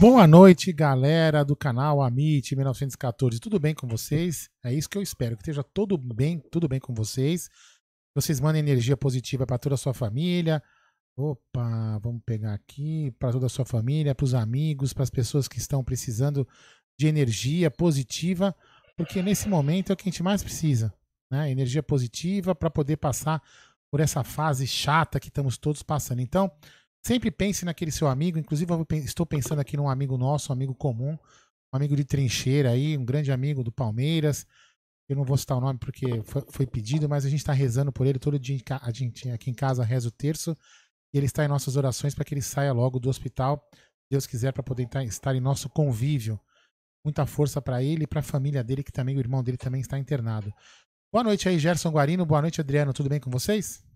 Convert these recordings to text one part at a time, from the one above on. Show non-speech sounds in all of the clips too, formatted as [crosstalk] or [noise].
Boa noite, galera do canal Amit 1914. Tudo bem com vocês? É isso que eu espero, que esteja tudo bem, tudo bem com vocês. Vocês mandem energia positiva para toda a sua família. Opa, vamos pegar aqui para toda a sua família, para os amigos, para as pessoas que estão precisando de energia positiva, porque nesse momento é o que a gente mais precisa, né? Energia positiva para poder passar por essa fase chata que estamos todos passando. Então, Sempre pense naquele seu amigo, inclusive estou pensando aqui num amigo nosso, um amigo comum, um amigo de trincheira aí, um grande amigo do Palmeiras. Eu não vou citar o nome porque foi, pedido, mas a gente está rezando por ele todo dia. A gente aqui em casa reza o terço e ele está em nossas orações para que ele saia logo do hospital, Deus quiser, para poder estar em nosso convívio. Muita força para ele e para a família dele, que também o irmão dele também está internado. Boa noite aí, Gerson Guarino. Boa noite, Adriano. Tudo bem com vocês?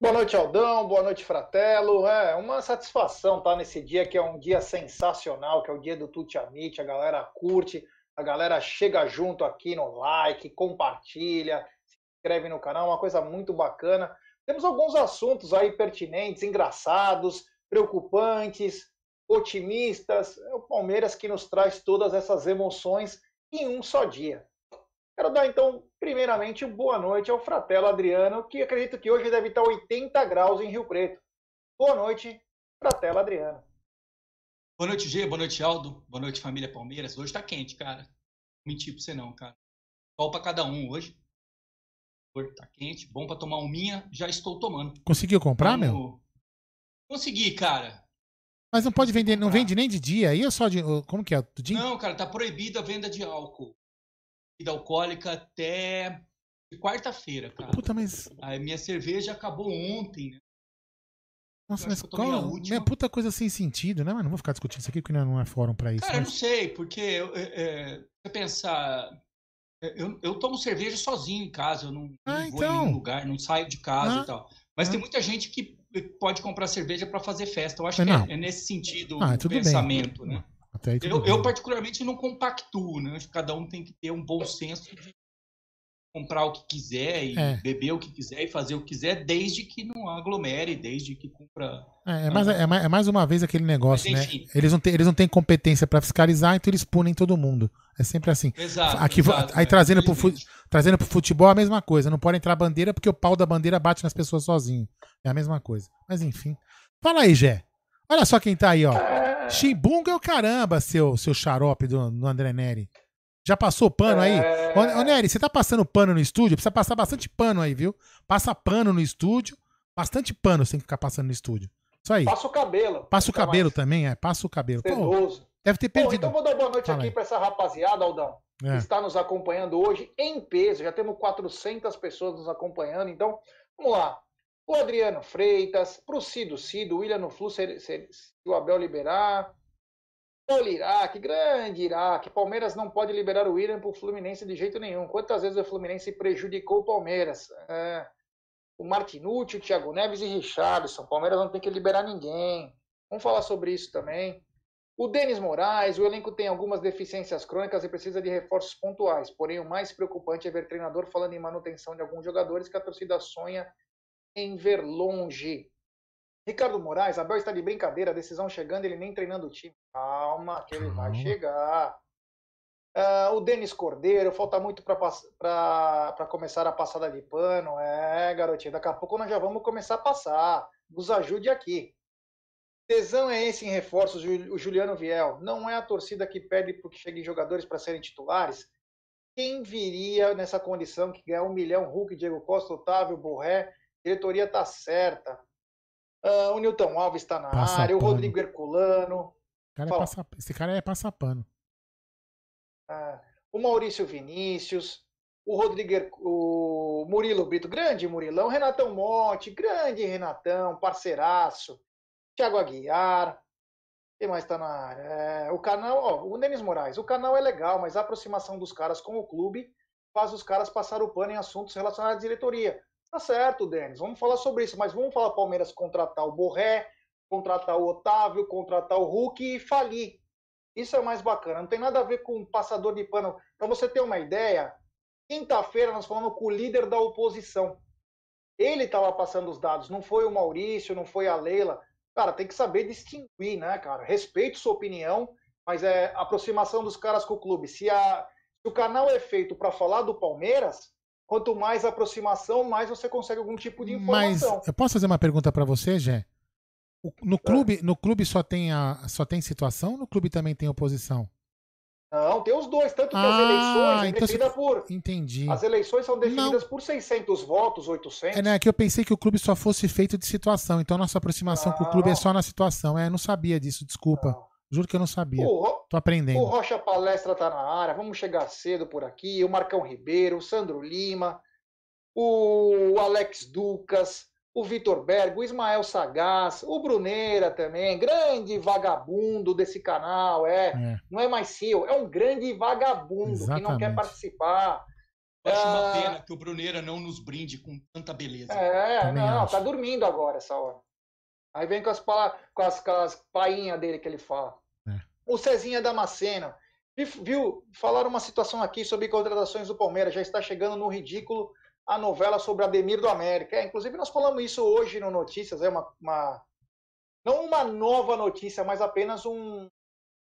Boa noite, Aldão. Boa noite, Fratelo. É uma satisfação estar nesse dia que é um dia sensacional, que é o dia do Tuti Amit. A galera curte, a galera chega junto aqui no like, compartilha, se inscreve no canal, uma coisa muito bacana. Temos alguns assuntos aí pertinentes, engraçados, preocupantes, otimistas. É o Palmeiras que nos traz todas essas emoções em um só dia. Quero dar então, primeiramente, boa noite ao Fratelo Adriano, que acredito que hoje deve estar 80 graus em Rio Preto. Boa noite, Fratelo Adriano. Boa noite, G. Boa noite, Aldo. Boa noite, família Palmeiras. Hoje tá quente, cara. Não mentir pra você não, cara. Sol pra cada um hoje. Tá quente, bom para tomar um minha. Já estou tomando. Conseguiu comprar, Vamos... meu? Consegui, cara. Mas não pode vender, não vende nem de dia aí ou só de. Como que é? Do dia? Não, cara, tá proibida a venda de álcool bebida alcoólica até quarta-feira, cara. Puta, mas. A minha cerveja acabou ontem, né? Nossa, mas qual. Minha puta coisa sem sentido, né? Mas não vou ficar discutindo isso aqui porque não é fórum pra isso. Cara, mas... eu não sei, porque é, é, você pensar. É, eu, eu tomo cerveja sozinho em casa, eu não, ah, não vou então. em nenhum lugar, não saio de casa ah, e tal. Mas ah. tem muita gente que pode comprar cerveja para fazer festa. Eu acho que é, é, nesse sentido ah, o pensamento, bem. né? Eu, eu, particularmente não compactuo, né? Acho que cada um tem que ter um bom senso de comprar o que quiser e é. beber o que quiser e fazer o que quiser, desde que não aglomere, desde que cumpra. É, é mais, é, é mais uma vez aquele negócio, Mas, né? Eles não, têm, eles não têm competência para fiscalizar, então eles punem todo mundo. É sempre assim. Exato. Aqui, exato, aí é, trazendo, pro, trazendo pro futebol a mesma coisa. Não pode entrar bandeira porque o pau da bandeira bate nas pessoas sozinho. É a mesma coisa. Mas enfim. Fala aí, Gé. Olha só quem tá aí, ó. É... Chimbunga é o caramba, seu, seu xarope do, do André Neri. Já passou pano aí? É... Ô, Nery, você tá passando pano no estúdio? Precisa passar bastante pano aí, viu? Passa pano no estúdio. Bastante pano você tem que ficar passando no estúdio. Isso aí. Passa o cabelo. Passa o cabelo mais... também, é. Passa o cabelo. Pô, deve ter perdido. Bom, então vou dar boa noite Fala aqui para essa rapaziada, Aldão. É. Que está nos acompanhando hoje em peso. Já temos 400 pessoas nos acompanhando. Então, vamos lá. O Adriano Freitas, pro Cido Cido, o William no Flu, se, se, se o Abel liberar. Olha, Iraque, grande Iraque. Palmeiras não pode liberar o William para o Fluminense de jeito nenhum. Quantas vezes o Fluminense prejudicou o Palmeiras? É, o Martinucci, o Thiago Neves e Richardson. O Palmeiras não tem que liberar ninguém. Vamos falar sobre isso também. O Denis Moraes, o elenco tem algumas deficiências crônicas e precisa de reforços pontuais. Porém, o mais preocupante é ver treinador falando em manutenção de alguns jogadores que a torcida sonha em ver longe. Ricardo Moraes, Abel está de brincadeira, a decisão chegando, ele nem treinando o time. Calma, que ele vai chegar. Uh, o Denis Cordeiro, falta muito para começar a passada de pano. É, garotinho, daqui a pouco nós já vamos começar a passar. Nos ajude aqui. Tesão é esse em reforços, o Juliano Viel. Não é a torcida que pede porque cheguem jogadores para serem titulares. Quem viria nessa condição que ganhar um milhão, Hulk, Diego Costa, Otávio, Borré? Diretoria está certa. Uh, o Newton Alves está na passa área, pano. o Rodrigo Herculano. Cara é passa, esse cara é passapano. Uh, o Maurício Vinícius, o Rodrigo, o Murilo Brito, grande Murilão, Renatão Monte, grande Renatão, parceiraço, Thiago Aguiar, quem mais está na área? É, o canal, ó, o Denis Moraes, o canal é legal, mas a aproximação dos caras com o clube faz os caras passar o pano em assuntos relacionados à diretoria. Tá certo, Denis, vamos falar sobre isso, mas vamos falar Palmeiras contratar o Borré, contratar o Otávio, contratar o Hulk e falir. Isso é mais bacana, não tem nada a ver com passador de pano. Para você ter uma ideia, quinta-feira nós falamos com o líder da oposição. Ele estava passando os dados, não foi o Maurício, não foi a Leila. Cara, tem que saber distinguir, né, cara? Respeito sua opinião, mas é aproximação dos caras com o clube. Se, a, se o canal é feito para falar do Palmeiras, Quanto mais aproximação, mais você consegue algum tipo de informação. Mas eu posso fazer uma pergunta para você, Gé? No é. clube, é. no clube só tem a só tem situação, no clube também tem oposição. Não, tem os dois, tanto que ah, as eleições então definidas por Entendi. As eleições são definidas Não. por 600 votos, 800. É, né, que eu pensei que o clube só fosse feito de situação, então nossa aproximação não. com o clube é só na situação. É, não sabia disso, desculpa. Não. Juro que eu não sabia. O, Tô aprendendo. O Rocha Palestra tá na área, vamos chegar cedo por aqui. O Marcão Ribeiro, o Sandro Lima, o Alex Ducas, o Vitor Berg, o Ismael Sagaz, o Bruneira também, grande vagabundo desse canal, é. é. Não é mais seu, é um grande vagabundo Exatamente. que não quer participar. Eu acho uma ah, pena que o Bruneira não nos brinde com tanta beleza. É, Também não, acho. tá dormindo agora essa hora. Aí vem com as, com as, com as painhas dele que ele fala. É. O Cezinha Damasceno. Viu? Falaram uma situação aqui sobre contratações do Palmeiras. Já está chegando no ridículo a novela sobre Ademir do América. É, inclusive, nós falamos isso hoje no Notícias. É uma, uma, Não uma nova notícia, mas apenas um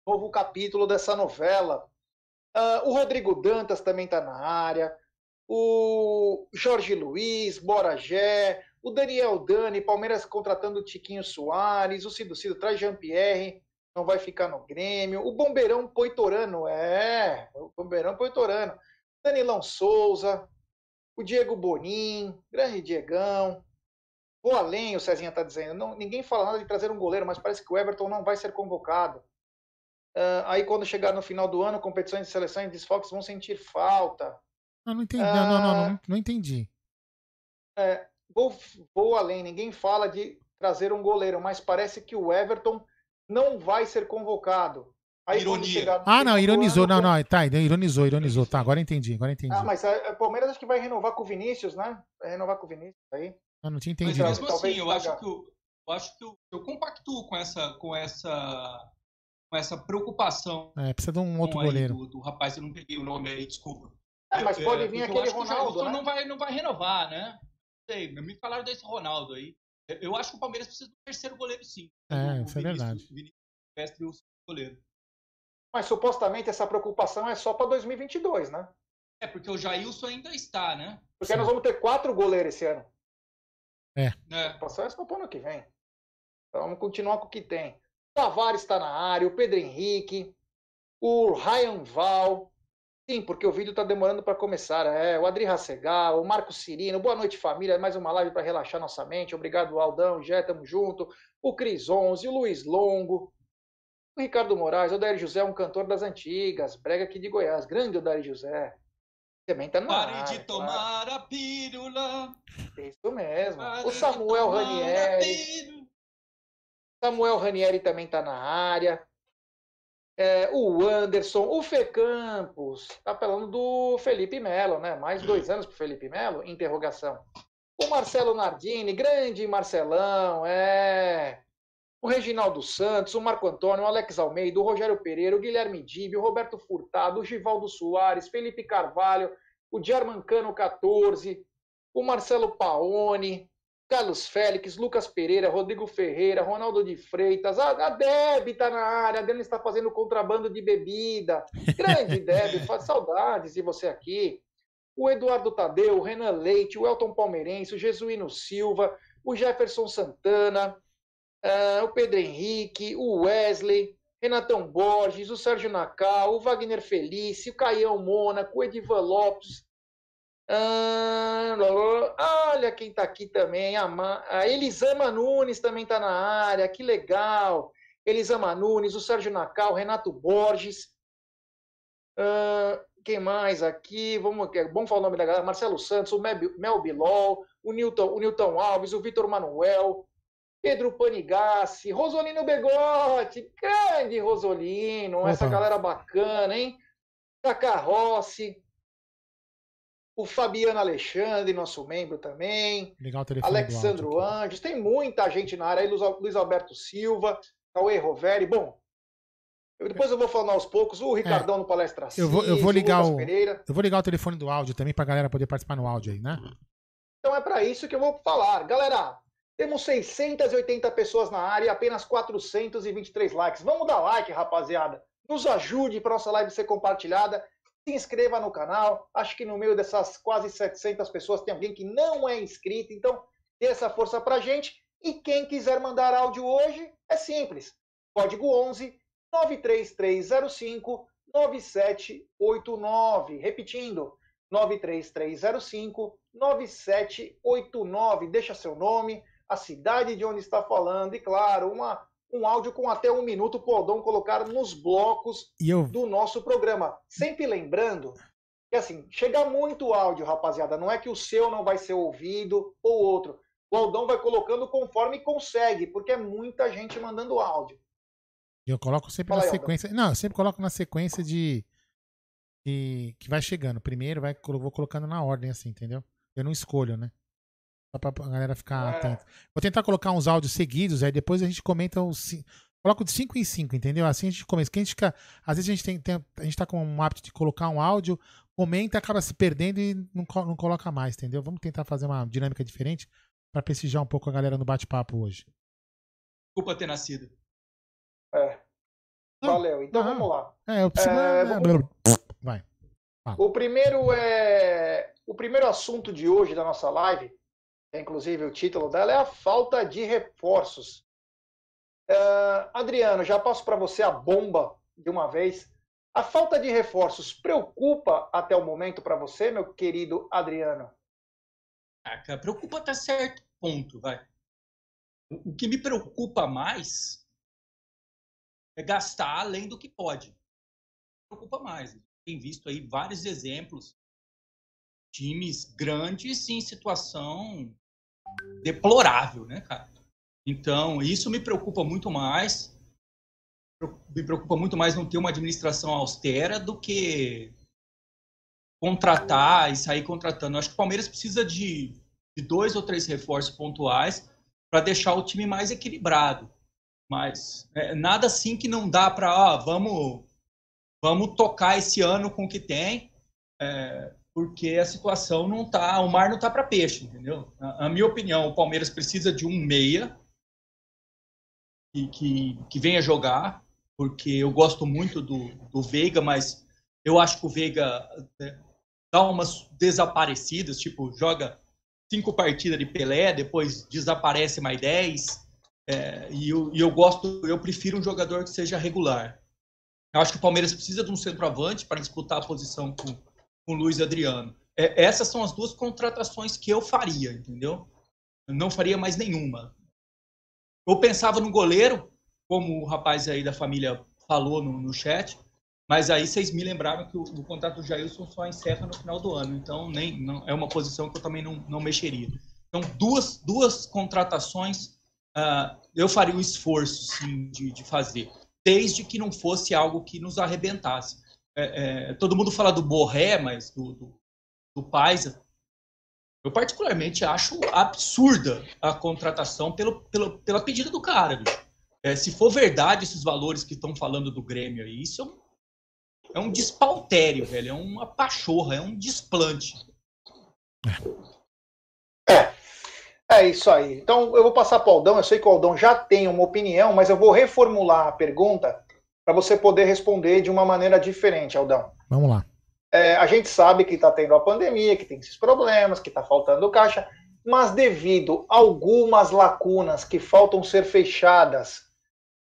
novo capítulo dessa novela. Uh, o Rodrigo Dantas também está na área. O Jorge Luiz, Boragé, o Daniel Dani, Palmeiras contratando o Tiquinho Soares, o Cido Cido traz Jean-Pierre, não vai ficar no Grêmio. O Bombeirão Poitorano, é, o Bombeirão Poitorano. Danilão Souza, o Diego Bonin, grande Diegão. Vou além, o Cezinha está dizendo. Não, ninguém fala nada de trazer um goleiro, mas parece que o Everton não vai ser convocado. Uh, aí, quando chegar no final do ano, competições de seleção e desfoques vão sentir falta. Não, não entendi. Uh, não, não, não, não, não entendi. É, vou, vou além, ninguém fala de trazer um goleiro, mas parece que o Everton não vai ser convocado. Aí, Ironia. Ah, não, ironizou, ano, não, não, tá, ironizou, ironizou, tá, agora entendi, agora entendi. Ah, mas é, o Palmeiras acho que vai renovar com o Vinícius, né? Vai renovar com o Vinícius aí. Ah, não tinha entendido. Mas mesmo assim, eu acho que, eu, eu acho que eu, eu compactuo com essa, com essa, com essa preocupação. É, precisa de um outro goleiro. Do, do, rapaz, eu não peguei o nome aí, desculpa. É, mas pode vir aquele Ronaldo. O né? não, vai, não vai renovar, né? Não sei, me falaram desse Ronaldo aí. Eu acho que o Palmeiras precisa do terceiro goleiro, sim. É, o isso é verdade. O o goleiro. Mas supostamente essa preocupação é só para 2022, né? É, porque o Jailson ainda está, né? Porque sim. nós vamos ter quatro goleiros esse ano. É. é. A preocupação é só para o ano que vem. Então vamos continuar com o que tem. O Tavares está na área, o Pedro Henrique, o Ryan Val. Sim, porque o vídeo está demorando para começar. É, o Adri Rassegal, o Marco Cirino. Boa noite, família. Mais uma live para relaxar nossa mente. Obrigado, Aldão, Jé, tamo junto. O Cris 11, o Luiz Longo. O Ricardo Moraes, o Odair José, um cantor das antigas, brega aqui de Goiás. Grande Odair José. Também tá na Pare área, de tomar claro. a pílula. Isso mesmo. Pare o Samuel Ranieri. Samuel Ranieri também tá na área. É, o Anderson, o Fê Campos, tá falando do Felipe Melo, né? Mais dois anos pro Felipe Melo? Interrogação. O Marcelo Nardini, grande Marcelão, é. O Reginaldo Santos, o Marco Antônio, o Alex Almeida, o Rogério Pereira, o Guilherme Dib, o Roberto Furtado, o Givaldo Soares, Felipe Carvalho, o Germancano 14, o Marcelo Paone, Carlos Félix, Lucas Pereira, Rodrigo Ferreira, Ronaldo de Freitas, a, a Deb está na área, a Deb está fazendo contrabando de bebida. Grande [laughs] Deb, faz saudades de você aqui. O Eduardo Tadeu, o Renan Leite, o Elton Palmeirense, o Jesuíno Silva, o Jefferson Santana, uh, o Pedro Henrique, o Wesley, Renatão Borges, o Sérgio Nacal, o Wagner Felício, o Caião Mônaco, o Edivan Lopes, ah, olha quem está aqui também. A, a Elisama Nunes também está na área. Que legal. Elisama Nunes, o Sérgio Nacal, Renato Borges. Ah, quem mais aqui? Vamos, é bom falar o nome da galera. Marcelo Santos, o Mel Bilol, o Newton, o Newton Alves, o Vitor Manuel, Pedro Panigassi, Rosolino Begotti, grande Rosolino, Opa. essa galera bacana, hein? Cacá Rossi, o Fabiano Alexandre, nosso membro também. Legal o telefone Alexandro Anjos. Tem muita gente na área aí, Luiz Alberto Silva, Cauê Roveri. Bom, eu, depois eu vou falando aos poucos. O Ricardão é, no Palestra eu vou, eu vou ligar o, Pereira. Eu vou ligar o telefone do áudio também para a galera poder participar no áudio aí, né? Então é para isso que eu vou falar. Galera, temos 680 pessoas na área e apenas 423 likes. Vamos dar like, rapaziada. Nos ajude para nossa live ser compartilhada se inscreva no canal. Acho que no meio dessas quase 700 pessoas tem alguém que não é inscrito, então dê essa força pra gente. E quem quiser mandar áudio hoje, é simples. Código 11 93305 9789. Repetindo, 93305 9789. Deixa seu nome, a cidade de onde está falando e, claro, uma um áudio com até um minuto para o Aldão colocar nos blocos eu... do nosso programa. Sempre lembrando que, assim, chega muito áudio, rapaziada. Não é que o seu não vai ser ouvido ou outro. O Aldão vai colocando conforme consegue, porque é muita gente mandando áudio. Eu coloco sempre Fala na aí, sequência. Aldão. Não, eu sempre coloco na sequência de, de. que vai chegando. Primeiro vai, vou colocando na ordem, assim, entendeu? Eu não escolho, né? Só pra galera ficar é. atenta. Vou tentar colocar uns áudios seguidos, aí depois a gente comenta os. Coloco de 5 em 5, entendeu? Assim a gente começa. Que a gente fica, às vezes a gente tem, tem, a gente tá com um hábito de colocar um áudio, comenta, acaba se perdendo e não, não coloca mais, entendeu? Vamos tentar fazer uma dinâmica diferente para prestigiar um pouco a galera no bate-papo hoje. Desculpa ter nascido. É. Valeu. Então vamos lá. É, eu preciso. É, vamos... Vai. Fala. O primeiro é. O primeiro assunto de hoje da nossa live inclusive o título dela é a falta de reforços. Uh, Adriano, já passo para você a bomba de uma vez. A falta de reforços preocupa até o momento para você, meu querido Adriano? Ah, preocupa até certo ponto, vai. O que me preocupa mais é gastar além do que pode. Preocupa mais. Tem visto aí vários exemplos times grandes em situação deplorável, né, cara? Então, isso me preocupa muito mais. Me preocupa muito mais não ter uma administração austera do que contratar e sair contratando. Acho que o Palmeiras precisa de, de dois ou três reforços pontuais para deixar o time mais equilibrado. Mas é, nada assim que não dá para, vamos, vamos tocar esse ano com o que tem. É, porque a situação não tá, o mar não tá para peixe, entendeu? A, minha opinião, o Palmeiras precisa de um meia que, que, que venha jogar, porque eu gosto muito do, do Veiga, mas eu acho que o Veiga é, dá umas desaparecidas, tipo, joga cinco partidas de Pelé, depois desaparece mais dez. É, e, eu, e eu gosto, eu prefiro um jogador que seja regular. Eu acho que o Palmeiras precisa de um centroavante para disputar a posição com, com o Luiz Adriano. É, essas são as duas contratações que eu faria, entendeu? Eu não faria mais nenhuma. Eu pensava no goleiro, como o rapaz aí da família falou no, no chat, mas aí vocês me lembraram que o, o, contrato do Jailson só encerra no final do ano, então nem não, é uma posição que eu também não, não mexeria. Então, duas, duas contratações uh, eu faria o esforço, sim, de, de fazer, desde que não fosse algo que nos arrebentasse. É, é, todo mundo fala do Borré, mas do, do, do Paisa, eu particularmente acho absurda a contratação pelo, pelo, pela pedida do cara. É, se for verdade esses valores que estão falando do Grêmio aí, isso é um, é um despautério, velho. É uma pachorra, é um desplante. É. É isso aí. Então eu vou passar para o Aldão. Eu sei que o Aldão já tem uma opinião, mas eu vou reformular a pergunta para você poder responder de uma maneira diferente, Aldão. Vamos lá. É, a gente sabe que está tendo a pandemia, que tem esses problemas, que está faltando caixa, mas devido a algumas lacunas que faltam ser fechadas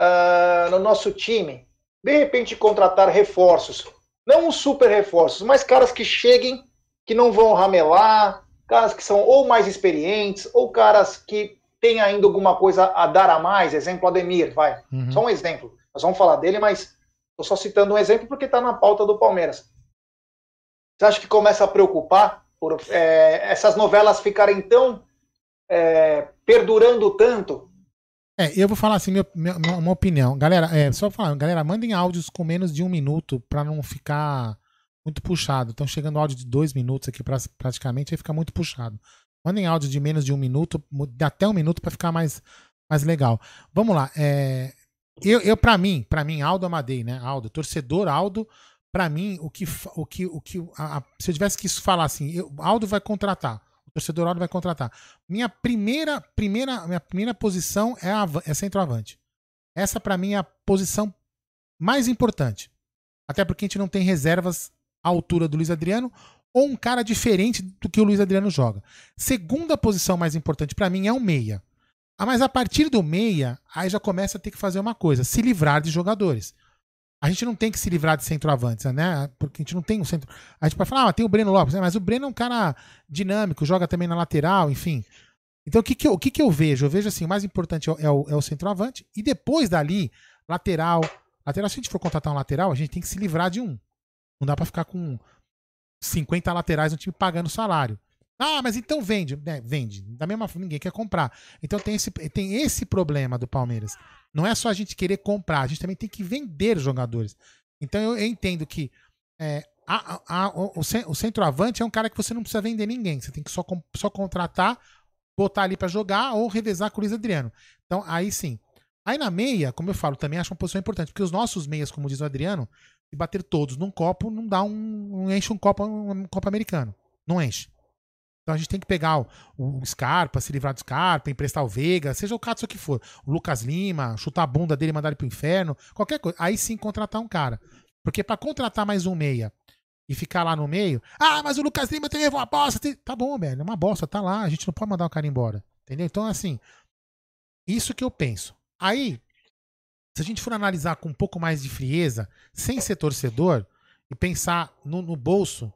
uh, no nosso time, de repente contratar reforços, não os super reforços, mas caras que cheguem, que não vão ramelar, caras que são ou mais experientes, ou caras que têm ainda alguma coisa a dar a mais, exemplo Ademir, vai, uhum. só um exemplo. Nós vamos falar dele, mas estou só citando um exemplo porque está na pauta do Palmeiras. Você acha que começa a preocupar por é, essas novelas ficarem tão é, perdurando tanto? É, eu vou falar assim, minha, minha, opinião. Galera, é, só falar, galera, mandem áudios com menos de um minuto para não ficar muito puxado. Estão chegando áudio de dois minutos aqui pra, praticamente, aí fica muito puxado. Mandem áudio de menos de um minuto, até um minuto para ficar mais, mais legal. Vamos lá. É, eu, eu para mim, para mim, Aldo Amadei, né? Aldo, torcedor Aldo, para mim, o que, o que, o que a, a, se eu tivesse que falar assim, eu, Aldo vai contratar, o torcedor Aldo vai contratar. Minha primeira, primeira, minha primeira posição é, a, é centroavante. Essa para mim é a posição mais importante. Até porque a gente não tem reservas à altura do Luiz Adriano ou um cara diferente do que o Luiz Adriano joga. Segunda posição mais importante para mim é o meia. Ah, mas a partir do meia, aí já começa a ter que fazer uma coisa: se livrar de jogadores. A gente não tem que se livrar de centroavantes, né? Porque a gente não tem o centro. A gente pode falar, ah, tem o Breno Lopes, né? mas o Breno é um cara dinâmico, joga também na lateral, enfim. Então o que, que, eu, o que, que eu vejo? Eu vejo assim: o mais importante é o, é o, é centroavante, e depois dali, lateral. Lateral, se a gente for contratar um lateral, a gente tem que se livrar de um. Não dá para ficar com 50 laterais no time pagando salário. Ah, mas então vende. É, vende. Da mesma forma, ninguém quer comprar. Então tem esse, tem esse problema do Palmeiras. Não é só a gente querer comprar, a gente também tem que vender jogadores. Então eu, eu entendo que é, a, a, a, o, o centroavante é um cara que você não precisa vender ninguém. Você tem que só, só contratar, botar ali para jogar ou revezar com o Luiz Adriano. Então aí sim. Aí na meia, como eu falo, também acho uma posição importante, porque os nossos meias, como diz o Adriano, se bater todos num copo, não dá um. não enche um copo, um copo americano. Não enche. Então a gente tem que pegar o, o Scarpa, se livrar do Scarpa, emprestar o Veiga, seja o caso que for. O Lucas Lima, chutar a bunda dele e mandar ele pro inferno, qualquer coisa. Aí sim contratar um cara. Porque para contratar mais um meia e ficar lá no meio, ah, mas o Lucas Lima teve uma bosta. Tem... Tá bom, velho, é uma bosta, tá lá, a gente não pode mandar o cara embora. Entendeu? Então, assim, isso que eu penso. Aí, se a gente for analisar com um pouco mais de frieza, sem ser torcedor, e pensar no, no bolso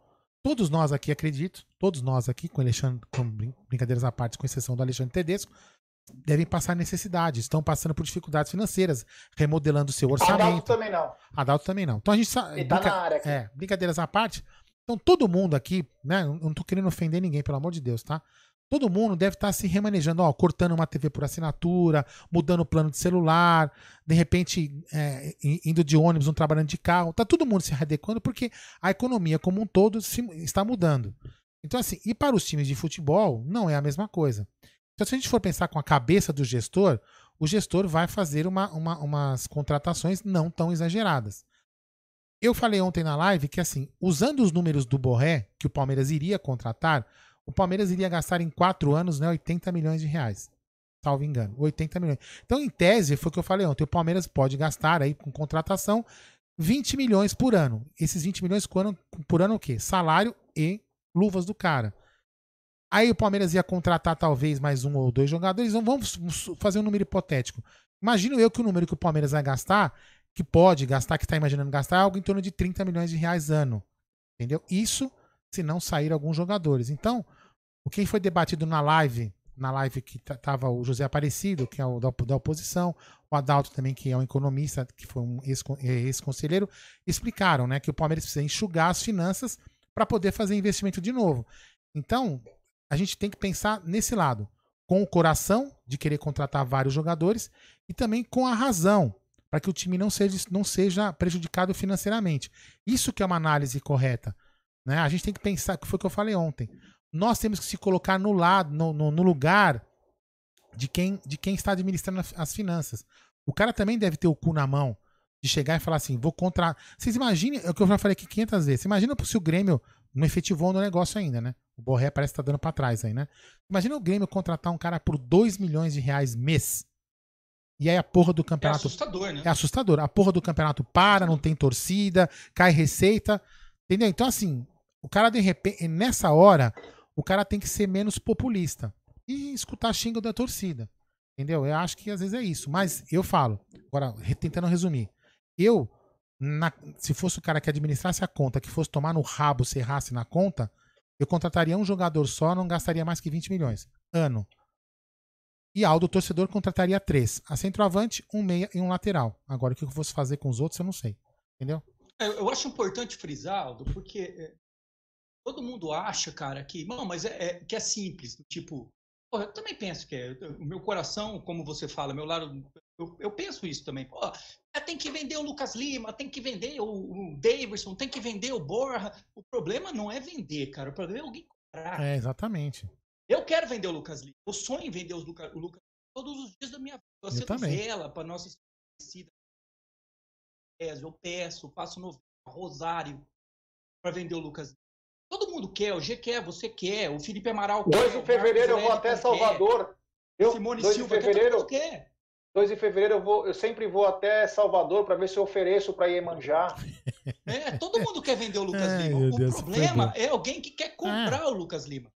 Todos nós aqui, acredito, todos nós aqui, com Alexandre, com brincadeiras à parte, com exceção do Alexandre Tedesco, devem passar necessidade, estão passando por dificuldades financeiras, remodelando o seu orçamento. Adalto também não. Adalto também não. Então a gente sabe. Tá brinca... área aqui. É, brincadeiras à parte. Então todo mundo aqui, né? Eu não tô querendo ofender ninguém, pelo amor de Deus, tá? Todo mundo deve estar se remanejando, ó, cortando uma TV por assinatura, mudando o plano de celular, de repente é, indo de ônibus, não trabalhando de carro. Tá todo mundo se adequando porque a economia como um todo se, está mudando. Então, assim, e para os times de futebol, não é a mesma coisa. Então, se a gente for pensar com a cabeça do gestor, o gestor vai fazer uma, uma, umas contratações não tão exageradas. Eu falei ontem na live que, assim, usando os números do Borré, que o Palmeiras iria contratar, o Palmeiras iria gastar em quatro anos né, 80 milhões de reais. Salvo engano. 80 milhões. Então, em tese, foi o que eu falei ontem. O Palmeiras pode gastar aí com contratação 20 milhões por ano. Esses 20 milhões por ano, por ano o quê? Salário e luvas do cara. Aí o Palmeiras ia contratar talvez mais um ou dois jogadores. Então vamos fazer um número hipotético. Imagino eu que o número que o Palmeiras vai gastar, que pode gastar, que está imaginando gastar, é algo em torno de 30 milhões de reais ano. Entendeu? Isso se não sair alguns jogadores. Então, o que foi debatido na live, na live que estava o José Aparecido, que é o da, da, oposição, o Adalto também, que é um economista, que foi um é, ex-conselheiro, explicaram né, que o Palmeiras precisa enxugar as finanças para poder fazer investimento de novo. Então, a gente tem que pensar nesse lado, com o coração de querer contratar vários jogadores e também com a razão, para que o time não seja, não seja prejudicado financeiramente. Isso que é uma análise correta. Né? A gente tem que pensar, que foi o que eu falei ontem. Nós temos que se colocar no lado, no, no, no lugar de quem, de quem está administrando as finanças. O cara também deve ter o cu na mão de chegar e falar assim, vou contra. Vocês imaginem, é o que eu já falei aqui 500 vezes. Imagina se o Grêmio não efetivou no negócio ainda, né? O Borré parece que tá dando para trás aí, né? Imagina o Grêmio contratar um cara por 2 milhões de reais mês. E aí a porra do campeonato. É assustador, né? É assustador. A porra do campeonato para, não tem torcida, cai receita. Entendeu? Então, assim, o cara de repente, nessa hora, o cara tem que ser menos populista e escutar xingo da torcida. Entendeu? Eu acho que às vezes é isso. Mas eu falo, agora, tentando resumir. Eu, na, se fosse o cara que administrasse a conta, que fosse tomar no rabo, se errasse na conta, eu contrataria um jogador só, não gastaria mais que 20 milhões. Ano. E Aldo, torcedor, contrataria três. A centroavante, um meia e um lateral. Agora, o que eu fosse fazer com os outros, eu não sei. Entendeu? É, eu acho importante frisar, Aldo, porque é, todo mundo acha, cara, que, não, mas é, é que é simples. Tipo, eu também penso que é. O meu coração, como você fala, meu lado. Eu, eu penso isso também. Pô, é, tem que vender o Lucas Lima, tem que vender o, o Davidson, tem que vender o Borja. O problema não é vender, cara. O problema é alguém comprar. É, exatamente. Eu quero vender o Lucas Lima. Eu sonho em vender o Lucas, o Lucas todos os dias da minha vida. Eu, eu também. vela para nossa estabelecida. Eu peço, passo no Rosário para vender o Lucas Lima. Todo mundo quer, o G quer, você quer, o Felipe Amaral quer. 2 de fevereiro eu vou até Salvador. Eu, Simone 2 Silva de fevereiro, quer, quer. 2 de fevereiro eu, vou, eu sempre vou até Salvador para ver se eu ofereço para Iemanjá. [laughs] É, todo mundo quer vender o Lucas Ai, Lima. O Deus, problema é alguém que quer comprar é. o Lucas Lima.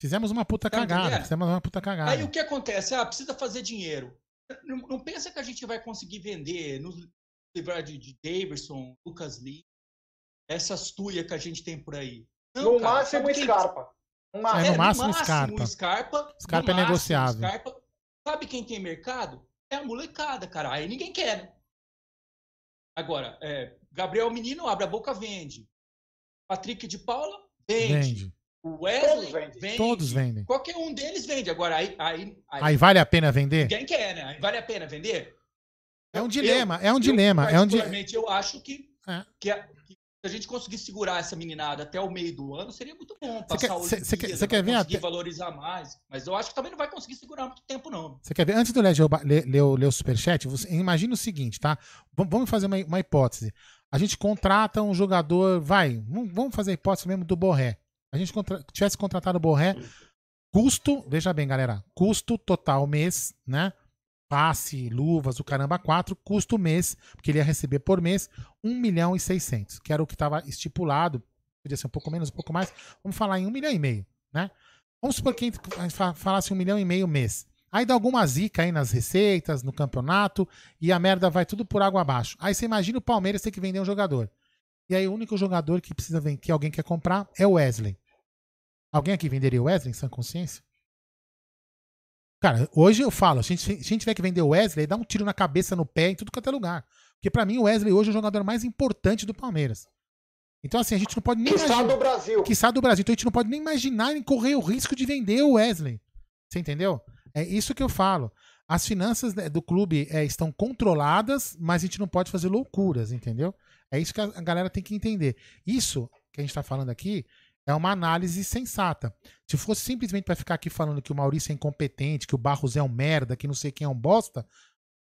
Fizemos uma puta tá cagada. Entendendo? Fizemos uma puta cagada. Aí o que acontece? Ah, precisa fazer dinheiro. Não, não pensa que a gente vai conseguir vender, nos livrar de, de Davidson, Lucas Lima, essas tuias que a gente tem por aí. Não, no, cara, máximo, Scarpa. no máximo, é, no máximo, Scarpa. Scarpa. Scarpa é máximo, negociável. Scarpa. Sabe quem tem mercado? É a molecada, cara. Aí ninguém quer, né? Agora, é, Gabriel Menino abre a boca, vende. Patrick de Paula, vende. vende. O Wesley Todos, vende. Todos vendem. Qualquer um deles vende. Agora, aí, aí, aí, aí vale a pena vender? Ninguém quer, né? Aí vale a pena vender? É um dilema, eu, é um dilema. Eu, é um dilema. Eu acho que, é. que, a gente conseguir segurar essa meninada até o meio do ano, seria muito bom. Passar você quer, cê, quer, cê quer ver conseguir até... valorizar mais. Mas eu acho que também não vai conseguir segurar muito tempo, não. Você quer ver? Antes do Léo ler, ler, ler, o superchat, você, imagina o seguinte, tá? Vamos fazer uma, uma hipótese. A gente contrata um jogador, vai, vamos fazer a hipótese mesmo do Borré. A gente contra, tivesse contratado o Borré, custo, veja bem, galera, custo total mês, né? Passe, luvas, o caramba 4, custo mês, porque ele ia receber por mês 1 milhão e 600, que era o que estava estipulado, podia ser um pouco menos, um pouco mais, vamos falar em 1 milhão e meio, né? Vamos supor que a gente falasse 1 milhão e meio mês. Aí dá alguma zica aí nas receitas, no campeonato, e a merda vai tudo por água abaixo. Aí você imagina o Palmeiras ter que vender um jogador. E aí o único jogador que precisa vender, que alguém quer comprar é o Wesley. Alguém aqui venderia o Wesley em sã consciência? Cara, hoje eu falo, se a, gente, se a gente tiver que vender o Wesley, dá um tiro na cabeça, no pé, em tudo quanto é lugar. Porque para mim o Wesley hoje é o jogador mais importante do Palmeiras. Então, assim, a gente não pode nem. Que imaginar, do Brasil. Que do Brasil. Então a gente não pode nem imaginar nem correr o risco de vender o Wesley. Você entendeu? É isso que eu falo. As finanças né, do clube é, estão controladas, mas a gente não pode fazer loucuras, entendeu? É isso que a galera tem que entender. Isso que a gente está falando aqui é uma análise sensata. Se fosse simplesmente para ficar aqui falando que o Maurício é incompetente, que o Barros é um merda, que não sei quem é um bosta,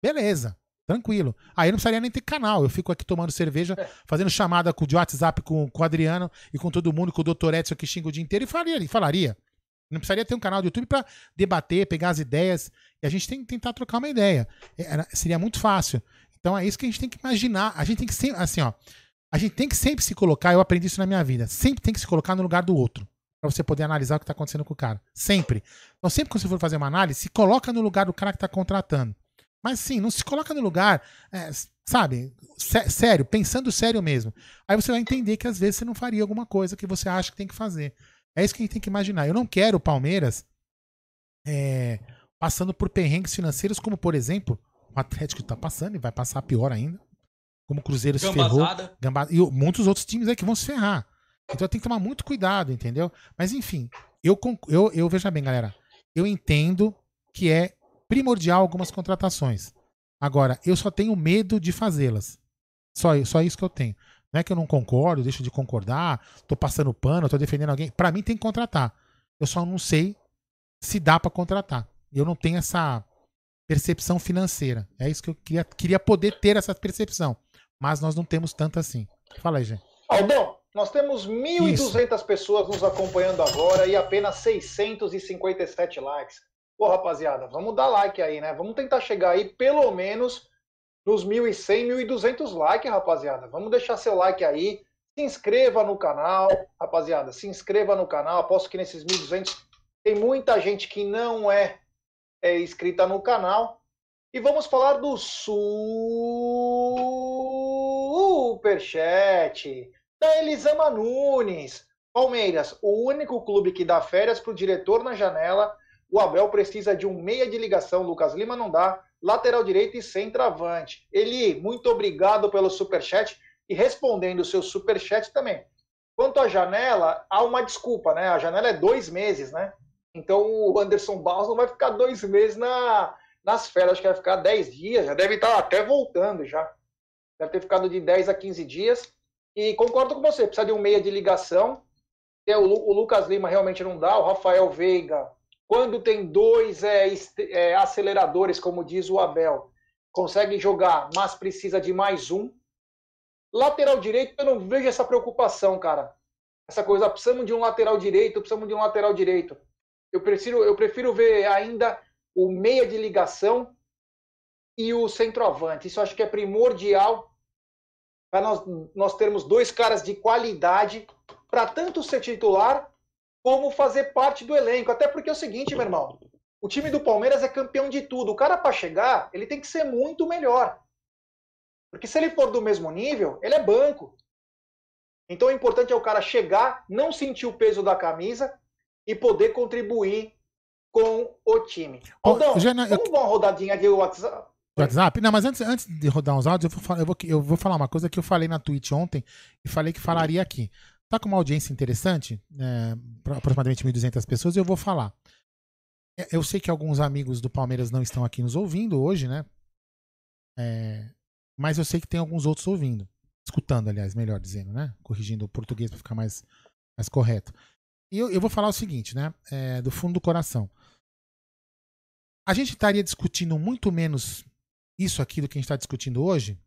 beleza. Tranquilo. Aí não precisaria nem ter canal. Eu fico aqui tomando cerveja, fazendo chamada com, de WhatsApp com, com o Adriano e com todo mundo, com o Dr. Edson que xinga o dia inteiro e falaria. falaria. Não precisaria ter um canal do YouTube para debater, pegar as ideias. E a gente tem que tentar trocar uma ideia. É, seria muito fácil. Então é isso que a gente tem que imaginar. A gente tem que sempre, assim, ó. A gente tem que sempre se colocar, eu aprendi isso na minha vida, sempre tem que se colocar no lugar do outro. para você poder analisar o que está acontecendo com o cara. Sempre. Então, sempre que você for fazer uma análise, se coloca no lugar do cara que está contratando. Mas sim, não se coloca no lugar, é, sabe, sé sério, pensando sério mesmo. Aí você vai entender que às vezes você não faria alguma coisa que você acha que tem que fazer. É isso que a gente tem que imaginar. Eu não quero o Palmeiras é, passando por perrengues financeiros, como por exemplo, o Atlético está passando e vai passar pior ainda. Como o Cruzeiro se ferrou. Gambazada. E muitos outros times aí que vão se ferrar. Então tem que tomar muito cuidado, entendeu? Mas enfim, eu, eu, eu veja bem, galera. Eu entendo que é primordial algumas contratações. Agora, eu só tenho medo de fazê-las. Só, só isso que eu tenho. Não é que eu não concordo, deixo de concordar, tô passando pano, tô defendendo alguém. Para mim tem que contratar. Eu só não sei se dá para contratar. Eu não tenho essa percepção financeira. É isso que eu queria, queria poder ter essa percepção. Mas nós não temos tanto assim. Fala aí, gente. Aldão, nós temos 1.200 pessoas nos acompanhando agora e apenas 657 likes. Pô, rapaziada, vamos dar like aí, né? Vamos tentar chegar aí pelo menos nos 1.100, 1.200 likes, rapaziada. Vamos deixar seu like aí. Se inscreva no canal, rapaziada. Se inscreva no canal. Aposto que nesses 1.200 tem muita gente que não é, é inscrita no canal. E vamos falar do Superchat da Elisama Nunes. Palmeiras, o único clube que dá férias para o diretor na janela o Abel precisa de um meia de ligação, Lucas Lima não dá, lateral direito e centroavante. Eli, muito obrigado pelo superchat e respondendo o seu superchat também. Quanto à janela, há uma desculpa, né? A janela é dois meses, né? Então o Anderson Barros não vai ficar dois meses na, nas férias, que vai ficar dez dias, já deve estar até voltando já. Deve ter ficado de 10 a 15 dias. E concordo com você, precisa de um meia de ligação. O, o Lucas Lima realmente não dá, o Rafael Veiga quando tem dois é, é, aceleradores, como diz o Abel, consegue jogar, mas precisa de mais um. Lateral direito, eu não vejo essa preocupação, cara. Essa coisa, precisamos de um lateral direito, precisamos de um lateral direito. Eu prefiro, eu prefiro ver ainda o meia de ligação e o centroavante. Isso acho que é primordial para nós, nós termos dois caras de qualidade para tanto ser titular como fazer parte do elenco. Até porque é o seguinte, meu irmão, o time do Palmeiras é campeão de tudo. O cara, para chegar, ele tem que ser muito melhor. Porque se ele for do mesmo nível, ele é banco. Então o importante é o cara chegar, não sentir o peso da camisa e poder contribuir com o time. Aldão, Jana, vamos eu... dar uma rodadinha de WhatsApp? WhatsApp? Não, mas antes, antes de rodar uns áudios, eu vou, falar, eu, vou, eu vou falar uma coisa que eu falei na Twitch ontem e falei que falaria aqui. Tá com uma audiência interessante, é, aproximadamente 1.200 pessoas, e eu vou falar. É, eu sei que alguns amigos do Palmeiras não estão aqui nos ouvindo hoje, né? É, mas eu sei que tem alguns outros ouvindo. Escutando, aliás, melhor dizendo, né? Corrigindo o português para ficar mais, mais correto. E eu, eu vou falar o seguinte, né? É, do fundo do coração. A gente estaria discutindo muito menos isso aqui do que a gente está discutindo hoje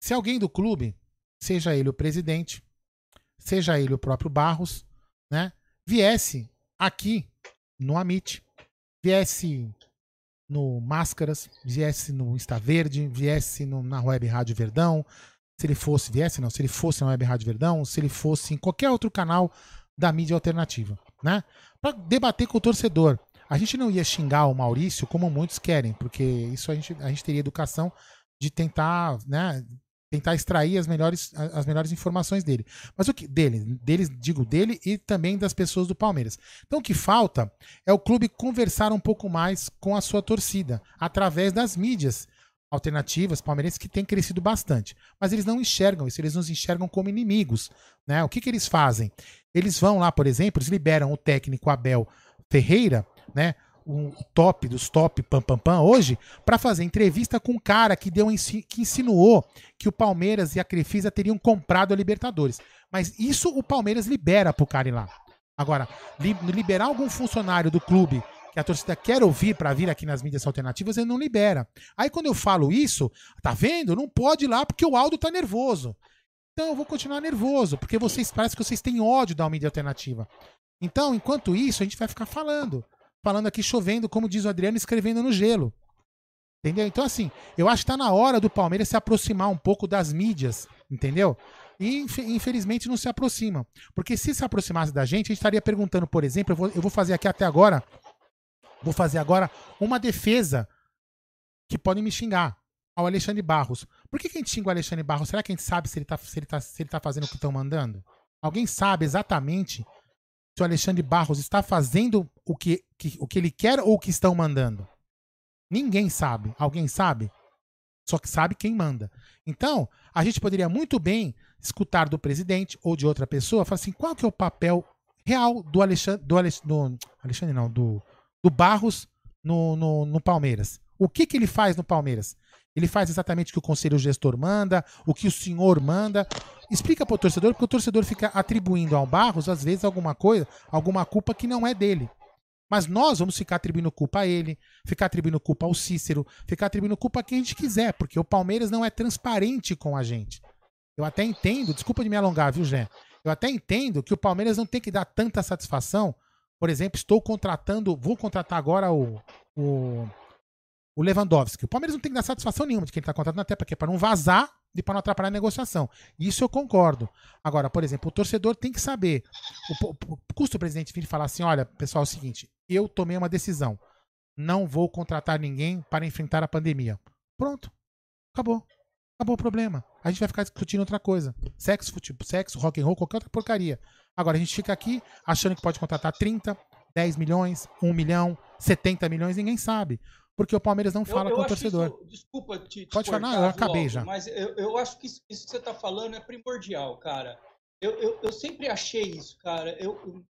se alguém do clube, seja ele o presidente, seja ele o próprio Barros, né, viesse aqui no Amit, viesse no Máscaras, viesse no Insta Verde, viesse no, na Web Rádio Verdão, se ele fosse, viesse não, se ele fosse na Web Rádio Verdão, se ele fosse em qualquer outro canal da mídia alternativa, né? Para debater com o torcedor. A gente não ia xingar o Maurício como muitos querem, porque isso a gente, a gente teria educação de tentar, né, tentar extrair as melhores, as melhores informações dele. Mas o que dele, deles, digo dele e também das pessoas do Palmeiras. Então o que falta é o clube conversar um pouco mais com a sua torcida através das mídias alternativas palmeirenses que têm crescido bastante. Mas eles não enxergam isso, eles nos enxergam como inimigos, né? O que que eles fazem? Eles vão lá, por exemplo, eles liberam o técnico Abel Ferreira, né? um top dos top pam pam pam hoje para fazer entrevista com um cara que deu que insinuou que o Palmeiras e a Crefisa teriam comprado a Libertadores. Mas isso o Palmeiras libera pro cara ir lá. Agora, li, liberar algum funcionário do clube que a torcida quer ouvir para vir aqui nas mídias alternativas, ele não libera. Aí quando eu falo isso, tá vendo? Não pode ir lá porque o Aldo tá nervoso. Então eu vou continuar nervoso, porque vocês parece que vocês têm ódio da mídia alternativa. Então, enquanto isso, a gente vai ficar falando. Falando aqui chovendo, como diz o Adriano, escrevendo no gelo. Entendeu? Então, assim, eu acho que tá na hora do Palmeiras se aproximar um pouco das mídias, entendeu? E infelizmente não se aproximam. Porque se se aproximasse da gente, a gente estaria perguntando, por exemplo, eu vou, eu vou fazer aqui até agora, vou fazer agora uma defesa que podem me xingar ao Alexandre Barros. Por que, que a gente xinga o Alexandre Barros? Será que a gente sabe se ele tá, se ele tá, se ele tá fazendo o que estão mandando? Alguém sabe exatamente se o Alexandre Barros está fazendo o que, que, o que ele quer ou o que estão mandando? Ninguém sabe. Alguém sabe? Só que sabe quem manda. Então, a gente poderia muito bem escutar do presidente ou de outra pessoa, falar assim, qual que é o papel real do Alexandre, do Alexandre, Alexandre não, do, do Barros no, no, no Palmeiras. O que, que ele faz no Palmeiras? Ele faz exatamente o que o conselho gestor manda, o que o senhor manda. Explica para o torcedor, porque o torcedor fica atribuindo ao Barros, às vezes, alguma coisa, alguma culpa que não é dele. Mas nós vamos ficar atribuindo culpa a ele, ficar atribuindo culpa ao Cícero, ficar atribuindo culpa a quem a gente quiser, porque o Palmeiras não é transparente com a gente. Eu até entendo, desculpa de me alongar, viu, Jé? Eu até entendo que o Palmeiras não tem que dar tanta satisfação. Por exemplo, estou contratando, vou contratar agora o, o, o Lewandowski. O Palmeiras não tem que dar satisfação nenhuma de quem está contratando, até porque é para não vazar e para não atrapalhar a negociação. Isso eu concordo. Agora, por exemplo, o torcedor tem que saber. O, o, custo o presidente vir falar assim: olha, pessoal, é o seguinte, eu tomei uma decisão. Não vou contratar ninguém para enfrentar a pandemia. Pronto. Acabou. Acabou o problema. A gente vai ficar discutindo outra coisa. Sexo, futebol, sexo, rock and roll, qualquer outra porcaria. Agora a gente fica aqui achando que pode contratar 30, 10 milhões, 1 milhão, 70 milhões, ninguém sabe. Porque o Palmeiras não fala eu, eu com o torcedor. Isso, desculpa te, te Pode falar, eu acabei logo, já. Mas eu, eu acho que isso, isso, que você está falando é primordial, cara. Eu, eu, eu sempre achei isso, cara. Eu,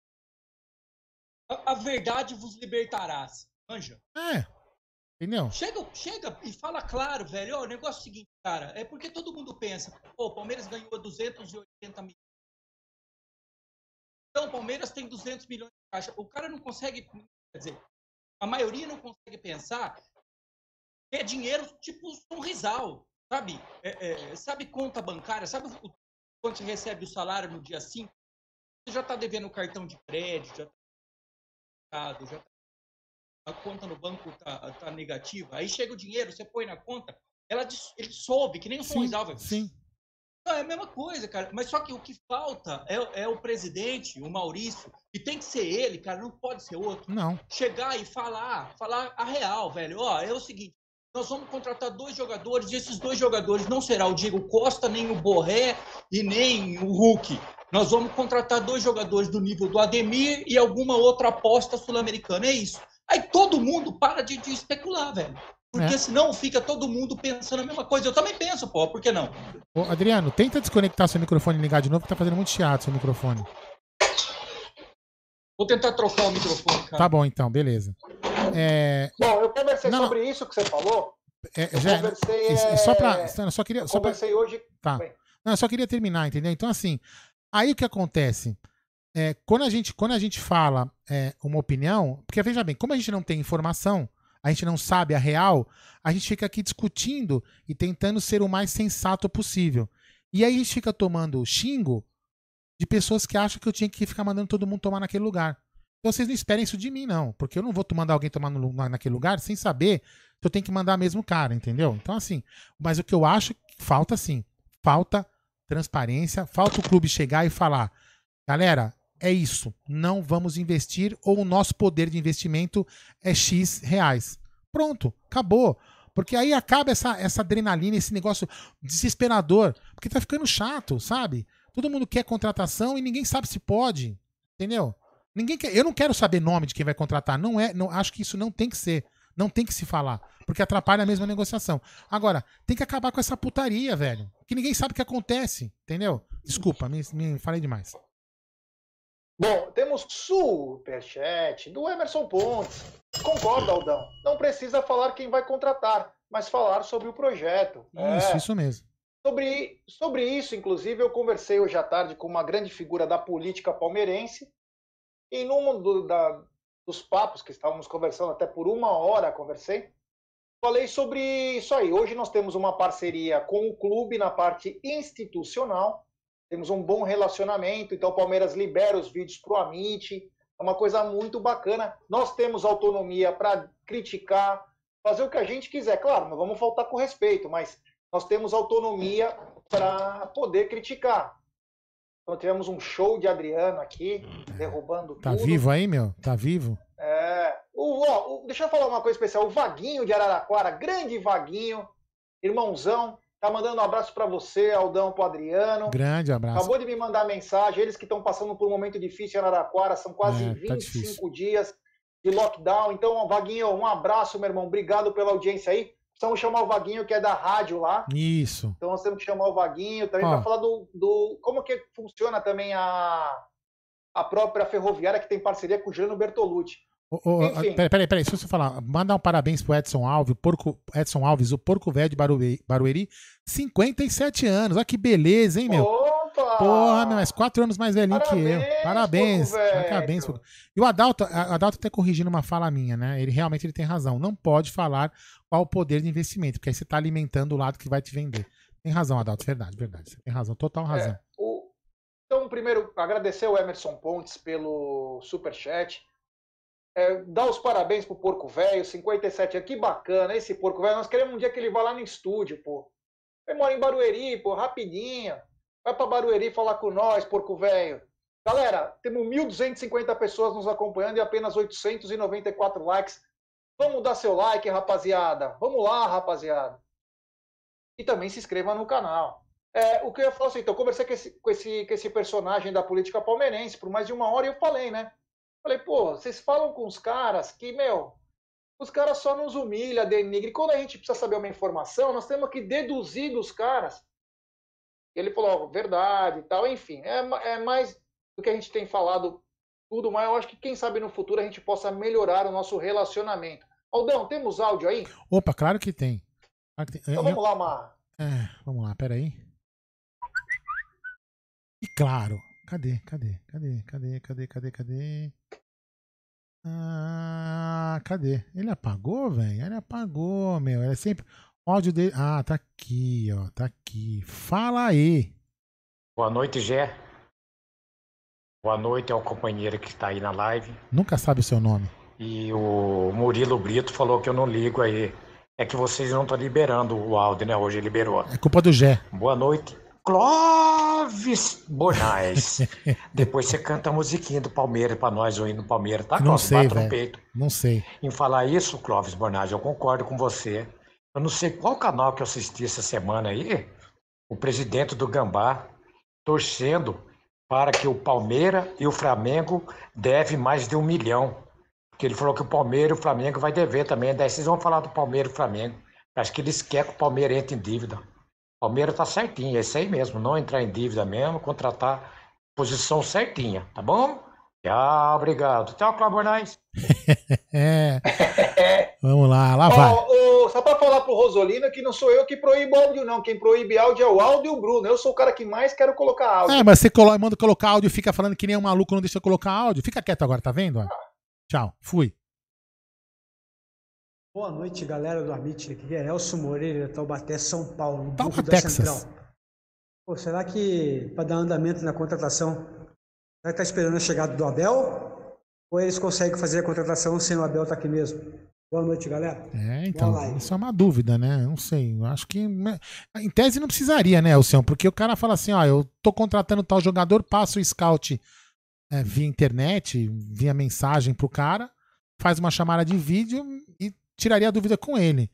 a, a verdade vos libertará. Anja. É. Entendeu? Chega, chega e fala claro, velho. Ó, o negócio é o seguinte, cara. É porque todo mundo pensa, pô, o Palmeiras ganhou 280 milhões. Então, o Palmeiras tem 200 milhões de caixa. O cara não consegue, quer dizer, a maioria não consegue pensar que é dinheiro tipo sonrisal, sabe? É, é, sabe conta bancária? Sabe o, quando você recebe o salário no dia 5? Você já está devendo o cartão de crédito, já está já tá a conta no banco tá, tá negativa, aí chega o dinheiro, você põe na conta, ela ele soube, que nem o São Rizal Sim. Não, é a mesma coisa, cara. Mas só que o que falta é, é, o presidente, o Maurício, e tem que ser ele, cara, não pode ser outro. Não. Chegar e falar, falar a real, velho. Ó, é o seguinte, nós vamos contratar dois jogadores, e esses dois jogadores não será o Diego Costa, nem o Borré e nem o Hulk. Nós vamos contratar dois jogadores do nível do Ademir e alguma outra aposta sul-americana. É isso. Aí todo mundo para de, de especular, velho. Porque é. senão fica todo mundo pensando a mesma coisa. Eu também penso, pô, por que não? Ô, Adriano, tenta desconectar seu microfone e ligar de novo, que tá fazendo muito chiado seu microfone. Vou tentar trocar o microfone, cara. Tá bom, então, beleza. É... Bom, eu conversei não, sobre isso que você falou. É, já, conversei, é... Só pra. Eu só queria. Só conversei pra... hoje. Tá. Não, eu só queria terminar, entendeu? Então, assim, aí o que acontece? É, quando, a gente, quando a gente fala é, uma opinião, porque veja bem, como a gente não tem informação, a gente não sabe a real, a gente fica aqui discutindo e tentando ser o mais sensato possível. E aí a gente fica tomando xingo de pessoas que acham que eu tinha que ficar mandando todo mundo tomar naquele lugar. Então vocês não esperem isso de mim, não. Porque eu não vou mandar alguém tomar no, naquele lugar sem saber que eu tenho que mandar mesmo cara, entendeu? Então, assim, mas o que eu acho que falta, sim, falta transparência, falta o clube chegar e falar, galera, é isso. Não vamos investir ou o nosso poder de investimento é X reais. Pronto, acabou. Porque aí acaba essa, essa adrenalina, esse negócio desesperador. Porque tá ficando chato, sabe? Todo mundo quer contratação e ninguém sabe se pode. Entendeu? Ninguém quer, eu não quero saber nome de quem vai contratar. Não é, não, acho que isso não tem que ser. Não tem que se falar. Porque atrapalha a mesma negociação. Agora, tem que acabar com essa putaria, velho. Que ninguém sabe o que acontece. Entendeu? Desculpa, me, me falei demais. Bom, temos superchat do Emerson Pontes. Concorda, Aldão? Não precisa falar quem vai contratar, mas falar sobre o projeto. Isso, é. isso mesmo. Sobre, sobre isso, inclusive, eu conversei hoje à tarde com uma grande figura da política palmeirense. E numa do, da, dos papos que estávamos conversando, até por uma hora conversei. Falei sobre isso aí. Hoje nós temos uma parceria com o clube na parte institucional. Temos um bom relacionamento, então o Palmeiras libera os vídeos para o Amit. É uma coisa muito bacana. Nós temos autonomia para criticar, fazer o que a gente quiser. Claro, não vamos faltar com respeito, mas nós temos autonomia para poder criticar. Então tivemos um show de Adriano aqui, derrubando tá tudo. Tá vivo aí, meu? Tá vivo? É. O, ó, o, deixa eu falar uma coisa especial. O Vaguinho de Araraquara, grande Vaguinho, irmãozão, tá mandando um abraço para você, Aldão, pro Adriano. Grande abraço. Acabou de me mandar mensagem. Eles que estão passando por um momento difícil em Araraquara, são quase é, 25 tá dias de lockdown. Então, Vaguinho, um abraço, meu irmão. Obrigado pela audiência aí. Precisamos chamar o Vaguinho, que é da rádio lá. Isso. Então nós temos que chamar o Vaguinho também para falar do, do. Como que funciona também a, a própria ferroviária que tem parceria com o Juliano Bertolucci. Oh, oh, peraí, peraí, peraí, se você falar, mandar um parabéns pro Edson Alves, Porco, Edson Alves, o Porco Velho de Barueri, Barueri, 57 anos, olha que beleza, hein, meu? Opa! Porra, meu, mas quatro anos mais velhinho parabéns, que eu. Parabéns, parabéns. E o Adalto, o Adalto até corrigindo uma fala minha, né? Ele realmente ele tem razão. Não pode falar qual o poder de investimento, porque aí você tá alimentando o lado que vai te vender. Tem razão, Adalto, verdade, verdade. Você tem razão, total razão. É, o... Então, primeiro, agradecer o Emerson Pontes pelo superchat. É, dar os parabéns pro Porco Velho, 57 anos. Que bacana esse Porco Velho. Nós queremos um dia que ele vá lá no estúdio, pô. Ele mora em Barueri, pô, rapidinho. Vai para Barueri falar com nós, Porco Velho. Galera, temos 1.250 pessoas nos acompanhando e apenas 894 likes. Vamos dar seu like, rapaziada. Vamos lá, rapaziada. E também se inscreva no canal. É, o que eu ia falar assim, então, eu conversei com esse, com, esse, com esse personagem da política palmeirense por mais de uma hora e eu falei, né? Falei, pô, vocês falam com os caras que, meu, os caras só nos humilham, denigram. E quando a gente precisa saber uma informação, nós temos que deduzir dos caras. Ele falou, verdade e tal, enfim. É, é mais do que a gente tem falado tudo, mas eu acho que quem sabe no futuro a gente possa melhorar o nosso relacionamento. Aldão, temos áudio aí? Opa, claro que tem. Claro que tem. Então vamos lá, Mar. É, vamos lá, peraí. E claro. Cadê? Cadê? Cadê? Cadê? Cadê? Cadê? Cadê? Ah, cadê? Ele apagou, velho? Ele apagou, meu. Ele é sempre. O áudio dele. Ah, tá aqui, ó. Tá aqui. Fala aí. Boa noite, Gé. Boa noite ao companheiro que está aí na live. Nunca sabe o seu nome. E o Murilo Brito falou que eu não ligo aí. É que vocês não estão liberando o áudio, né? Hoje liberou. É culpa do Gé. Boa noite. Clóvis Bonais. [laughs] Depois você canta a musiquinha do Palmeiras pra nós aí no Palmeiras, tá, Clóvis? Não sei, velho. Não sei. Em falar isso, Clóvis Bonais, eu concordo com você. Eu não sei qual canal que eu assisti essa semana aí, o presidente do Gambá torcendo para que o Palmeiras e o Flamengo devem mais de um milhão. Porque ele falou que o Palmeiras e o Flamengo vai dever também. Daí vocês vão falar do Palmeiras e o Flamengo. Acho que eles querem que o Palmeiras entre em dívida. Palmeiras tá certinho, é isso aí mesmo. Não entrar em dívida mesmo, contratar posição certinha, tá bom? Ah, obrigado. Tchau, Cláudio Bornais. [laughs] Vamos lá, lá vai. Oh, oh, só para falar pro Rosolino que não sou eu que proíbo áudio, não. Quem proíbe áudio é o áudio e o Bruno. Eu sou o cara que mais quero colocar áudio. É, mas você colo... manda colocar áudio e fica falando que nem um maluco não deixa eu colocar áudio. Fica quieto agora, tá vendo? Ah. Tchau, fui. Boa noite, galera do Amit. Aqui é Elcio Moreira, Taubaté, São Paulo. Taubaté, Texas. Central. Pô, será que para dar andamento na contratação, será que tá esperando a chegada do Abel? Ou eles conseguem fazer a contratação sem o Abel estar tá aqui mesmo? Boa noite, galera. É, então, isso é uma dúvida, né? Não sei. Eu acho que. Né, em tese não precisaria, né, Elcião? Porque o cara fala assim: ó, eu tô contratando tal jogador, passo o scout é, via internet, via mensagem pro cara, faz uma chamada de vídeo e tiraria a dúvida com ele.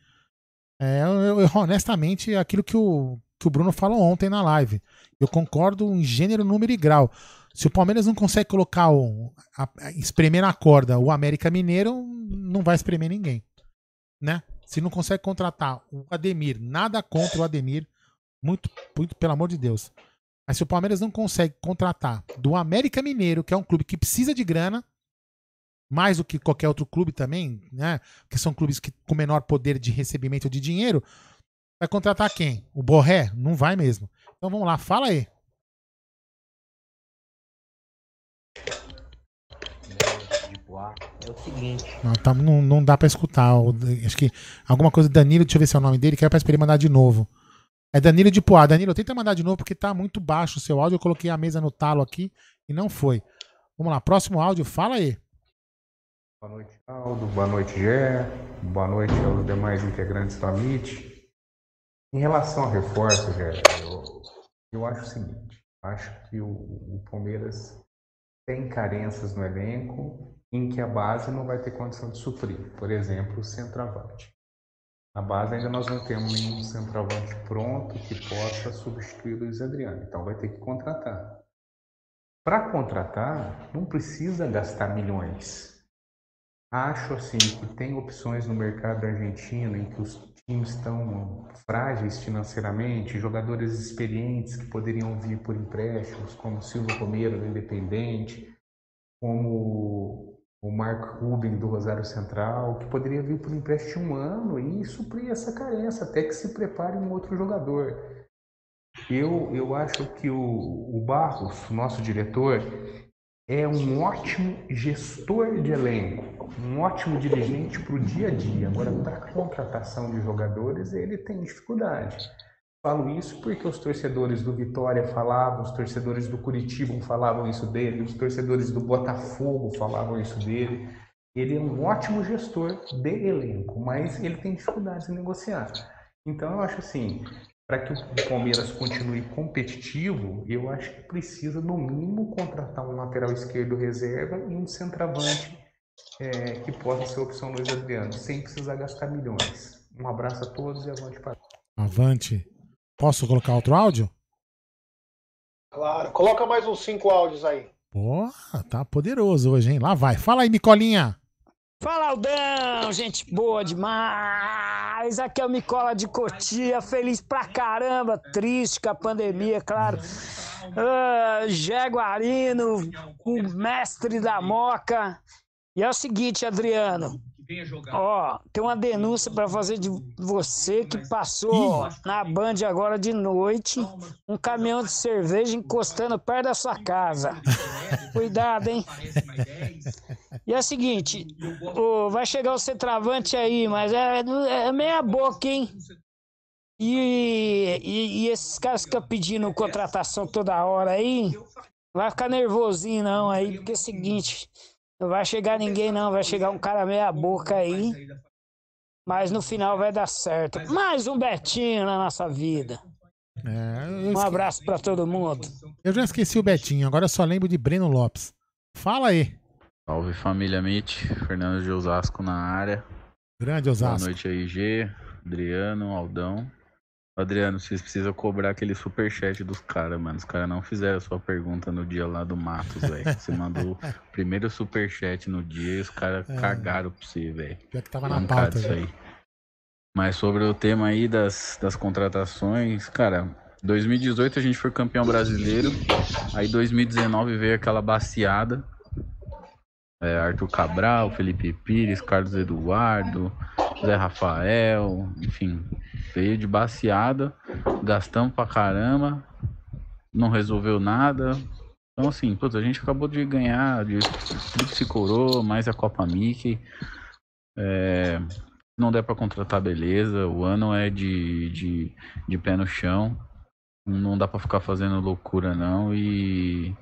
É, eu, eu, honestamente, aquilo que o, que o Bruno falou ontem na live. Eu concordo em gênero, número e grau. Se o Palmeiras não consegue colocar o. A, a, espremer na corda o América Mineiro, não vai espremer ninguém. Né? Se não consegue contratar o Ademir, nada contra o Ademir, muito, muito pelo amor de Deus. Mas se o Palmeiras não consegue contratar do América Mineiro, que é um clube que precisa de grana, mais do que qualquer outro clube também, né? Que são clubes que, com menor poder de recebimento de dinheiro. Vai contratar quem? O Borré? Não vai mesmo. Então vamos lá, fala aí. é o seguinte. Não, tá, não, não dá pra escutar. Acho que alguma coisa Danilo, deixa eu ver se é o nome dele, que era pra ele mandar de novo. É Danilo de Poá. Danilo, tenta mandar de novo porque tá muito baixo o seu áudio. Eu coloquei a mesa no talo aqui e não foi. Vamos lá, próximo áudio, fala aí. Boa noite, Aldo. Boa noite, Gé. Boa noite aos demais integrantes do Amit. Em relação a reforço, Gé, eu, eu acho o seguinte: acho que o, o Palmeiras tem carências no elenco em que a base não vai ter condição de suprir. Por exemplo, o centroavante. Na base ainda nós não temos nenhum centroavante pronto que possa substituir o Luiz Adriano. Então vai ter que contratar. Para contratar, não precisa gastar milhões. Acho assim que tem opções no mercado argentino em que os times estão frágeis financeiramente, jogadores experientes que poderiam vir por empréstimos, como Silvio Romero do Independente, como o Marco Ruben do Rosário Central, que poderia vir por empréstimo um ano e suprir essa carência, até que se prepare um outro jogador. Eu, eu acho que o, o Barros, nosso diretor, é um ótimo gestor de elenco, um ótimo dirigente para o dia a dia. Agora, para contratação de jogadores, ele tem dificuldade. Falo isso porque os torcedores do Vitória falavam, os torcedores do Curitiba falavam isso dele, os torcedores do Botafogo falavam isso dele. Ele é um ótimo gestor de elenco, mas ele tem dificuldades em negociar. Então eu acho assim, para que o Palmeiras continue competitivo, eu acho que precisa, no mínimo, contratar um lateral esquerdo reserva e um centroavante é, que possa ser a opção Luiz Adriano, sem precisar gastar milhões. Um abraço a todos e avante para. Avante. Posso colocar outro áudio? Claro, coloca mais uns cinco áudios aí. Porra, tá poderoso hoje, hein? Lá vai. Fala aí, Micolinha. Fala, Aldão! Gente boa demais! Aqui é o Micola de Cotia, feliz pra caramba, triste com a pandemia, claro. Uh, Jaguarino, o mestre da moca. E é o seguinte, Adriano, venha jogar. Ó, tem uma denúncia para fazer de você que passou na Band agora de noite um caminhão de cerveja encostando perto da sua casa. [laughs] Cuidado, hein? E é o seguinte, ó, vai chegar o centroavante aí, mas é, é meia boca, hein? E, e, e esses caras que ficam pedindo contratação toda hora aí, vai ficar nervosinho não aí, porque é o seguinte, não vai chegar ninguém, não. Vai chegar um cara meia boca aí. Mas no final vai dar certo. Mais um Betinho na nossa vida. É, um abraço para todo mundo. Eu já esqueci o Betinho, agora eu só lembro de Breno Lopes. Fala aí. Salve família Mitch, Fernando de Osasco na área. Grande Osasco. Boa noite aí, G, Adriano, Aldão. Adriano, vocês precisam cobrar aquele superchat dos caras, mano. Os caras não fizeram a sua pergunta no dia lá do Matos, velho. Você mandou o [laughs] primeiro superchat no dia e os caras é. cagaram pra você, velho. Já que tava na pauta, isso aí. Mas sobre o tema aí das, das contratações, cara, 2018 a gente foi campeão brasileiro. Aí 2019 veio aquela baciada. É, Arthur Cabral, Felipe Pires, Carlos Eduardo, Zé Rafael, enfim, veio de baseada, gastamos pra caramba, não resolveu nada. Então, assim, putz, a gente acabou de ganhar de Tríplice Coroa, mais a Copa Mickey. É, não der para contratar, beleza. O ano é de, de, de pé no chão. Não dá para ficar fazendo loucura, não. E,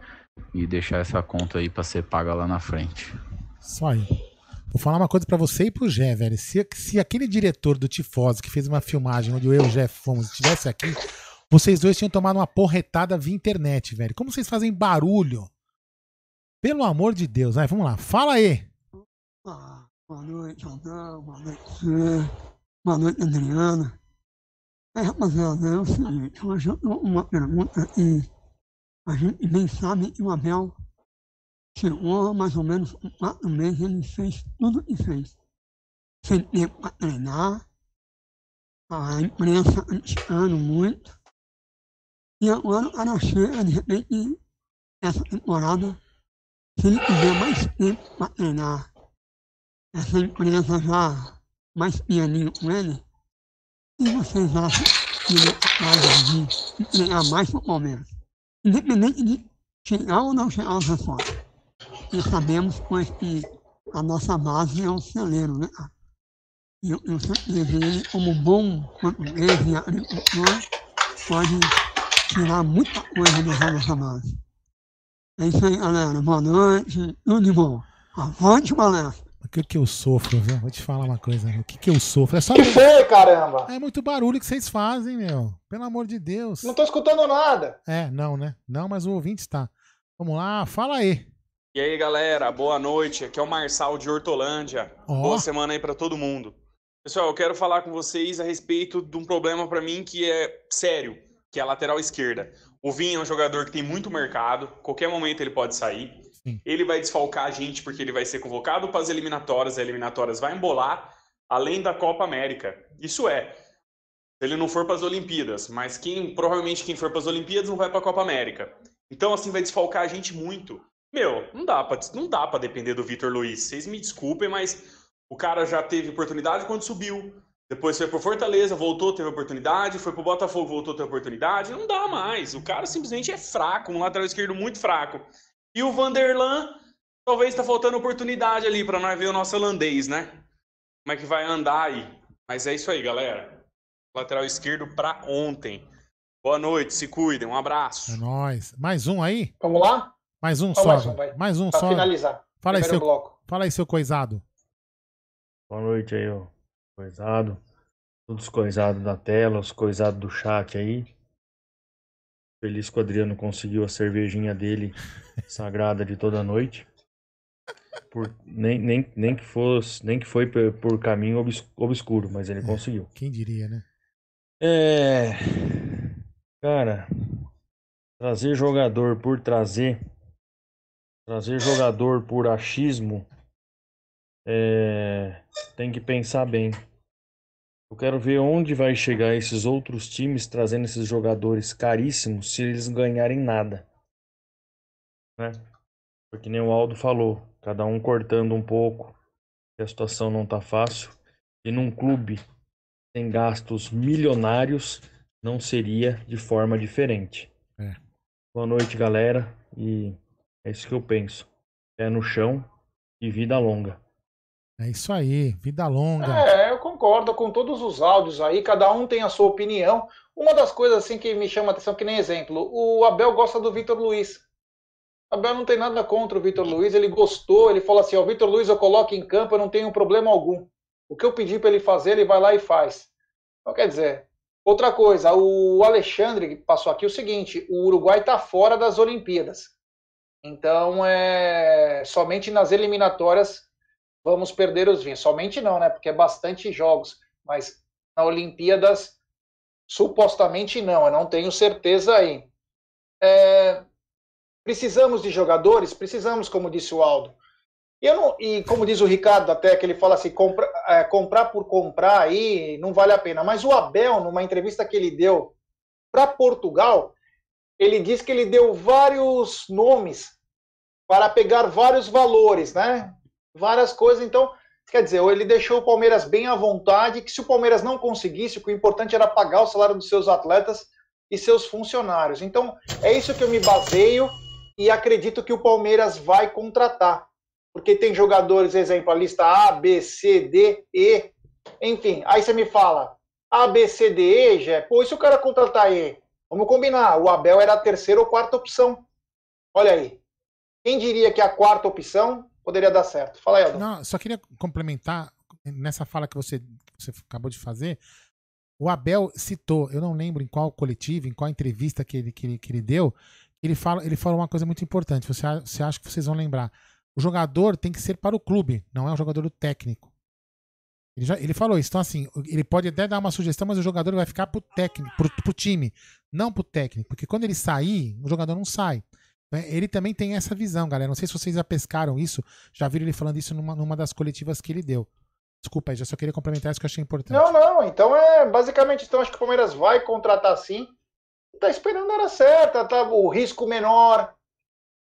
e deixar essa conta aí para ser paga lá na frente. Só aí. Vou falar uma coisa para você e pro Jé, velho. Se, se aquele diretor do Tifose que fez uma filmagem onde eu e o Jé fomos estivesse aqui, vocês dois tinham tomado uma porretada via internet, velho. Como vocês fazem barulho? Pelo amor de Deus, vai, vamos lá. Fala aí. Ah, boa noite, Aldão. Boa noite, Zé. Boa noite, Adriana. É, rapaziada, é o seguinte, hoje eu tô uma pergunta e a gente bem sabe que o Abel Chegou mais ou menos quatro meses, ele fez tudo que fez. Sem tempo para treinar, a imprensa criticando muito. E agora o cara chega, de repente, essa temporada, se ele tiver mais tempo para treinar, essa imprensa já mais pianinho com ele, e vocês acham que ele é capaz de treinar mais para o? Independente de chegar ou não chegar aos reforços. E sabemos, pois, que a nossa base é o celeiro, né? Eu, eu sempre vejo como bom português e agricultor, pode tirar muita coisa dessa nossa base. É isso aí, galera. Boa noite. Tudo de bom. Avante, palestra. O que, que eu sofro, viu? Vou te falar uma coisa. O que, que eu sofro? É só. Que foi, caramba? É muito barulho que vocês fazem, meu. Pelo amor de Deus. Não tô escutando nada. É, não, né? Não, mas o ouvinte está. Vamos lá, fala aí. E aí, galera, boa noite. Aqui é o Marçal de Hortolândia. Oh. Boa semana aí para todo mundo. Pessoal, eu quero falar com vocês a respeito de um problema para mim que é sério, que é a lateral esquerda. O Vinha é um jogador que tem muito mercado, qualquer momento ele pode sair. Ele vai desfalcar a gente porque ele vai ser convocado para as eliminatórias, as eliminatórias vai embolar, além da Copa América. Isso é, se ele não for para as Olimpíadas, mas quem provavelmente quem for para as Olimpíadas não vai para a Copa América. Então assim vai desfalcar a gente muito. Meu, não dá para não dá para depender do Vitor Luiz. Vocês me desculpem, mas o cara já teve oportunidade quando subiu. Depois foi pro Fortaleza, voltou, teve oportunidade. Foi pro Botafogo, voltou, teve oportunidade. Não dá mais. O cara simplesmente é fraco, um lateral esquerdo muito fraco. E o Vanderlan, talvez está faltando oportunidade ali para nós ver o nosso holandês, né? Como é que vai andar aí. Mas é isso aí, galera. Lateral esquerdo para ontem. Boa noite, se cuidem, um abraço. É nóis. Mais um aí? Vamos lá? Mais um só. Mais um, mais um pra só. finalizar. Fala aí, seu, bloco. fala aí, seu coisado. Boa noite aí, ó. Coisado. Todos os coisados da tela, os coisados do chat aí. Feliz que o Adriano conseguiu a cervejinha dele sagrada de toda noite. Por, nem, nem, nem que fosse, nem que foi por, caminho obs, obscuro, mas ele é, conseguiu. Quem diria, né? É. Cara, trazer jogador por trazer, trazer jogador por achismo, é, tem que pensar bem. Eu quero ver onde vai chegar esses outros times trazendo esses jogadores caríssimos se eles ganharem nada. Né? Porque nem o Aldo falou, cada um cortando um pouco, a situação não tá fácil. E num clube sem gastos milionários não seria de forma diferente. É. Boa noite, galera. E é isso que eu penso. Pé no chão e vida longa. É isso aí, vida longa. É, concordo com todos os áudios aí, cada um tem a sua opinião. Uma das coisas assim que me chama a atenção, que nem exemplo, o Abel gosta do Vitor Luiz. Abel não tem nada contra o Vitor Luiz, ele gostou, ele falou assim: ó, o Vitor Luiz eu coloco em campo, eu não tenho problema algum. O que eu pedi para ele fazer, ele vai lá e faz. Então, quer dizer, outra coisa, o Alexandre passou aqui o seguinte: o Uruguai está fora das Olimpíadas. Então, é somente nas eliminatórias vamos perder os vinhos. Somente não, né? Porque é bastante jogos. Mas na Olimpíadas, supostamente não. Eu não tenho certeza aí. É... Precisamos de jogadores? Precisamos, como disse o Aldo. Eu não, e como diz o Ricardo, até que ele fala assim: compra, é, comprar por comprar aí não vale a pena. Mas o Abel, numa entrevista que ele deu para Portugal, ele disse que ele deu vários nomes para pegar vários valores, né? Várias coisas. Então, quer dizer, ele deixou o Palmeiras bem à vontade, que se o Palmeiras não conseguisse, o importante era pagar o salário dos seus atletas e seus funcionários. Então, é isso que eu me baseio e acredito que o Palmeiras vai contratar. Porque tem jogadores, exemplo, a lista A, B, C, D, E, enfim. Aí você me fala, A, B, C, D, E, já, pô, e se o cara contratar E? Vamos combinar, o Abel era a terceira ou quarta opção. Olha aí. Quem diria que a quarta opção poderia dar certo. Fala aí. Não, só queria complementar nessa fala que você, você acabou de fazer. O Abel citou, eu não lembro em qual coletivo, em qual entrevista que ele, que ele, que ele deu, ele, fala, ele falou uma coisa muito importante. Você, você acha que vocês vão lembrar? O jogador tem que ser para o clube, não é um jogador do técnico. Ele, já, ele falou isso. Então, assim, ele pode até dar uma sugestão, mas o jogador vai ficar pro técnico, pro, pro time, não pro técnico. Porque quando ele sair, o jogador não sai. Né? Ele também tem essa visão, galera. Não sei se vocês já pescaram isso, já viram ele falando isso numa, numa das coletivas que ele deu. Desculpa aí, já só queria complementar isso que eu achei importante. Não, não, então é basicamente, então acho que o Palmeiras vai contratar sim. Tá esperando a hora certa, tá o risco menor.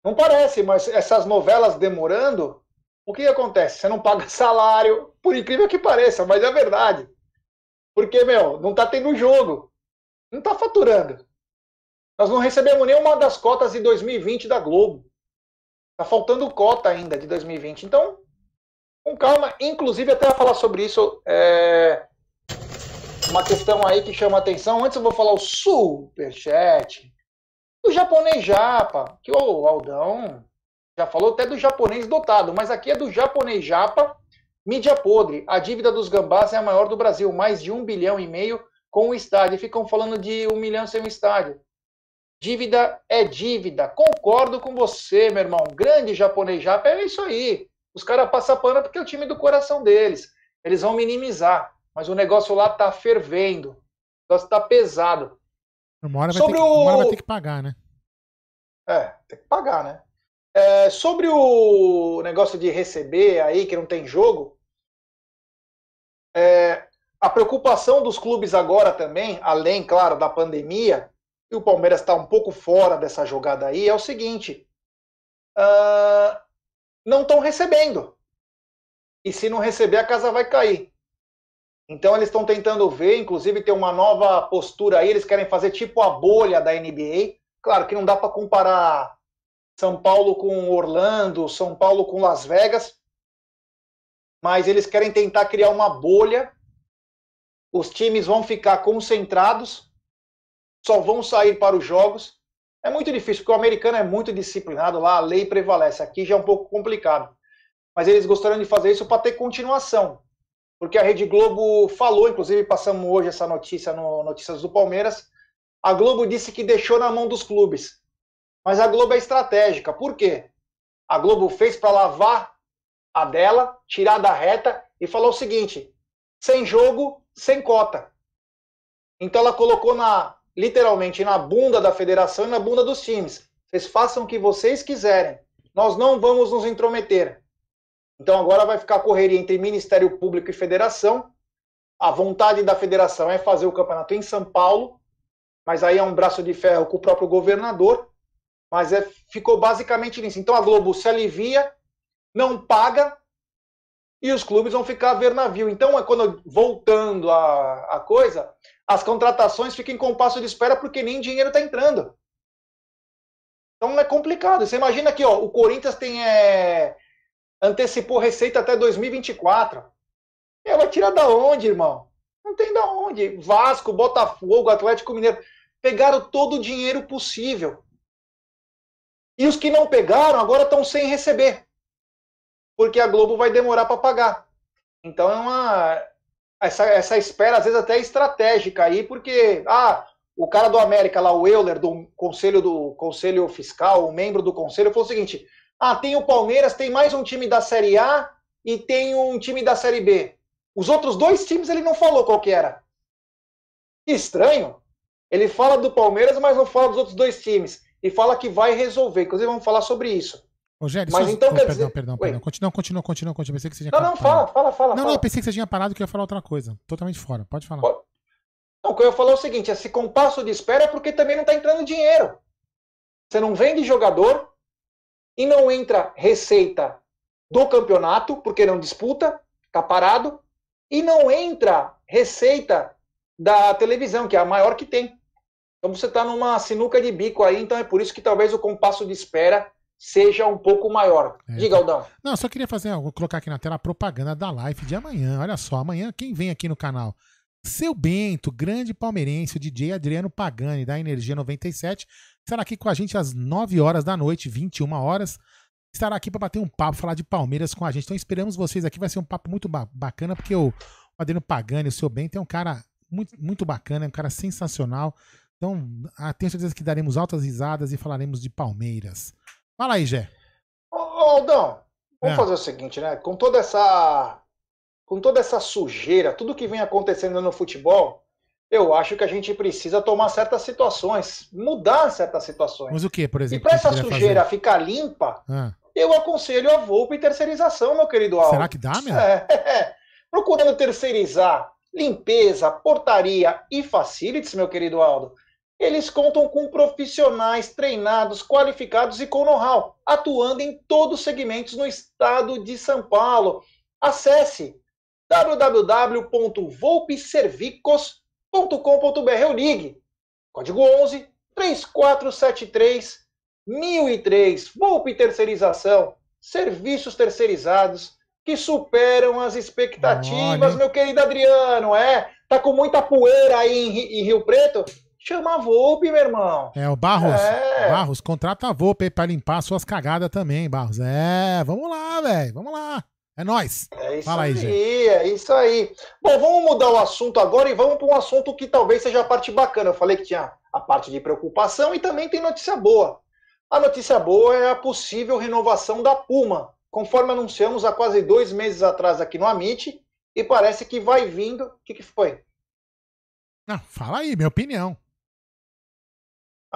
Não parece, mas essas novelas demorando, o que acontece? Você não paga [laughs] salário, por incrível que pareça, mas é verdade. Porque, meu, não tá tendo jogo. Não tá faturando. Nós não recebemos nenhuma das cotas de 2020 da Globo. Tá faltando cota ainda de 2020. Então, Com calma, inclusive até falar sobre isso, é... uma questão aí que chama atenção. Antes eu vou falar o superchat do japonês japa, que o Aldão já falou até do japonês dotado, mas aqui é do japonês japa, mídia podre. A dívida dos gambás é a maior do Brasil, mais de um bilhão e meio com o estádio. E ficam falando de um milhão sem o estádio. Dívida é dívida. Concordo com você, meu irmão. Grande japonês japa, é isso aí. Os caras passam pano porque é o time do coração deles. Eles vão minimizar. Mas o negócio lá tá fervendo. O negócio tá pesado. Uma hora vai, sobre ter, que, hora vai ter que pagar, né? É, tem que pagar, né? É, sobre o negócio de receber aí, que não tem jogo, é, a preocupação dos clubes agora também, além, claro, da pandemia, e o Palmeiras está um pouco fora dessa jogada aí, é o seguinte: uh, não estão recebendo. E se não receber, a casa vai cair. Então eles estão tentando ver, inclusive tem uma nova postura aí, eles querem fazer tipo a bolha da NBA. Claro que não dá para comparar São Paulo com Orlando, São Paulo com Las Vegas, mas eles querem tentar criar uma bolha. Os times vão ficar concentrados, só vão sair para os jogos é muito difícil, porque o americano é muito disciplinado, lá a lei prevalece. Aqui já é um pouco complicado. Mas eles gostariam de fazer isso para ter continuação. Porque a Rede Globo falou, inclusive passamos hoje essa notícia no Notícias do Palmeiras. A Globo disse que deixou na mão dos clubes. Mas a Globo é estratégica. Por quê? A Globo fez para lavar a dela, tirar da reta e falou o seguinte: sem jogo, sem cota. Então ela colocou na literalmente na bunda da federação e na bunda dos times. Vocês façam o que vocês quiserem. Nós não vamos nos intrometer. Então agora vai ficar correria entre Ministério Público e Federação. A vontade da federação é fazer o campeonato em São Paulo, mas aí é um braço de ferro com o próprio governador. Mas é, ficou basicamente nisso. Então a Globo se alivia, não paga e os clubes vão ficar a ver navio. Então, é quando voltando a, a coisa, as contratações ficam em compasso de espera porque nem dinheiro está entrando. Então é complicado. Você imagina que ó, o Corinthians tem é, antecipou receita até 2024. É, vai tirar da onde, irmão? Não tem da onde. Vasco, Botafogo, Atlético Mineiro pegaram todo o dinheiro possível. E os que não pegaram agora estão sem receber porque a Globo vai demorar para pagar. Então é uma essa, essa espera às vezes até estratégica aí, porque ah, o cara do América lá, o Euler do conselho do conselho fiscal, o membro do conselho falou o seguinte: "Ah, tem o Palmeiras, tem mais um time da Série A e tem um time da Série B. Os outros dois times ele não falou qual que era. Que estranho. Ele fala do Palmeiras, mas não fala dos outros dois times e fala que vai resolver. Inclusive vamos falar sobre isso. Rogério, Mas então oh, quer perdão, dizer... perdão, perdão. Continua, continua, continua, continua. Pensei que você tinha Não, não, fala, fala, fala. Não, fala. não, pensei que você tinha parado que ia falar outra coisa. Totalmente fora. Pode falar. Pode. Não, o que eu ia falar é o seguinte: esse compasso de espera é porque também não está entrando dinheiro. Você não vende jogador e não entra receita do campeonato, porque não disputa, está parado, e não entra receita da televisão, que é a maior que tem. Então você está numa sinuca de bico aí, então é por isso que talvez o compasso de espera seja um pouco maior. É, Diga, Aldão. Não, só queria fazer, vou colocar aqui na tela a propaganda da live de amanhã. Olha só, amanhã quem vem aqui no canal? Seu Bento, grande palmeirense, o DJ Adriano Pagani, da Energia 97, estará aqui com a gente às 9 horas da noite, 21 horas. Estará aqui para bater um papo, falar de Palmeiras com a gente. Então esperamos vocês aqui, vai ser um papo muito bacana, porque o Adriano Pagani, o seu Bento, é um cara muito, muito bacana, é um cara sensacional. Então, tenho certeza que daremos altas risadas e falaremos de Palmeiras. Fala aí, Gé. Ô, Aldão, vamos é. fazer o seguinte, né? Com toda essa. Com toda essa sujeira, tudo que vem acontecendo no futebol, eu acho que a gente precisa tomar certas situações, mudar certas situações. Mas o que, por exemplo? E para essa sujeira fazer? ficar limpa, ah. eu aconselho a Volpe e terceirização, meu querido Aldo. Será que dá, meu? É, [laughs] é. Procurando terceirizar limpeza, portaria e facilities, meu querido Aldo, eles contam com profissionais treinados, qualificados e com know-how, atuando em todos os segmentos no estado de São Paulo. Acesse www.volpeservicos.com.br ou ligue código 11 3473 1003 Volpe Terceirização, serviços terceirizados que superam as expectativas, Olha. meu querido Adriano. É, tá com muita poeira aí em Rio Preto? Chama a Volpe, meu irmão. É, o Barros. É. Barros, contrata a Volpe pra limpar suas cagadas também, Barros. É, vamos lá, velho. Vamos lá. É nóis. É isso Fala aí, aí é isso aí. Bom, vamos mudar o assunto agora e vamos para um assunto que talvez seja a parte bacana. Eu falei que tinha a parte de preocupação e também tem notícia boa. A notícia boa é a possível renovação da Puma, conforme anunciamos há quase dois meses atrás aqui no Amit, e parece que vai vindo. O que, que foi? Não, fala aí, minha opinião.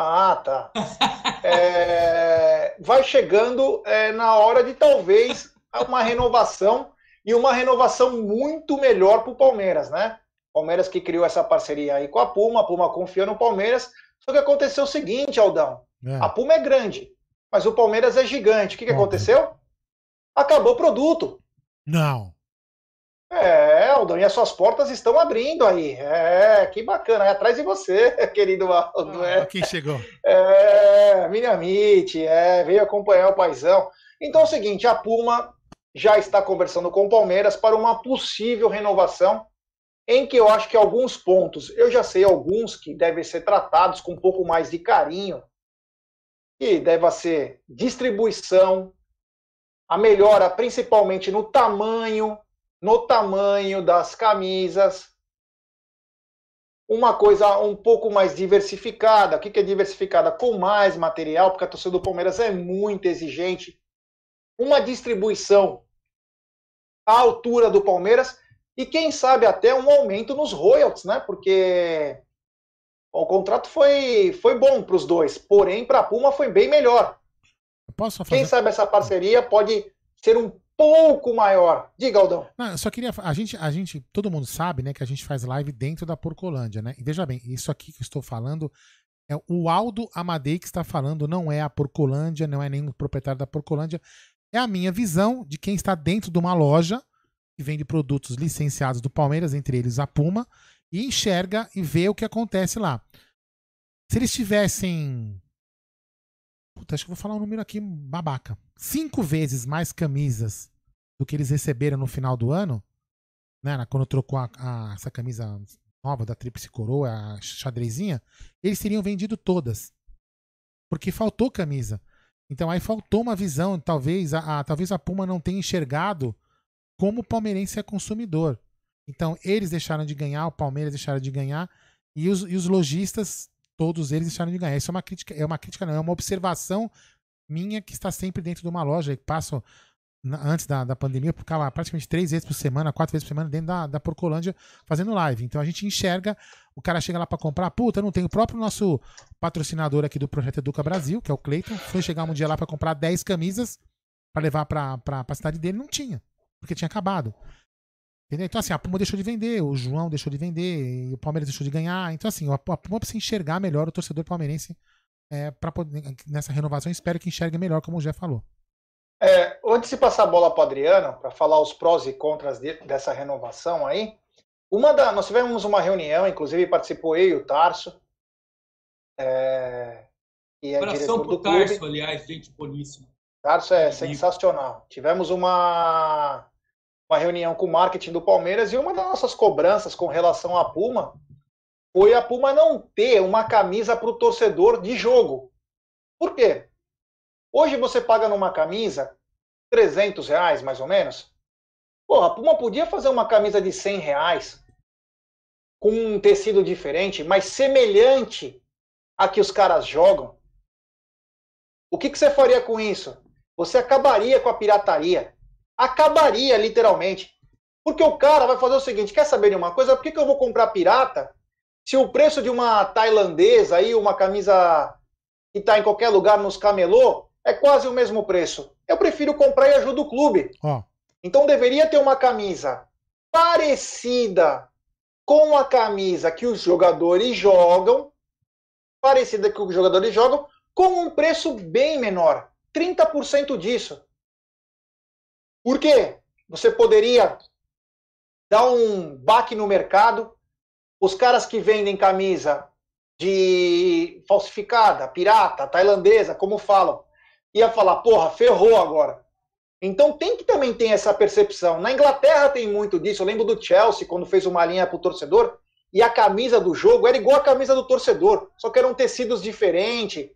Ah, tá. É, vai chegando é, na hora de talvez uma renovação e uma renovação muito melhor para o Palmeiras, né? Palmeiras que criou essa parceria aí com a Puma, a Puma confia no Palmeiras. Só que aconteceu o seguinte, Aldão: é. a Puma é grande, mas o Palmeiras é gigante. O que, que aconteceu? Acabou o produto. Não. É, Aldão, e as suas portas estão abrindo aí. É, que bacana. É atrás de você, [laughs] querido Aldo. Ah, é. Quem chegou? É, Minamite, é, veio acompanhar o paizão. Então é o seguinte, a Puma já está conversando com o Palmeiras para uma possível renovação, em que eu acho que alguns pontos, eu já sei alguns que devem ser tratados com um pouco mais de carinho, que deve ser distribuição, a melhora principalmente no tamanho no tamanho das camisas. Uma coisa um pouco mais diversificada. O que é diversificada? Com mais material, porque a torcida do Palmeiras é muito exigente. Uma distribuição à altura do Palmeiras e quem sabe até um aumento nos royalties, né? Porque o contrato foi, foi bom para os dois, porém para a Puma foi bem melhor. Quem sabe essa parceria pode ser um pouco maior. Diga, Aldão. Não, só queria. A gente, a gente, todo mundo sabe, né, que a gente faz live dentro da Porcolândia, né? E veja bem, isso aqui que eu estou falando é o Aldo Amadei que está falando, não é a Porcolândia, não é nenhum proprietário da Porcolândia. É a minha visão de quem está dentro de uma loja que vende produtos licenciados do Palmeiras, entre eles a Puma, e enxerga e vê o que acontece lá. Se eles tivessem Puta, acho que vou falar um número aqui babaca. Cinco vezes mais camisas do que eles receberam no final do ano, né? Quando trocou a, a, essa camisa nova da Tríplice Coroa, a xadrezinha, eles teriam vendido todas. Porque faltou camisa. Então aí faltou uma visão, talvez a, a, talvez a Puma não tenha enxergado como o palmeirense é consumidor. Então eles deixaram de ganhar, o Palmeiras deixaram de ganhar e os, e os lojistas todos eles deixaram de ganhar. Isso é uma crítica, é uma crítica não, é uma observação minha que está sempre dentro de uma loja e passo antes da, da pandemia, eu ficava praticamente três vezes por semana, quatro vezes por semana dentro da, da Porcolândia fazendo live. Então a gente enxerga, o cara chega lá para comprar, puta, não tem o próprio nosso patrocinador aqui do Projeto Educa Brasil, que é o Cleiton, foi chegar um dia lá para comprar 10 camisas para levar para a cidade dele, não tinha, porque tinha acabado. Entendeu? Então, assim, a Puma deixou de vender, o João deixou de vender, o Palmeiras deixou de ganhar. Então, assim, a Puma precisa enxergar melhor o torcedor palmeirense é, para nessa renovação. Espero que enxergue melhor, como o Jé falou. É, antes de passar a bola para Adriano, para falar os prós e contras de, dessa renovação aí, uma da, nós tivemos uma reunião, inclusive participou eu e o Tarso. É, e é Coração do Tarso, clube. aliás, gente boníssima. Tarso é sensacional. Tivemos uma uma reunião com o marketing do Palmeiras e uma das nossas cobranças com relação à Puma foi a Puma não ter uma camisa para o torcedor de jogo. Por quê? Hoje você paga numa camisa 300 reais, mais ou menos. Pô, a Puma podia fazer uma camisa de 100 reais com um tecido diferente, mas semelhante a que os caras jogam. O que, que você faria com isso? Você acabaria com a pirataria acabaria literalmente. Porque o cara vai fazer o seguinte: quer saber de uma coisa? Por que, que eu vou comprar pirata se o preço de uma tailandesa aí, uma camisa que está em qualquer lugar nos camelô, é quase o mesmo preço? Eu prefiro comprar e ajudo o clube. Oh. Então deveria ter uma camisa parecida com a camisa que os jogadores jogam, parecida com os jogadores jogam, com um preço bem menor. 30% disso. Por quê? Você poderia dar um baque no mercado. Os caras que vendem camisa de falsificada, pirata, tailandesa, como falam, ia falar, porra, ferrou agora. Então tem que também ter essa percepção. Na Inglaterra tem muito disso. Eu lembro do Chelsea, quando fez uma linha para o torcedor, e a camisa do jogo era igual a camisa do torcedor, só que eram tecidos diferentes.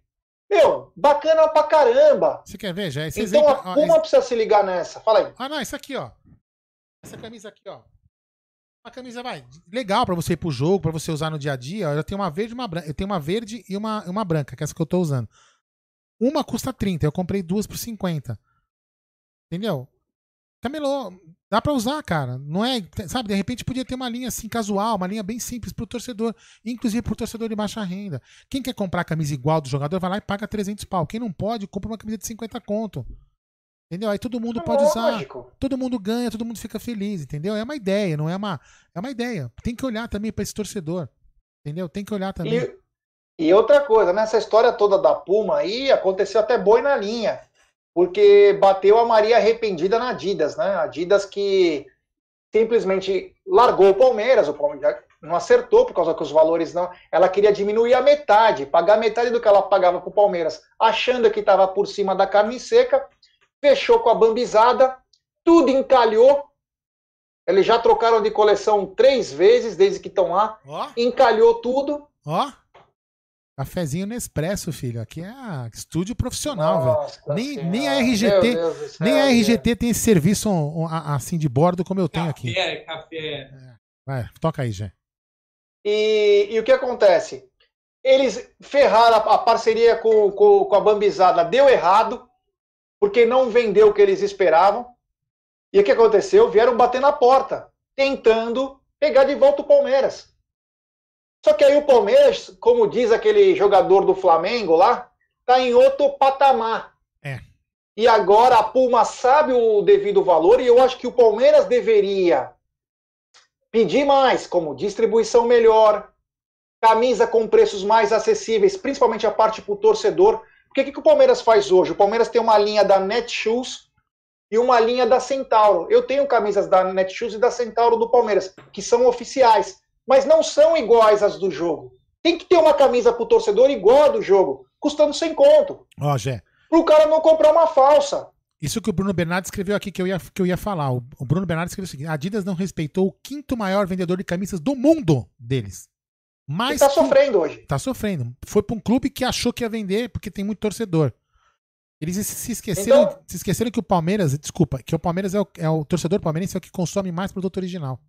Meu, bacana pra caramba. Você quer ver, já? Esse então exemplo... a Puma precisa se ligar nessa. Fala aí. Ah, não, isso aqui, ó. Essa camisa aqui, ó. Uma camisa, vai, legal para você ir pro jogo, para você usar no dia a dia. Eu tenho uma verde e uma branca. Eu tenho uma verde e uma, uma branca, que é essa que eu tô usando. Uma custa 30, eu comprei duas por 50. Entendeu? Camelô, dá pra usar, cara. Não é, sabe, de repente podia ter uma linha assim casual, uma linha bem simples pro torcedor, inclusive pro torcedor de baixa renda. Quem quer comprar a camisa igual do jogador vai lá e paga 300 pau. Quem não pode, compra uma camisa de 50 conto. Entendeu? Aí todo mundo é pode usar. Todo mundo ganha, todo mundo fica feliz, entendeu? É uma ideia, não é uma. É uma ideia. Tem que olhar também para esse torcedor. Entendeu? Tem que olhar também. E, e, outra coisa, nessa história toda da Puma aí, aconteceu até boi na linha. Porque bateu a Maria arrependida na Adidas, né? Adidas que simplesmente largou o Palmeiras, o Palmeiras não acertou por causa que os valores não. Ela queria diminuir a metade, pagar metade do que ela pagava para o Palmeiras, achando que estava por cima da carne seca fechou com a bambizada, tudo encalhou. Eles já trocaram de coleção três vezes desde que estão lá. Oh. Encalhou tudo. Ó. Oh. Cafezinho Nespresso, filho. Aqui é estúdio profissional, velho. Nem, nem a RGT, nem a RGT tem esse serviço assim de bordo como eu tenho aqui. Café, café. É. Vai, toca aí, Jé. E, e, o que acontece? Eles ferraram a, a parceria com, com, com a Bambizada, deu errado porque não vendeu o que eles esperavam. E o que aconteceu? Vieram bater na porta, tentando pegar de volta o Palmeiras. Só que aí o Palmeiras, como diz aquele jogador do Flamengo lá, tá em outro patamar. É. E agora a Puma sabe o devido valor e eu acho que o Palmeiras deveria pedir mais, como distribuição melhor, camisa com preços mais acessíveis, principalmente a parte para o torcedor, porque o que, que o Palmeiras faz hoje? O Palmeiras tem uma linha da Netshoes e uma linha da Centauro. Eu tenho camisas da Netshoes e da Centauro do Palmeiras, que são oficiais, mas não são iguais às do jogo. Tem que ter uma camisa pro torcedor igual a do jogo, custando sem conto. Ó, Gé. Pro cara não comprar uma falsa. Isso que o Bruno Bernardo escreveu aqui que eu ia, que eu ia falar. O, o Bruno Bernardo escreveu o seguinte: a Adidas não respeitou o quinto maior vendedor de camisas do mundo deles. Mas tá sofrendo hoje. Tá sofrendo. Foi para um clube que achou que ia vender porque tem muito torcedor. Eles se esqueceram, então, se esqueceram que o Palmeiras, desculpa, que o Palmeiras é o, é o torcedor palmeirense é o que consome mais produto original.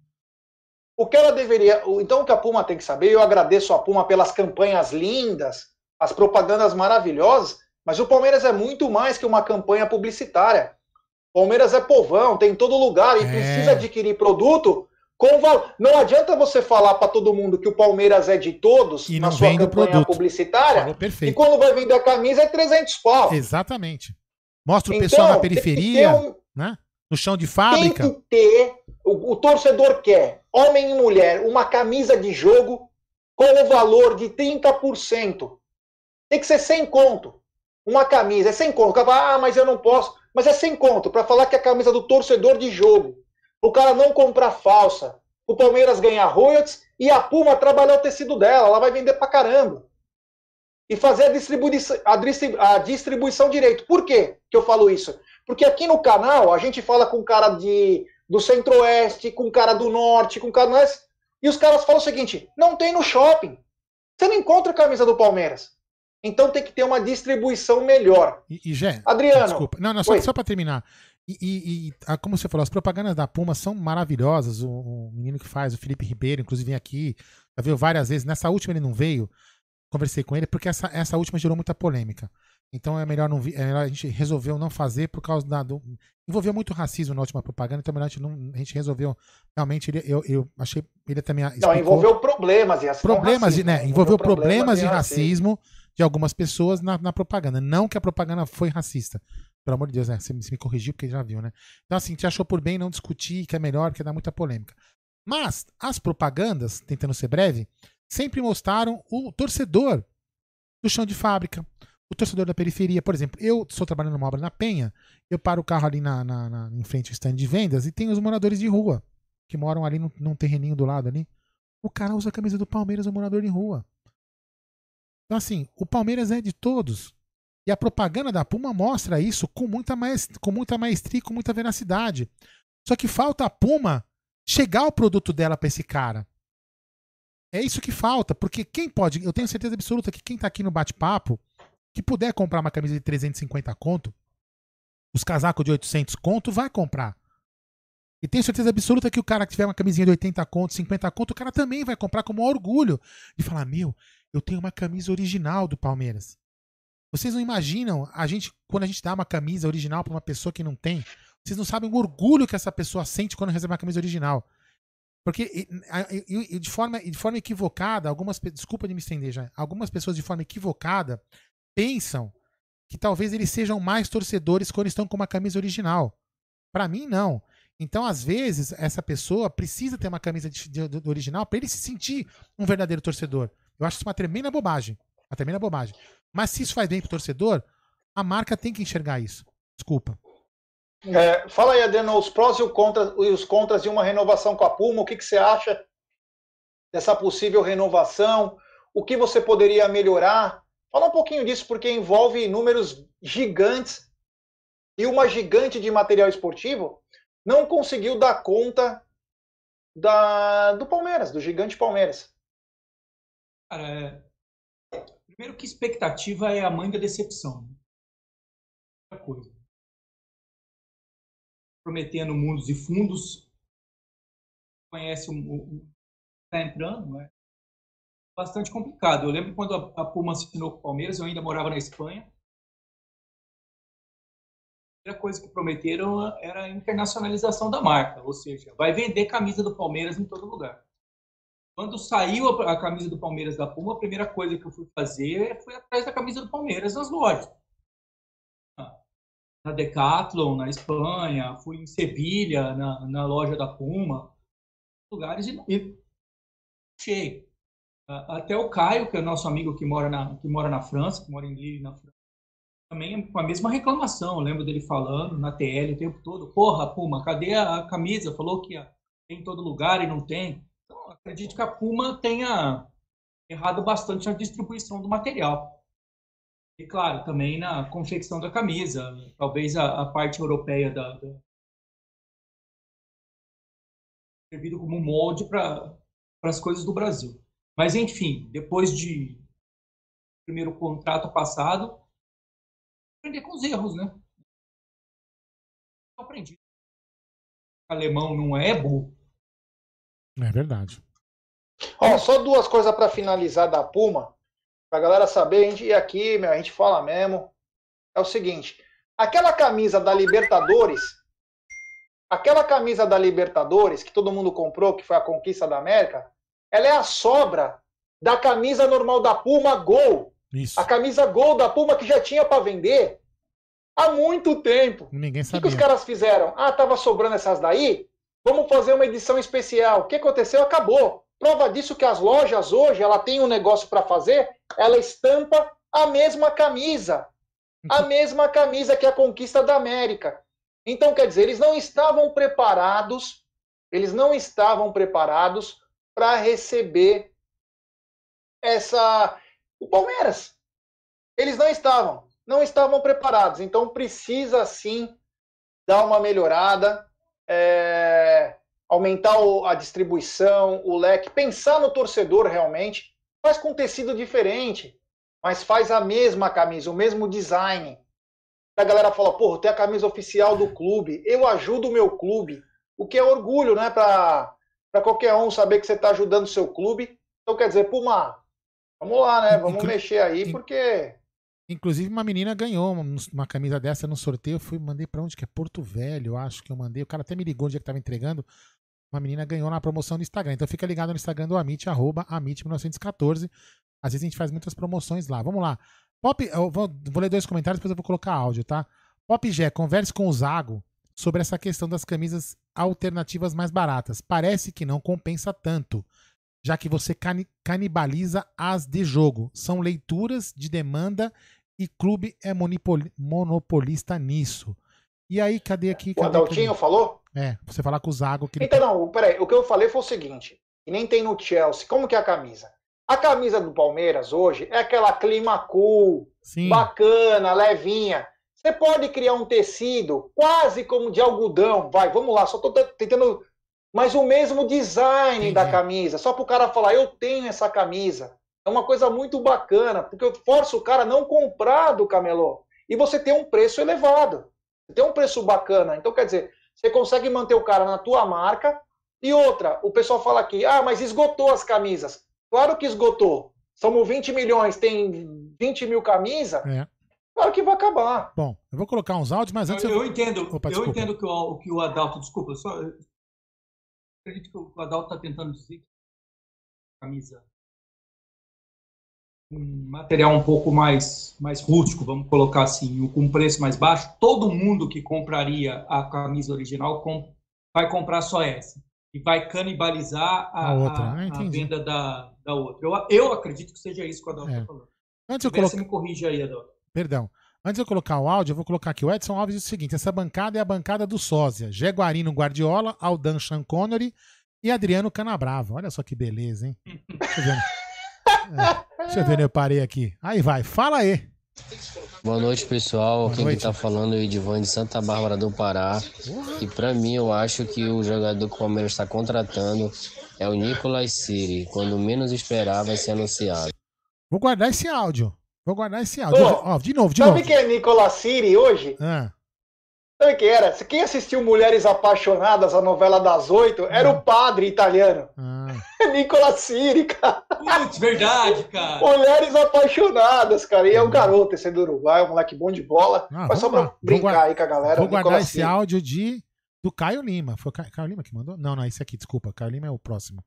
O que ela deveria, então o que a Puma tem que saber, eu agradeço a Puma pelas campanhas lindas, as propagandas maravilhosas, mas o Palmeiras é muito mais que uma campanha publicitária. O Palmeiras é povão, tem em todo lugar e é. precisa adquirir produto com val... Não adianta você falar para todo mundo que o Palmeiras é de todos e na sua campanha publicitária e quando vai vender a camisa é 300 pau. Exatamente. Mostra o então, pessoal na periferia, um... né? no chão de fábrica. Tem que ter, o, o torcedor quer, homem e mulher, uma camisa de jogo com o valor de 30%. Tem que ser sem conto. Uma camisa, é sem conto. Ah, mas eu não posso. Mas é sem conto, para falar que é a camisa do torcedor de jogo o cara não comprar falsa, o Palmeiras ganhar royalties e a Puma trabalhar o tecido dela, ela vai vender pra caramba. E fazer a distribuição, a, distribu a distribuição direito. Por quê que eu falo isso? Porque aqui no canal a gente fala com cara de, do centro-oeste, com cara do norte, com cara do oeste, e os caras falam o seguinte: não tem no shopping. Você não encontra a camisa do Palmeiras. Então tem que ter uma distribuição melhor. E, e Gé, Adriano. Desculpa. Não, não, só, só para terminar. E, e, e, ah, como você falou, as propagandas da Puma são maravilhosas. O, o, menino que faz, o Felipe Ribeiro, inclusive vem aqui, já viu várias vezes. Nessa última ele não veio, conversei com ele, porque essa, essa última gerou muita polêmica. Então é melhor não é melhor a gente resolveu não fazer por causa da. Do, envolveu muito racismo na última propaganda, então é melhor a gente, não, a gente resolveu. Realmente, ele, eu, eu achei. Ele também. Explicou, não, envolveu problemas e Problemas, racismo, né? Envolveu, problemas, problemas de racismo, racismo de algumas pessoas na, na propaganda. Não que a propaganda foi racista. Pelo amor de Deus, né? Você me corrigiu porque já viu, né? Então, assim, te achou por bem não discutir que é melhor, porque dá muita polêmica. Mas as propagandas, tentando ser breve, sempre mostraram o torcedor do chão de fábrica, o torcedor da periferia. Por exemplo, eu estou trabalhando numa obra na Penha, eu paro o carro ali na, na, na em frente ao stand de vendas e tem os moradores de rua, que moram ali num, num terreninho do lado ali. O cara usa a camisa do Palmeiras, o morador de rua. Então, assim, o Palmeiras é de todos. E a propaganda da Puma mostra isso com muita, maestria, com muita maestria com muita veracidade. Só que falta a Puma chegar o produto dela para esse cara. É isso que falta, porque quem pode, eu tenho certeza absoluta que quem tá aqui no bate-papo, que puder comprar uma camisa de 350 conto, os casacos de 800 conto, vai comprar. E tenho certeza absoluta que o cara que tiver uma camisinha de 80 conto, 50 conto, o cara também vai comprar com maior orgulho. De falar, meu, eu tenho uma camisa original do Palmeiras. Vocês não imaginam a gente, quando a gente dá uma camisa original para uma pessoa que não tem, vocês não sabem o orgulho que essa pessoa sente quando recebe uma camisa original. Porque de forma, de forma equivocada, algumas desculpa de me estender já, algumas pessoas de forma equivocada pensam que talvez eles sejam mais torcedores quando estão com uma camisa original. Para mim não. Então, às vezes, essa pessoa precisa ter uma camisa de, de, de original para ele se sentir um verdadeiro torcedor. Eu acho isso uma tremenda bobagem. Uma tremenda bobagem. Mas se isso faz bem pro torcedor, a marca tem que enxergar isso. Desculpa. É, fala aí, Adriano, os prós e, contra, e, os contras de uma renovação com a Puma. O que, que você acha dessa possível renovação? O que você poderia melhorar? Fala um pouquinho disso, porque envolve números gigantes e uma gigante de material esportivo não conseguiu dar conta da, do Palmeiras, do gigante Palmeiras. Cara, é... primeiro que expectativa é a mãe da decepção. Outra coisa prometendo mundos e fundos. Conhece o está entrando, não é? Bastante complicado. Eu lembro quando a, Puma assinou com o Palmeiras, eu ainda morava na Espanha. A primeira coisa que prometeram era a internacionalização da marca, ou seja, vai vender camisa do Palmeiras em todo lugar. Quando saiu a, camisa do Palmeiras da Puma, a primeira coisa que eu fui fazer foi atrás da camisa do Palmeiras nas lojas na Decathlon, na Espanha, fui em Sevilha, na, na loja da Puma, lugares e, e cheio. Até o Caio, que é nosso amigo que mora na, que mora na França, que mora em Lille, na França, também com a mesma reclamação. Eu lembro dele falando na TL o tempo todo: Porra, Puma, cadê a camisa? Falou que tem em todo lugar e não tem. Então, acredito que a Puma tenha errado bastante na distribuição do material. E, claro, também na confecção da camisa, talvez a, a parte europeia da, da servido como molde para as coisas do Brasil. Mas, enfim, depois de primeiro contrato passado, aprender com os erros, né? Eu aprendi. O alemão não é burro. É verdade. Ó, só duas coisas para finalizar da Puma. Pra galera saber, a gente, e aqui, meu, a gente fala mesmo. É o seguinte: aquela camisa da Libertadores, aquela camisa da Libertadores que todo mundo comprou, que foi a conquista da América, ela é a sobra da camisa normal da Puma Gol. Isso. A camisa Gol da Puma que já tinha para vender há muito tempo. Ninguém sabia. O que, que os caras fizeram? Ah, tava sobrando essas daí? Vamos fazer uma edição especial. O que aconteceu? Acabou. Prova disso que as lojas hoje, ela tem um negócio para fazer, ela estampa a mesma camisa. A mesma camisa que a conquista da América. Então, quer dizer, eles não estavam preparados, eles não estavam preparados para receber essa o Palmeiras. Eles não estavam, não estavam preparados. Então precisa sim dar uma melhorada. É aumentar a distribuição, o leque, pensar no torcedor realmente, faz com tecido diferente, mas faz a mesma camisa, o mesmo design. A galera fala, porra, tem a camisa oficial do clube, eu ajudo o meu clube, o que é orgulho, né, para qualquer um saber que você está ajudando o seu clube. Então, quer dizer, Puma, vamos lá, né, vamos Inclu mexer aí, porque... Inclusive, uma menina ganhou uma camisa dessa no sorteio. Eu fui, mandei para onde que é? Porto Velho, acho que eu mandei. O cara até me ligou onde é que tava entregando uma menina ganhou na promoção do Instagram. Então fica ligado no Instagram do Amit, arroba Amit1914. Às vezes a gente faz muitas promoções lá. Vamos lá. Pop, eu vou, vou ler dois comentários, depois eu vou colocar áudio, tá? Pop Gé, converse com o Zago sobre essa questão das camisas alternativas mais baratas. Parece que não compensa tanto, já que você canibaliza as de jogo. São leituras de demanda e clube é monopolista nisso. E aí, cadê aqui? Cadê o Adaltinho falou? É, você falar com o Zago. Que então, não, peraí, o que eu falei foi o seguinte, e nem tem no Chelsea, como que é a camisa? A camisa do Palmeiras hoje é aquela clima cool, Sim. bacana, levinha. Você pode criar um tecido quase como de algodão, vai, vamos lá, só estou tentando, mas o mesmo design da camisa, só para o cara falar, eu tenho essa camisa. É uma coisa muito bacana, porque eu forço o cara a não comprar do camelô. E você tem um preço elevado. Você tem um preço bacana. Então, quer dizer, você consegue manter o cara na tua marca. E outra, o pessoal fala aqui, ah, mas esgotou as camisas. Claro que esgotou. Somos 20 milhões, tem 20 mil camisas. É. Claro que vai acabar. Bom, eu vou colocar uns áudios, mas antes eu. Eu, eu entendo, Opa, eu entendo que o, que o Adalto, desculpa, só. Eu acredito que o Adalto está tentando dizer que camisa um material um pouco mais, mais rústico, vamos colocar assim, com preço mais baixo, todo mundo que compraria a camisa original com, vai comprar só essa. E vai canibalizar a, a, outra, a, a venda da, da outra. Eu, eu acredito que seja isso que o Adolfo está é. falando. Antes eu colocar... me corrige aí, Adolfo. Perdão. Antes de eu colocar o áudio, eu vou colocar aqui. O Edson Alves diz o seguinte: essa bancada é a bancada do Sósia. Jaguarino Guardiola, Aldan Sean Connery e Adriano Canabrava. Olha só que beleza, hein? Deixa eu ver. [laughs] É, deixa eu ver, eu parei aqui. Aí vai, fala aí. Boa noite, pessoal. Boa Quem noite. que tá falando é o Edivan de Santa Bárbara do Pará. E para mim, eu acho que o jogador que o Palmeiras está contratando é o Nicolas Siri. Quando menos esperar, vai ser anunciado. Vou guardar esse áudio. Vou guardar esse áudio. Ô, Ó, de novo, de sabe novo. Sabe quem é Nicolas Siri hoje? Ah. Sabe quem era? Quem assistiu Mulheres Apaixonadas, a novela das oito, era o padre italiano. Ah. [laughs] Nicolas Siri, cara. Putz, verdade, cara. Mulheres Apaixonadas, cara. E é um garoto, esse é do Uruguai, um moleque bom de bola. Ah, Mas só pra lá. brincar aí com a galera. Vou guardar esse Siri. áudio de, do Caio Lima. Foi o Caio Lima que mandou? Não, não, esse aqui, desculpa. Caio Lima é o próximo.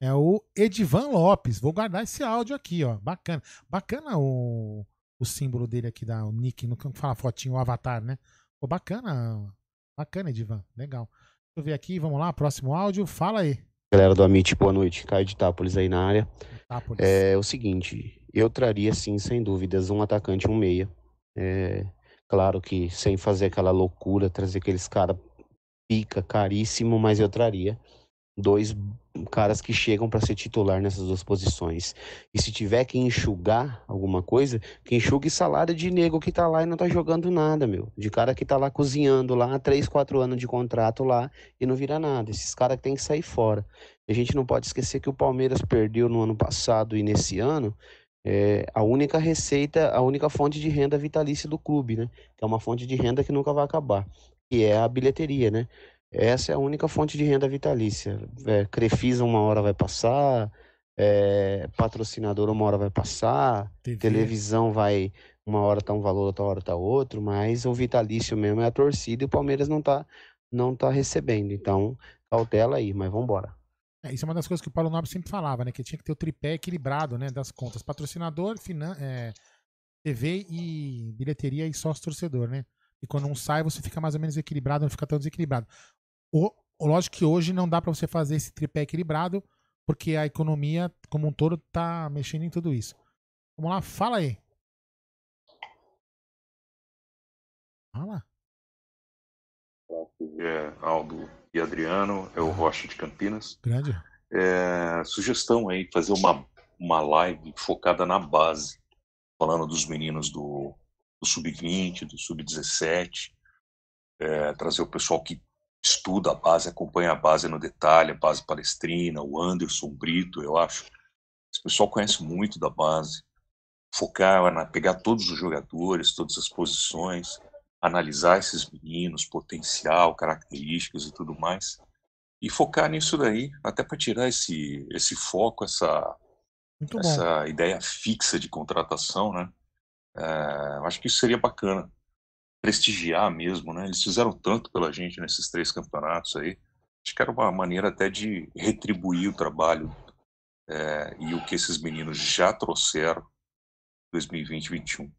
É o Edivan Lopes. Vou guardar esse áudio aqui, ó. Bacana. Bacana o, o símbolo dele aqui, da, o nick, não fala fotinho, o avatar, né? Pô, bacana. Bacana, Edivan. Legal. Deixa eu ver aqui, vamos lá, próximo áudio. Fala aí. Galera do Amit, boa noite. Caio de Tápolis aí na área. Tápolis. É o seguinte, eu traria sim, sem dúvidas, um atacante um meia. É, claro que sem fazer aquela loucura, trazer aqueles caras pica, caríssimo, mas eu traria dois caras que chegam para ser titular nessas duas posições. E se tiver que enxugar alguma coisa, que enxugue salário de nego que tá lá e não tá jogando nada, meu. De cara que tá lá cozinhando lá, três, quatro anos de contrato lá e não vira nada. Esses caras têm que sair fora. A gente não pode esquecer que o Palmeiras perdeu no ano passado e nesse ano é, a única receita, a única fonte de renda vitalícia do clube, né? Que é uma fonte de renda que nunca vai acabar, que é a bilheteria, né? Essa é a única fonte de renda vitalícia. É, Crefisa uma hora vai passar, é, patrocinador uma hora vai passar, TV. televisão vai uma hora tá um valor, outra hora tá outro, mas o vitalício mesmo é a torcida e o Palmeiras não tá, não tá recebendo. Então, cautela aí, mas vamos embora. É, isso é uma das coisas que o Paulo Nobre sempre falava, né? Que tinha que ter o tripé equilibrado, né? Das contas. Patrocinador, finan é, TV e bilheteria e sócio torcedor, né? E quando um sai, você fica mais ou menos equilibrado, não fica tão desequilibrado. O, lógico que hoje não dá para você fazer esse tripé equilibrado, porque a economia como um todo tá mexendo em tudo isso. Vamos lá, fala aí. Fala. É Aldo e Adriano, é o Rocha de Campinas. Grande. É, sugestão aí, fazer uma, uma live focada na base, falando dos meninos do, do Sub-20, do Sub-17, é, trazer o pessoal que estuda a base, acompanha a base no detalhe, a base palestrina, o Anderson Brito, eu acho. Esse pessoal conhece muito da base. Focar, na, pegar todos os jogadores, todas as posições, analisar esses meninos, potencial, características e tudo mais. E focar nisso daí, até para tirar esse, esse foco, essa, essa ideia fixa de contratação, né? É, acho que isso seria bacana prestigiar mesmo, né? Eles fizeram tanto pela gente nesses três campeonatos aí. Acho que era uma maneira até de retribuir o trabalho é, e o que esses meninos já trouxeram 2020-21.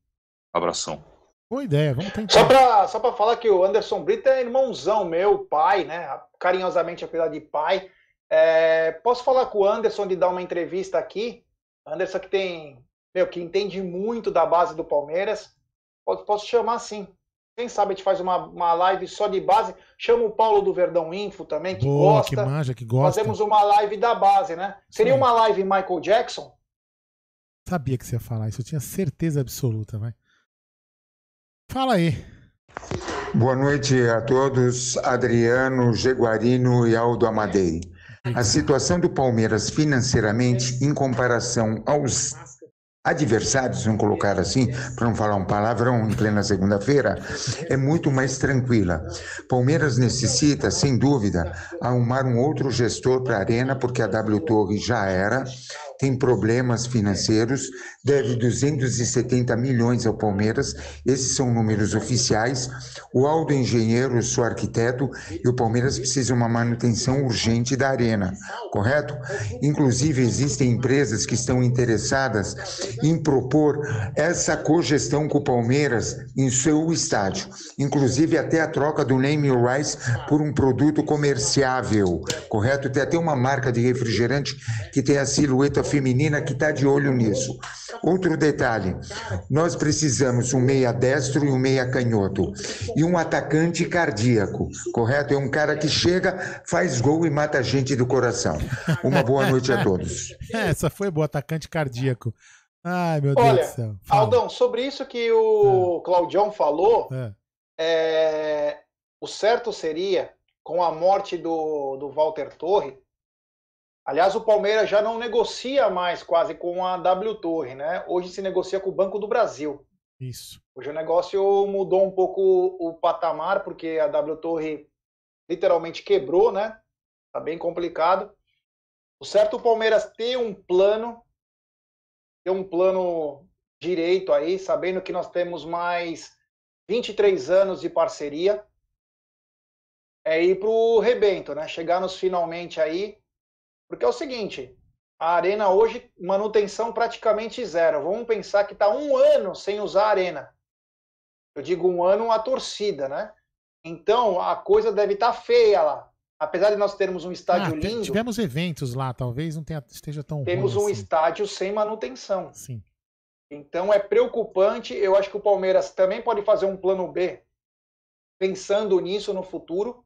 Abração. Boa ideia, vamos tentar. Só para só pra falar que o Anderson Brito é irmãozão meu, pai, né? Carinhosamente apelidado de pai. É, posso falar com o Anderson de dar uma entrevista aqui? Anderson que tem, meu, que entende muito da base do Palmeiras. Posso, posso chamar sim. Quem sabe a gente faz uma, uma live só de base. Chama o Paulo do Verdão Info também, que Boa, gosta. Que manja, que gosta. Fazemos uma live da base, né? Seria Sim. uma live Michael Jackson? Sabia que você ia falar isso, eu tinha certeza absoluta, vai. Fala aí. Boa noite a todos, Adriano, Jeguarino e Aldo Amadei. A situação do Palmeiras financeiramente, em comparação aos adversários, vamos colocar assim, para não falar um palavrão em plena segunda-feira, é muito mais tranquila. Palmeiras necessita, sem dúvida, arrumar um outro gestor para a Arena, porque a W Torre já era, tem problemas financeiros, deve 270 milhões ao Palmeiras, esses são números oficiais. O Aldo Engenheiro, sou arquiteto, e o Palmeiras precisa de uma manutenção urgente da arena, correto? Inclusive, existem empresas que estão interessadas em propor essa cogestão com o Palmeiras em seu estádio, inclusive até a troca do name rights por um produto comerciável, correto? Tem até uma marca de refrigerante que tem a silhueta feminina que está de olho nisso. Outro detalhe: nós precisamos um meia destro e um meia canhoto e um atacante cardíaco, correto? É um cara que chega, faz gol e mata a gente do coração. Uma boa noite a todos. [laughs] Essa foi boa, atacante cardíaco. Ai, meu Olha, Deus do céu. Fala. Aldão, sobre isso que o Claudião falou, é, o certo seria, com a morte do, do Walter Torre, aliás, o Palmeiras já não negocia mais quase com a W Torre, né? Hoje se negocia com o Banco do Brasil. Isso. Hoje o negócio mudou um pouco o patamar, porque a W Torre literalmente quebrou, né? Tá bem complicado. O certo é o Palmeiras ter um plano, ter um plano direito aí, sabendo que nós temos mais 23 anos de parceria, é ir pro rebento, né? Chegar nos finalmente aí, porque é o seguinte, a arena hoje, manutenção praticamente zero. Vamos pensar que está um ano sem usar a arena. Eu digo um ano a torcida, né? Então a coisa deve estar tá feia lá. Apesar de nós termos um estádio Ah, lindo, Tivemos eventos lá, talvez não tenha, esteja tão temos um assim. estádio sem manutenção. Sim. Então é preocupante. Eu acho que o Palmeiras também pode fazer um plano B, pensando nisso no futuro,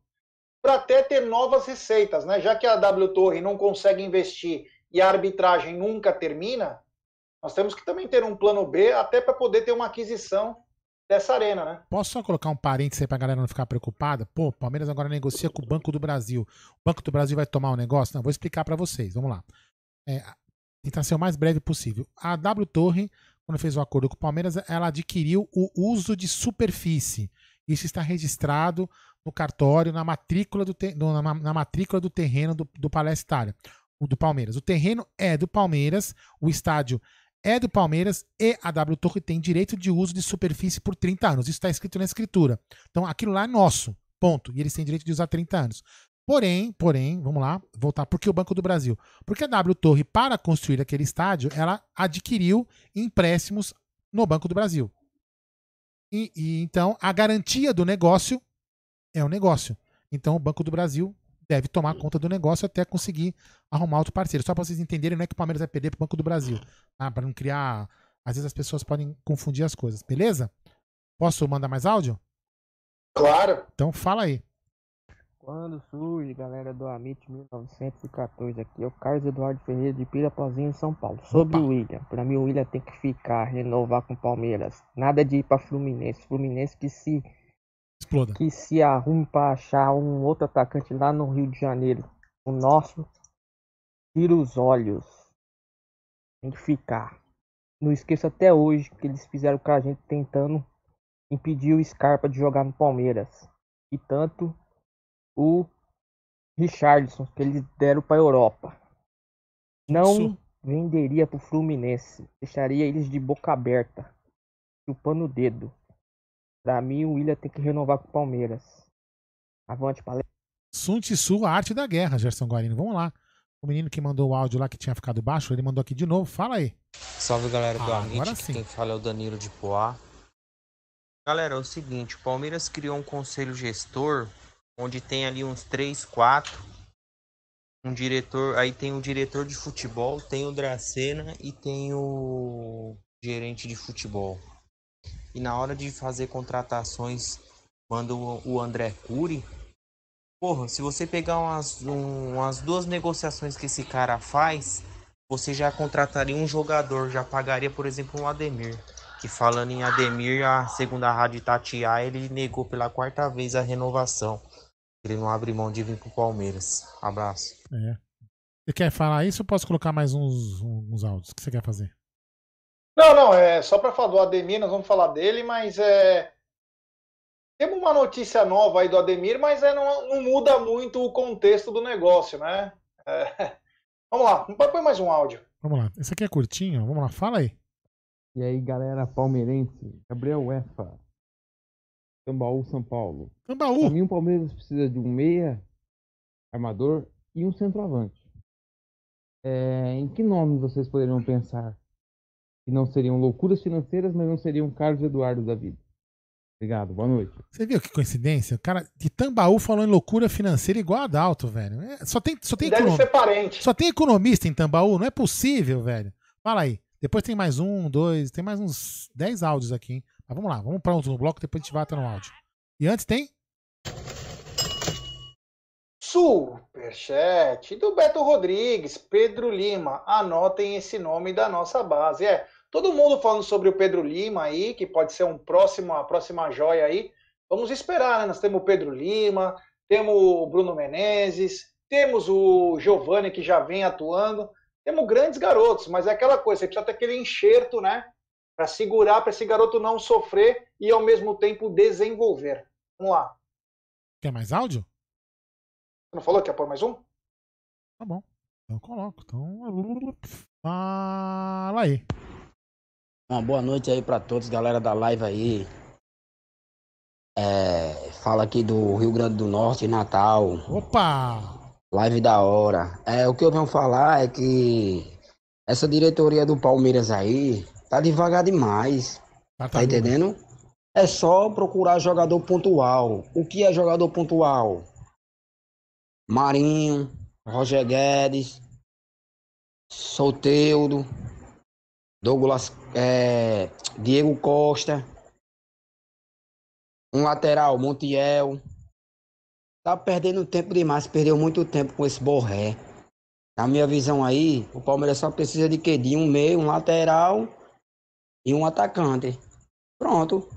para até ter novas receitas, né? Já que a W Torre não consegue investir e a arbitragem nunca termina, nós temos que também ter um plano B até para poder ter uma aquisição dessa arena, né? Posso só colocar um parênteses aí pra galera não ficar preocupada? Pô, o Palmeiras agora negocia com o Banco do Brasil. O Banco do Brasil vai tomar o negócio? Não, vou explicar pra vocês. Vamos lá. É, tentar ser o mais breve possível. A W Torre, quando fez o acordo com o Palmeiras, ela adquiriu o uso de superfície. Isso está registrado no cartório, na matrícula do, te- na, na matrícula do terreno do, do do Palmeiras. O terreno é do Palmeiras, o estádio é do Palmeiras e a W Torre tem direito de uso de superfície por 30 anos. Isso está escrito na escritura. Então aquilo lá é nosso, ponto. E eles têm direito de usar 30 anos. Porém, porém, vamos lá, voltar. Por que o Banco do Brasil? Porque a W Torre, para construir aquele estádio, ela adquiriu empréstimos no Banco do Brasil. E, e então a garantia do negócio é o negócio. Então o Banco do Brasil deve tomar conta do negócio até conseguir arrumar outro parceiro. Só para vocês entenderem, não é que o Palmeiras vai perder para o Banco do Brasil. Tá? Para não criar. Às vezes as pessoas podem confundir as coisas, beleza? Posso mandar mais áudio? Claro. Então fala aí. Quando surge, galera do Amit 1914 aqui, é o Carlos Eduardo Ferreira de Pirapozinho, São Paulo. Sobre o William, pra mim o William tem que ficar, renovar com o Palmeiras. Nada de ir pra Fluminense. Fluminense que se Exploda. que se arrume pra achar um outro atacante lá no Rio de Janeiro. O nosso tira os olhos. Tem que ficar. Não esqueça até hoje que eles fizeram com a gente tentando impedir o Scarpa de jogar no Palmeiras. E tanto o Richardson, que eles deram para Europa. Não Isso. venderia pro Fluminense. Deixaria eles de boca aberta, chupando o dedo. Pra mim, o William tem que renovar com o Palmeiras. Avante, palestra. Sun Tzu, a arte da guerra, Gerson Guarino. Vamos lá. O menino que mandou o áudio lá que tinha ficado baixo, ele mandou aqui de novo. Fala aí. Salve galera do Ah, Amit, agora que sim. quem fala é o Danilo de Poá. Galera, é o seguinte, o Palmeiras criou um conselho gestor, onde tem ali uns 3, 4, um diretor, aí tem o diretor de futebol, tem o Dracena e tem o gerente de futebol. E na hora de fazer contratações, manda o, André Cury. Porra, se você pegar umas, um- umas duas negociações que esse cara faz, você já contrataria um jogador, já pagaria, por exemplo, um Ademir. Que falando em Ademir, a segunda rádio Itatiaia, ele negou pela quarta vez a renovação. Ele não abre mão de vir pro Palmeiras. Abraço. É. Você quer falar isso ou posso colocar mais uns, uns áudios? O que você quer fazer? Não, não, é só para falar do Ademir, nós vamos falar dele, mas é. Temos uma notícia nova aí do Ademir, mas é, não, não muda muito o contexto do negócio, né? É... [laughs] Vamos lá, põe mais um áudio. Vamos lá, esse aqui é curtinho, vamos lá, fala aí. E aí, galera palmeirense, Gabriel Efa, Tambaú, São Paulo. Tambaú! Pra mim, o Palmeiras precisa de um meia, armador e um centroavante. É, em que nome vocês poderiam pensar que não seriam loucuras financeiras, mas não seriam Carlos Eduardo da vida. Obrigado, boa noite. Você viu que coincidência? O cara de Tambaú falou em loucura financeira igual a Dalto, velho. É, só tem, só tem Deve econom... ser parente. Só tem economista em Tambaú, não é possível, velho. Fala aí. Depois tem mais um, dois, tem mais uns 10 áudios aqui, hein? Mas vamos lá, vamos para outro bloco, depois a gente vai até no áudio. E antes tem? Superchat do Beto Rodrigues, Pedro Lima. Anotem esse nome da nossa base. É, Todo mundo falando sobre o Pedro Lima aí, que pode ser um próximo, a próxima joia aí. Vamos esperar, né? Nós temos o Pedro Lima, temos o Bruno Menezes, temos o Giovanni que já vem atuando. Temos grandes garotos, mas é aquela coisa, você precisa ter aquele enxerto, né? Para segurar, para esse garoto não sofrer e ao mesmo tempo desenvolver. Vamos lá. Quer mais áudio? Você não falou que ia pôr mais um? Tá bom. Então eu coloco. Então. Fala aí. Uma boa noite aí para todos, galera da live aí. É, fala aqui do Rio Grande do Norte, Natal. Opa! Live da hora. É, o que eu venho falar é que essa diretoria do Palmeiras aí tá devagar demais. Ah, tá, tá entendendo? É só procurar jogador pontual. O que é jogador pontual? Marinho, Roger Guedes, Solteudo, Douglas, é, Diego Costa, um lateral, Montiel. Tá perdendo tempo demais, perdeu muito tempo com esse Borré. Na minha visão aí, o Palmeiras só precisa de quê? De um meio, um lateral e um atacante. Pronto.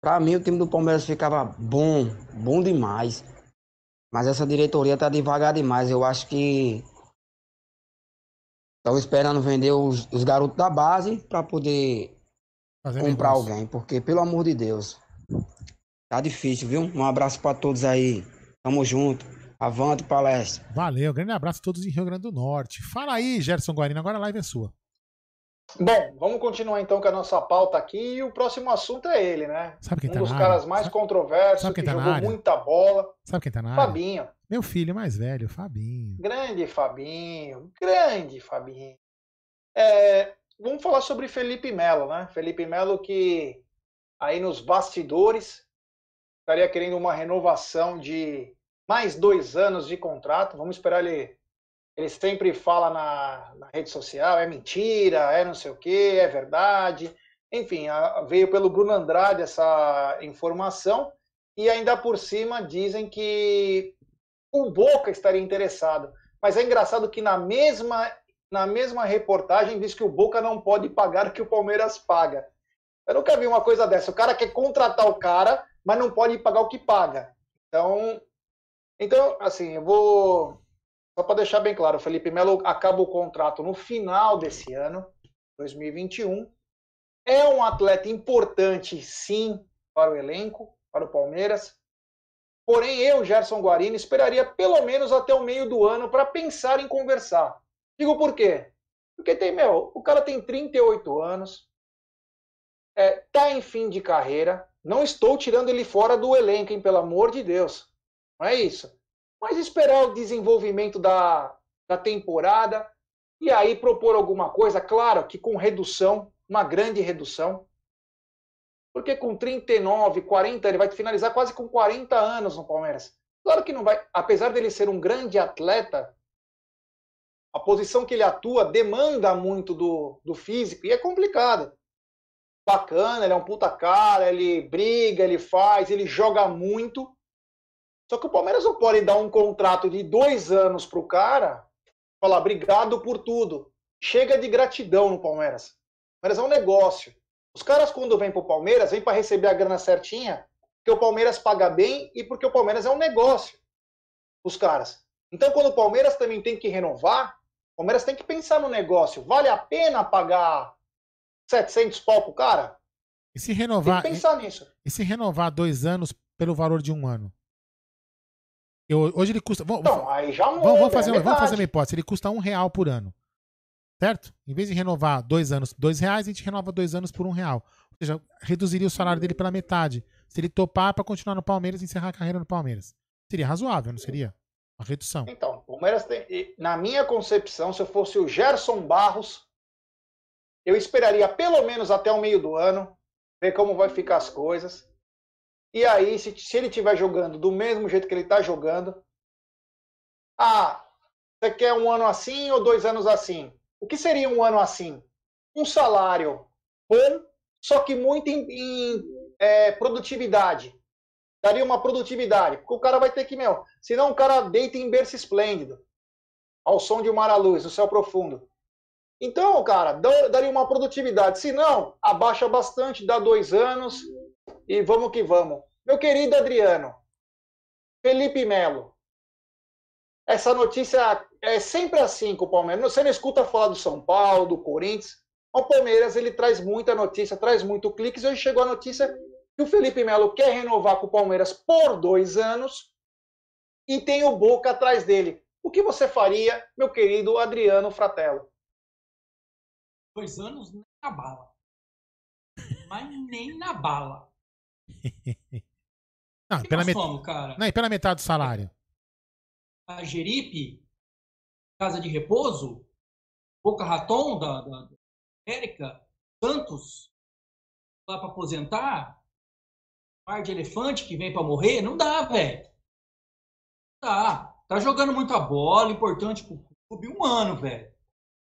Pra mim, o time do Palmeiras ficava bom, bom demais. Mas essa diretoria tá devagar demais. Eu acho que Estão esperando vender os, os garotos da base para poder Fazer comprar negócio. alguém, porque pelo amor de Deus, tá difícil, viu? Um abraço para todos aí. Tamo junto. Avante palestra. Valeu, grande abraço a todos em Rio Grande do Norte. Fala aí, Gerson Guarino, agora a live é sua. Bom, vamos continuar então com a nossa pauta aqui e o próximo assunto é ele, né? Sabe quem um tá dos caras mais Sabe... controversos, Sabe quem que tá jogou muita bola. Sabe quem tá na área? Fabinho. Meu filho mais velho, Fabinho. Grande Fabinho, grande Fabinho. É, vamos falar sobre Felipe Melo, né? Felipe Melo que aí nos bastidores estaria querendo uma renovação de mais dois anos de contrato. Vamos esperar ele. Ele sempre fala na, na rede social, é mentira, é não sei o que, é verdade. Enfim, a, veio pelo Bruno Andrade essa informação e ainda por cima dizem que o Boca estaria interessado. Mas é engraçado que na mesma, na mesma reportagem diz que o Boca não pode pagar o que o Palmeiras paga. Eu nunca vi uma coisa dessa. O cara quer contratar o cara, mas não pode pagar o que paga. Então, então assim, eu vou. Só para deixar bem claro, o Felipe Melo acaba o contrato no final desse ano, 2021. É um atleta importante, sim, para o elenco, para o Palmeiras. Porém, eu, Gerson Guarino, esperaria pelo menos até o meio do ano para pensar em conversar. Digo por quê? Porque tem, meu, o cara tem 38 anos, é, tá em fim de carreira. Não estou tirando ele fora do elenco, hein, pelo amor de Deus. Não é isso. Mas esperar o desenvolvimento da, da temporada e aí propor alguma coisa, claro que com redução, uma grande redução. Porque com 39, 40, ele vai finalizar quase com 40 anos no Palmeiras. Claro que não vai, apesar dele ser um grande atleta, a posição que ele atua demanda muito do, do físico e é complicado. Bacana, ele é um puta cara, ele briga, ele faz, ele joga muito. Só que o Palmeiras não pode dar um contrato de dois anos pro cara, falar obrigado por tudo. chega de gratidão no Palmeiras. O Palmeiras é um negócio. Os caras, quando vêm para o Palmeiras, vêm para receber a grana certinha, porque o Palmeiras paga bem e porque o Palmeiras é um negócio. Os caras. Então, quando o Palmeiras também tem que renovar, o Palmeiras tem que pensar no negócio. Vale a pena pagar 700 pau pro cara? E se renovar. Tem que pensar nisso. E se renovar dois anos pelo valor de um ano? Eu, hoje ele custa. Vamos, então, aí já muda, vamos, fazer, é vamos fazer uma hipótese. Ele custa um real por ano. Certo? Em vez de renovar dois anos, dois reais, a gente renova dois anos por um real. Ou seja, reduziria o salário dele pela metade. Se ele topar para continuar no Palmeiras e encerrar a carreira no Palmeiras. Seria razoável, não seria? Uma redução. Então, o Palmeiras tem. Na minha concepção, se eu fosse o Gerson Barros, eu esperaria pelo menos até o meio do ano, ver como vai ficar as coisas. E aí, se, se ele estiver jogando do mesmo jeito que ele está jogando, ah, você quer um ano assim ou dois anos assim? O que seria um ano assim? Um salário bom, só que muito em, em é, produtividade. Daria uma produtividade. Porque o cara vai ter que, meu, senão o cara deita em berço esplêndido, ao som de uma luz, no céu profundo. Então, cara, daria uma produtividade. Se não, abaixa bastante, dá dois anos, e vamos que vamos. Meu querido Adriano, Felipe Melo, essa notícia é sempre assim com o Palmeiras. Você não escuta falar do São Paulo, do Corinthians. O Palmeiras ele traz muita notícia, traz muito cliques. Hoje chegou a notícia que o Felipe Melo quer renovar com o Palmeiras por dois anos e tem o Boca atrás dele. O que você faria, meu querido Adriano Fratello? Dois anos nem na bala. Mas nem na bala. [laughs] Não, pela, met... somos, cara? Não, e pela metade do salário. A Jeripe, Casa de Repouso, Boca Raton da, da América, Santos, lá para aposentar, Mar de Elefante que vem para morrer, não dá, velho. Tá, tá jogando muita bola, importante pro clube, um ano, velho.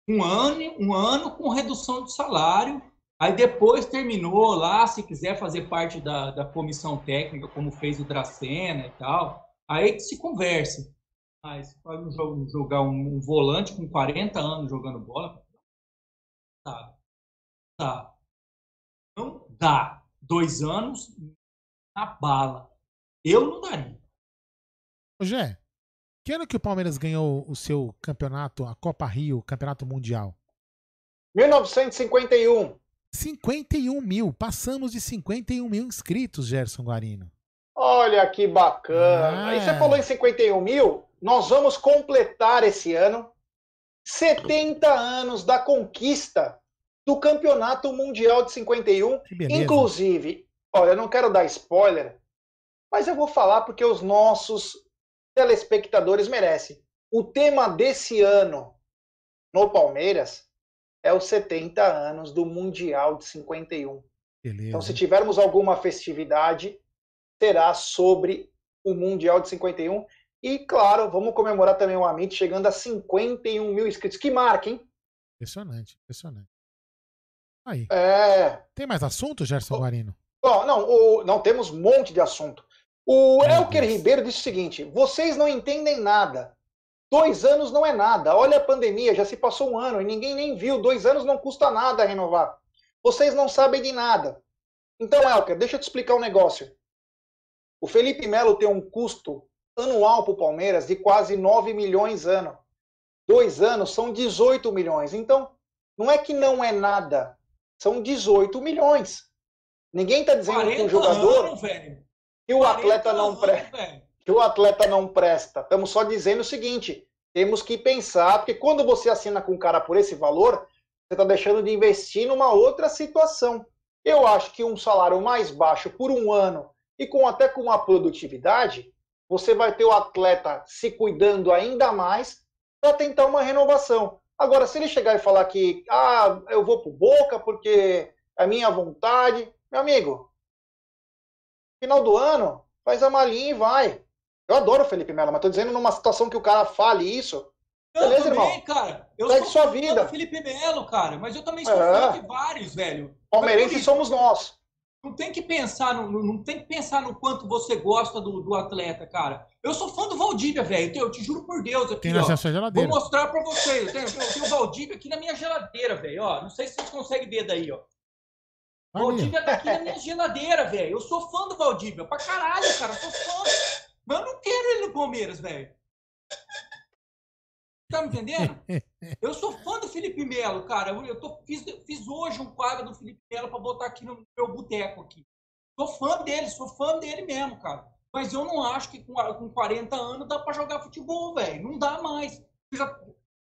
Um ano, um ano com redução de salário, Aí depois terminou lá, se quiser fazer parte da, da comissão técnica, como fez o Dracena e tal, aí que se converse. Mas pode jogar um, um, volante com 40 anos jogando bola? Tá. Tá. Não dá. Dois anos na bala. Eu não daria. Ô, Gé, que ano que o Palmeiras ganhou o seu campeonato, a Copa Rio, Campeonato Mundial? 1951. 51 mil. Passamos de 51 mil inscritos, Gerson Guarino. Olha que bacana. Ah. Aí você falou em 51 mil. Nós vamos completar esse ano 70 anos da conquista do Campeonato Mundial de 51. Inclusive, olha, eu não quero dar spoiler, mas eu vou falar porque os nossos telespectadores merecem. O tema desse ano no Palmeiras é os 70 anos do Mundial de 51. Beleza. Então, se tivermos alguma festividade, será sobre o Mundial de 51. E, claro, vamos comemorar também o Amit chegando a 51 mil inscritos. Que marca, hein? Impressionante, impressionante. Aí. É... Tem mais assunto, Gerson Guarino? Oh, não, o... não, temos um monte de assunto. O Meu Elker Deus. Ribeiro disse o seguinte: vocês não entendem nada. Dois anos não é nada. Olha a pandemia, já se passou um ano e ninguém nem viu. Dois anos não custa nada renovar. Vocês não sabem de nada. Então, Elker, deixa eu te explicar um negócio. O Felipe Melo tem um custo anual para o Palmeiras de quase 9 milhões ano. Dois anos são 18 milhões. Então, não é que não é nada. São 18 milhões. Ninguém está dizendo que o jogador. Anos, que o atleta não presta que o atleta não presta. Estamos só dizendo o seguinte: temos que pensar, porque quando você assina com um cara por esse valor, você está deixando de investir numa outra situação. Eu acho que um salário mais baixo por um ano e com até com uma produtividade, você vai ter o atleta se cuidando ainda mais para tentar uma renovação. Agora, se ele chegar e falar que ah, eu vou pro Boca porque é minha vontade, meu amigo, final do ano, faz a malinha e vai. Eu adoro o Felipe Melo, mas tô dizendo numa situação que o cara fale isso. Eu Beleza, também, irmão? cara. Eu Segue sou sua vida. Felipe Melo, cara, mas eu também sou é. fã de vários, velho. Palmeirense somos nós. Não tem que pensar no, não tem que pensar no quanto você gosta do, do atleta, cara. Eu sou fã do Valdívia, velho. Eu te juro por Deus. Aqui, tem na sua geladeira. Vou mostrar pra vocês. Eu tenho, eu tenho o Valdívia aqui na minha geladeira, velho. Não sei se vocês conseguem ver daí, ó. O Valdívia tá aqui na minha geladeira, velho. Eu sou fã do Valdívia. Pra caralho, cara. Eu sou fã. Mas eu não quero ele no Palmeiras, velho. Tá me entendendo? [laughs] Eu sou fã do Felipe Melo, cara. Eu tô, fiz, fiz hoje um quadro do Felipe Melo para botar aqui no meu boteco aqui. Sou fã dele, sou fã dele mesmo, cara. Mas eu não acho que com, com 40 anos dá para jogar futebol, velho. Não dá mais.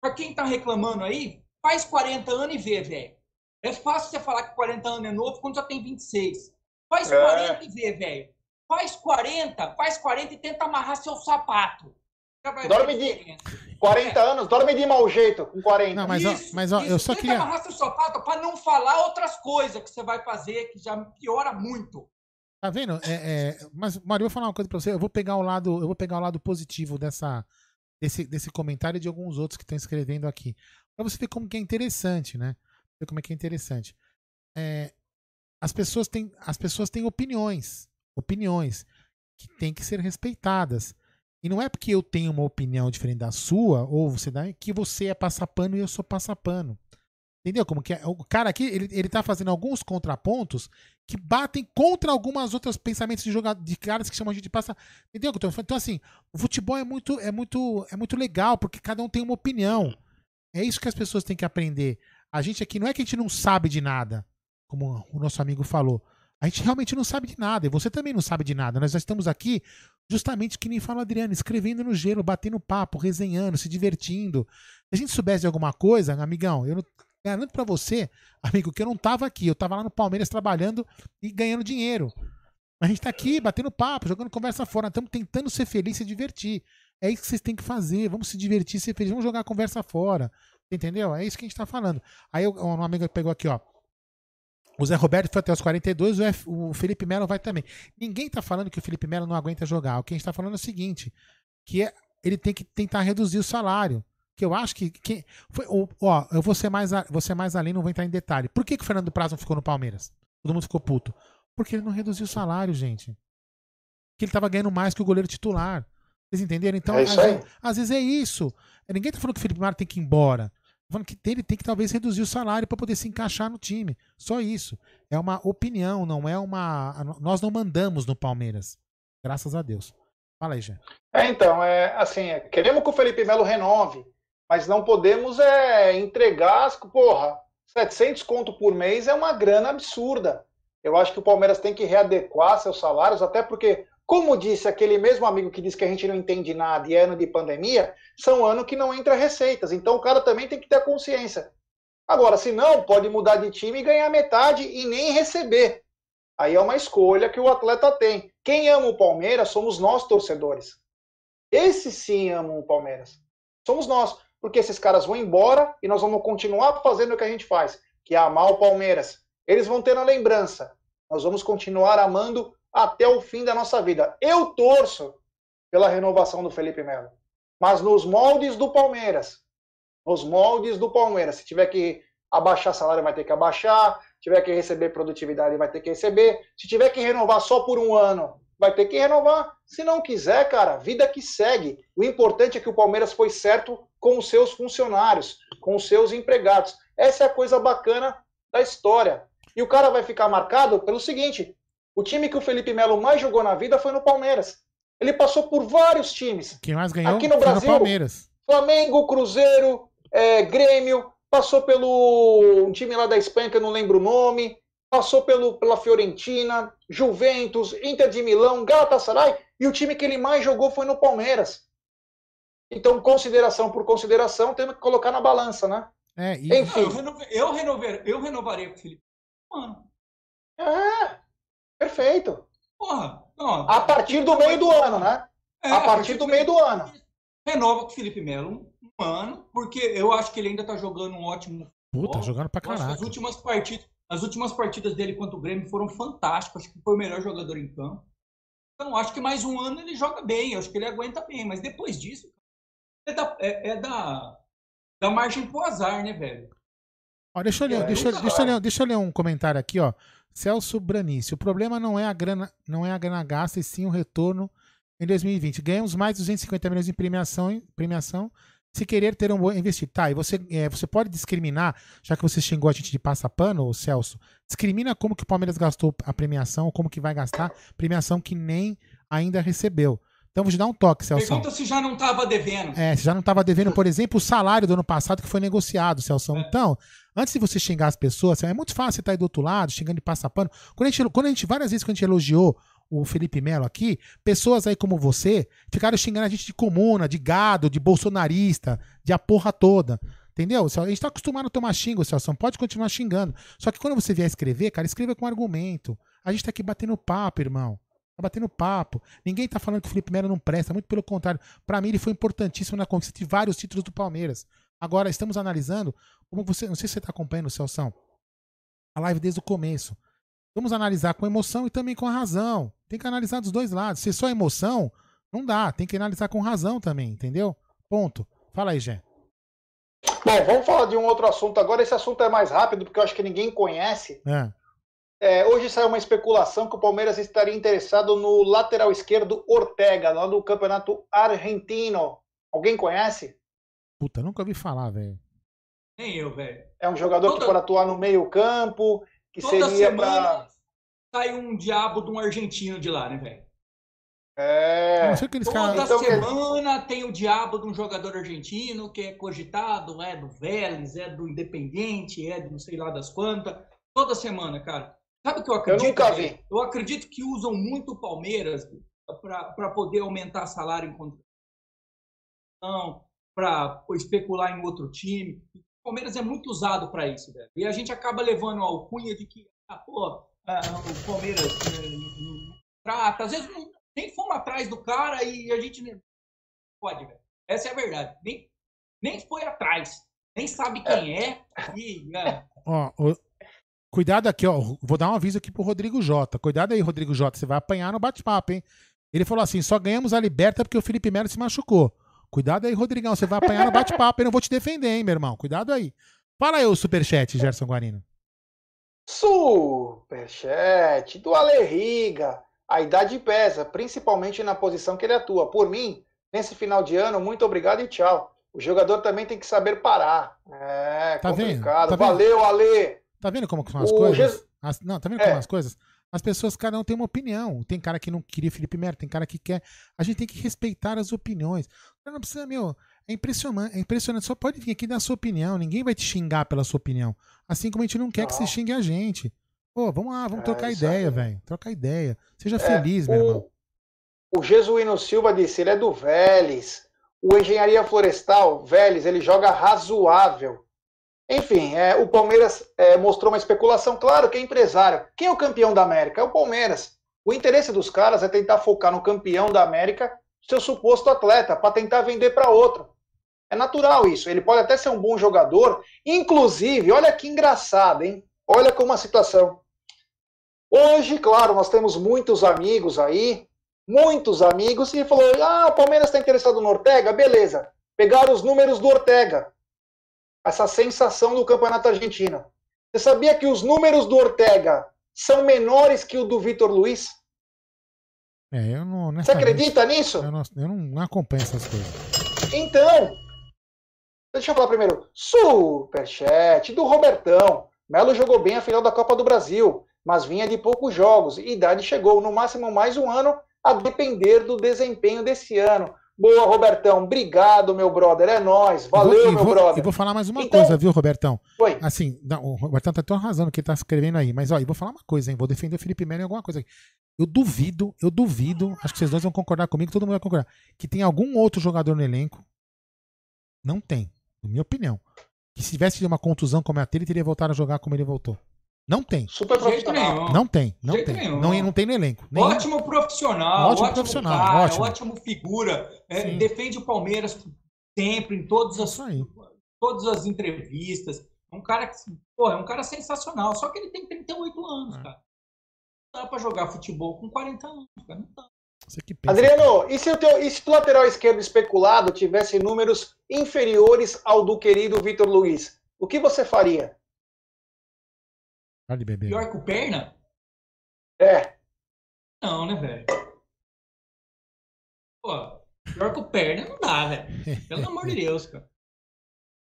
Para quem tá reclamando aí, faz 40 anos e vê, velho. É fácil você falar que 40 anos é novo quando já tem 26. Faz é. 40 e vê, velho. Faz 40, faz 40 e tenta amarrar seu sapato. Dorme de 40 anos, dorme de mau jeito com 40. Não, mas, isso, ó, mas ó, eu só Tenta queria. amarrar seu sapato para não falar outras coisas que você vai fazer que já piora muito. Tá vendo? É, é... Mas, Mário, eu vou falar uma coisa pra você. Eu vou pegar o lado, eu vou pegar o lado positivo dessa, desse, desse comentário e de alguns outros que estão escrevendo aqui. Pra você ver como que é interessante, né? Ver como é que é interessante. É, as, pessoas têm, as pessoas têm opiniões. Opiniões que têm que ser respeitadas. E não é porque eu tenho uma opinião diferente da sua, ou você dá, que você é passapano e eu sou passapano. Entendeu como que é? O cara aqui, ele, ele tá fazendo alguns contrapontos que batem contra algumas outras pensamentos de jogador, de caras que chamam a gente de passa. Entendeu? Então, assim, o futebol é muito, é muito, é muito legal, porque cada um tem uma opinião. É isso que as pessoas têm que aprender. A gente aqui não é que a gente não sabe de nada, como o nosso amigo falou. A gente realmente não sabe de nada, e você também não sabe de nada. Nós já estamos aqui justamente que nem fala Adriano, escrevendo no gelo, batendo papo, resenhando, se divertindo. Se a gente soubesse de alguma coisa, amigão, eu garanto para você, amigo, que eu não tava aqui, eu tava lá no Palmeiras trabalhando e ganhando dinheiro. A gente tá aqui batendo papo, jogando conversa fora, estamos tentando ser feliz, se divertir. É isso que vocês têm que fazer, vamos se divertir, ser feliz, vamos jogar conversa fora. Entendeu? É isso que a gente tá falando. Aí um amigo pegou aqui, ó. O Zé Roberto foi até os 42, o Felipe Melo vai também. Ninguém está falando que o Felipe Melo não aguenta jogar. O que a gente está falando é o seguinte: que é, ele tem que tentar reduzir o salário. Que eu acho que. que foi, ó, eu vou ser, mais, vou ser mais além, não vou entrar em detalhe. Por que, que o Fernando Prazo não ficou no Palmeiras? Todo mundo ficou puto. Porque ele não reduziu o salário, gente. Que ele estava ganhando mais que o goleiro titular. Vocês entenderam? Então, é às, vezes, às, vezes é isso. Ninguém está falando que o Felipe Melo tem que ir embora falando que ele tem que talvez reduzir o salário para poder se encaixar no time. Só isso. É uma opinião, não é uma. Nós não mandamos no Palmeiras. Graças a Deus. Fala aí, Jean. É, então, é assim, é, queremos que o Felipe Melo renove, mas não podemos é, entregar, porra, 700 conto por mês é uma grana absurda. Eu acho que o Palmeiras tem que readequar seus salários, até porque como disse aquele mesmo amigo que disse que a gente não entende nada e é ano de pandemia, são ano que não entra receitas. Então o cara também tem que ter consciência. Agora, se não, pode mudar de time e ganhar metade e nem receber. Aí é uma escolha que o atleta tem. Quem ama o Palmeiras somos nós, torcedores. Esses sim amam o Palmeiras. Somos nós. Porque esses caras vão embora e nós vamos continuar fazendo o que a gente faz, que é amar o Palmeiras. Eles vão ter na lembrança. Nós vamos continuar amando até o fim da nossa vida. Eu torço pela renovação do Felipe Melo, mas nos moldes do Palmeiras. Nos moldes do Palmeiras. Se tiver que abaixar salário, vai ter que abaixar. Se tiver que receber produtividade, vai ter que receber. Se tiver que renovar só por um ano, vai ter que renovar. Se não quiser, cara, vida que segue. O importante é que o Palmeiras foi certo com os seus funcionários, com os seus empregados. Essa é a coisa bacana da história. E o cara vai ficar marcado pelo seguinte: o time que o Felipe Melo mais jogou na vida foi no Palmeiras. Ele passou por vários times. Quem mais ganhou aqui no Brasil? No Palmeiras. Flamengo, Cruzeiro, é, Grêmio, passou pelo um time lá da Espanha que eu não lembro o nome, passou pelo, pela Fiorentina, Juventus, Inter de Milão, Galatasaray, e o time que ele mais jogou foi no Palmeiras. Então, consideração por consideração, temos que colocar na balança, né? É, e... Enfim. Eu, renove, eu, renover, eu renovaria com o Felipe. Mano. É. Perfeito. Porra, não, a partir do meio do ano, né? É, a partir do meio do ano. Renova com o Felipe Melo um ano, porque eu acho que ele ainda tá jogando um ótimo. Puta, jogando pra caralho. As últimas partidas, as últimas partidas dele contra o Grêmio foram fantásticas. Acho que foi o melhor jogador em campo. Então, acho que mais um ano ele joga bem. Acho que ele aguenta bem. Mas depois disso, é da, é, é da, da margem pro azar, né, velho? Ó, deixa, eu ler, é, deixa, deixa, eu ler, deixa eu ler um comentário aqui, ó. Celso Branice, o problema não é a grana, não é a grana gasta, e sim o retorno em 2020. Ganhamos mais de 250 milhões em premiação, premiação se querer ter um bom investir. Tá, e você, é, você pode discriminar, já que você xingou a gente de passa-pano, Celso, discrimina como que o Palmeiras gastou a premiação, ou como que vai gastar premiação que nem ainda recebeu. Então vou te dar um toque, Celso. Pergunta se já não estava devendo. É, se já não estava devendo, por exemplo, o salário do ano passado que foi negociado, Celso. É. Então, antes de você xingar as pessoas, é muito fácil você estar tá aí do outro lado, xingando de passa-pano. Quando a, gente, quando a gente, várias vezes, quando a gente elogiou o Felipe Melo aqui, pessoas aí como você ficaram xingando a gente de comuna, de gado, de bolsonarista, de a porra toda. Entendeu? A gente tá acostumado a tomar xingo, Celso. Pode continuar xingando. Só que quando você vier escrever, cara, escreva com argumento. A gente tá aqui batendo papo, irmão. Tá batendo papo. Ninguém tá falando que o Felipe Melo não presta, muito pelo contrário. Para mim, ele foi importantíssimo na conquista de vários títulos do Palmeiras. Agora, estamos analisando como você. Não sei se você tá acompanhando, Celso. A live desde o começo. Vamos analisar com emoção e também com a razão. Tem que analisar dos dois lados. Se é só emoção, não dá. Tem que analisar com razão também, entendeu? Ponto. Fala aí, Gé. Bom, vamos falar de um outro assunto agora. Esse assunto é mais rápido, porque eu acho que ninguém conhece. É. É, hoje saiu uma especulação que o Palmeiras estaria interessado no lateral esquerdo Ortega, lá do campeonato argentino. Alguém conhece? Puta, nunca ouvi falar, velho. Nem eu, velho. É um jogador Toda... que pode atuar no meio-campo, que Toda seria para. Sai um diabo de um argentino de lá, né, velho? É. Toda cara... então, semana tem o diabo de um jogador argentino que é cogitado, é do Vélez, é do Independente, é de não sei lá das quantas. Toda semana, cara. Sabe o que eu acredito? Eu nunca vi. Eu acredito que usam muito o Palmeiras para poder aumentar salário em contratação, para especular em outro time. O Palmeiras é muito usado para isso, velho. E a gente acaba levando a alcunha de que, ah, pô, ah, o Palmeiras é, trata. Às vezes não, nem fomos atrás do cara e a gente nem pode, velho. Essa é a verdade. Nem, nem foi atrás. Nem sabe quem é. E, é. Ó, Cuidado aqui, ó. Vou dar um aviso aqui pro Rodrigo Jota. Cuidado aí, Rodrigo Jota. Você vai apanhar no bate-papo, hein? Ele falou assim: só ganhamos a liberta porque o Felipe Melo se machucou. Cuidado aí, Rodrigão. Você vai apanhar no bate-papo. Eu não vou te defender, hein, meu irmão. Cuidado aí. Fala aí o superchat, Gerson Guarino. Superchat do Ale Riga. A idade pesa, principalmente na posição que ele atua. Por mim, nesse final de ano, muito obrigado e tchau. O jogador também tem que saber parar. É tá complicado. Vendo? Tá Valeu, Ale. Tá vendo como são as o coisas? Jesus... As, não, tá vendo é. como as coisas? As pessoas, cada um tem uma opinião. Tem cara que não queria Felipe Melo, tem cara que quer. A gente tem que respeitar as opiniões. Não precisa, meu. É impressionante, é impressionante. Só pode vir aqui dar a sua opinião. Ninguém vai te xingar pela sua opinião. Assim como a gente não quer não. que você xingue a gente. Pô, vamos lá, vamos é, trocar ideia, velho. Trocar ideia. Seja é, feliz, meu o, irmão. O Jesuíno Silva disse, ele é do Vélez. O Engenharia Florestal, Vélez, ele joga razoável. Enfim, é, o Palmeiras é, mostrou uma especulação, claro que é empresário. Quem é o campeão da América? É o Palmeiras. O interesse dos caras é tentar focar no campeão da América, seu suposto atleta, para tentar vender para outro. É natural isso. Ele pode até ser um bom jogador. Inclusive, olha que engraçado, hein? Olha como a situação. Hoje, claro, nós temos muitos amigos aí, muitos amigos, e falou: ah, o Palmeiras está interessado no Ortega? Beleza. Pegaram os números do Ortega essa sensação do campeonato argentino. Você sabia que os números do Ortega são menores que o do Vitor Luiz? É, eu não. Você acredita nisso? Eu não, eu não acompanho essas coisas. Então, deixa eu falar primeiro. Superchat do Robertão. Melo jogou bem a final da Copa do Brasil, mas vinha de poucos jogos e idade chegou, no máximo mais um ano, a depender do desempenho desse ano. Boa, Robertão. Obrigado, meu brother. É nós. Valeu, vou, meu vou, brother. E vou falar mais uma então, coisa, viu, Robertão? Oi. Assim, não, o Robertão tá tão arrasando que ele tá escrevendo aí. Mas, ó, eu vou falar uma coisa, hein? Vou defender o Felipe Melo em alguma coisa aqui. Eu duvido, eu duvido, acho que vocês dois vão concordar comigo, todo mundo vai concordar, que tem algum outro jogador no elenco. Não tem, na minha opinião. Que se tivesse uma contusão como a dele, teria voltado a jogar como ele voltou. Não tem. Super profissional. Não tem, não tem. Não, não tem no elenco. Nenhum. Ótimo profissional, ótimo, ótimo profissional, cara, ótimo. ótimo figura. É, defende o Palmeiras sempre, em todas as, todas as entrevistas. É um cara que, pô, é um cara sensacional. Só que ele tem 38 anos, é. cara. Não dá pra jogar futebol com 40 anos, cara. Não dá. Adriano, e se, o teu, e se o lateral esquerdo especulado tivesse números inferiores ao do querido Vitor Luiz? O que você faria? Vale beber. Pior que o perna? É. Não, né, velho? Pô, pior que o perna não dá, velho. Pelo amor de Deus, cara.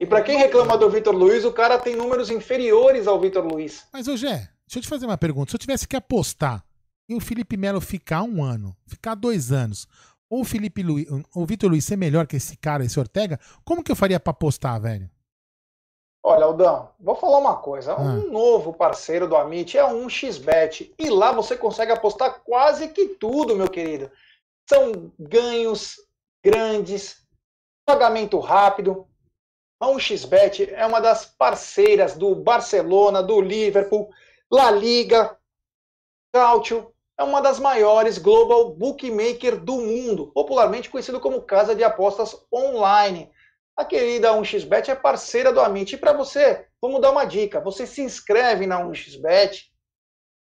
E para quem reclama do Vitor Luiz, o cara tem números inferiores ao Vitor Luiz. Mas, ô Gé, deixa eu te fazer uma pergunta. Se eu tivesse que apostar em o Felipe Melo ficar um ano, ficar dois anos, ou o Felipe Luiz, ou o Vitor Luiz ser melhor que esse cara, esse Ortega, como que eu faria pra apostar, velho? Olha, Aldão, vou falar uma coisa. Um ah. novo parceiro do Amit é um xbet E lá você consegue apostar quase que tudo, meu querido. São ganhos grandes, pagamento rápido, a 1xBet é uma das parceiras do Barcelona, do Liverpool, La Liga, Cautio, é uma das maiores global bookmaker do mundo, popularmente conhecido como casa de apostas online. A querida 1xBet é parceira do Amit. E para você, vamos dar uma dica. Você se inscreve na 1xBet,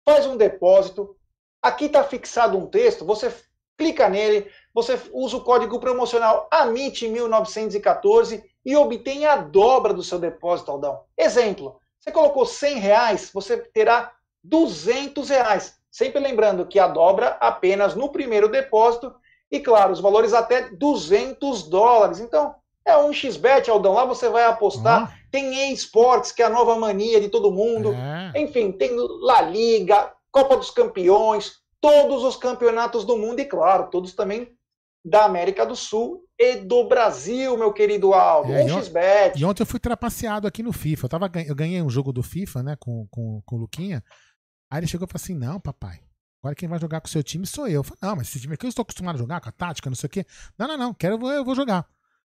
faz um depósito. Aqui está fixado um texto, você clica nele, você usa o código promocional AMIT1914 e obtém a dobra do seu depósito, Aldão. Exemplo, você colocou 100 reais, você terá 200 reais. Sempre lembrando que a dobra apenas no primeiro depósito e, claro, os valores até 200 dólares. Então, é um xbet, Aldão. Lá você vai apostar. Uhum. Tem esportes, que é a nova mania de todo mundo. É. Enfim, tem La Liga, Copa dos Campeões, todos os campeonatos do mundo e, claro, todos também da América do Sul e do Brasil, meu querido Aldo. É, um xbet. E ontem eu fui trapaceado aqui no FIFA. Eu, tava, eu ganhei um jogo do FIFA, né, com, com, com o Luquinha. Aí ele chegou e falou assim: Não, papai, agora quem vai jogar com o seu time sou eu. Eu falei: Não, mas esse time aqui eu estou acostumado a jogar com a tática, não sei o quê. Não, não, não, quero, eu vou jogar.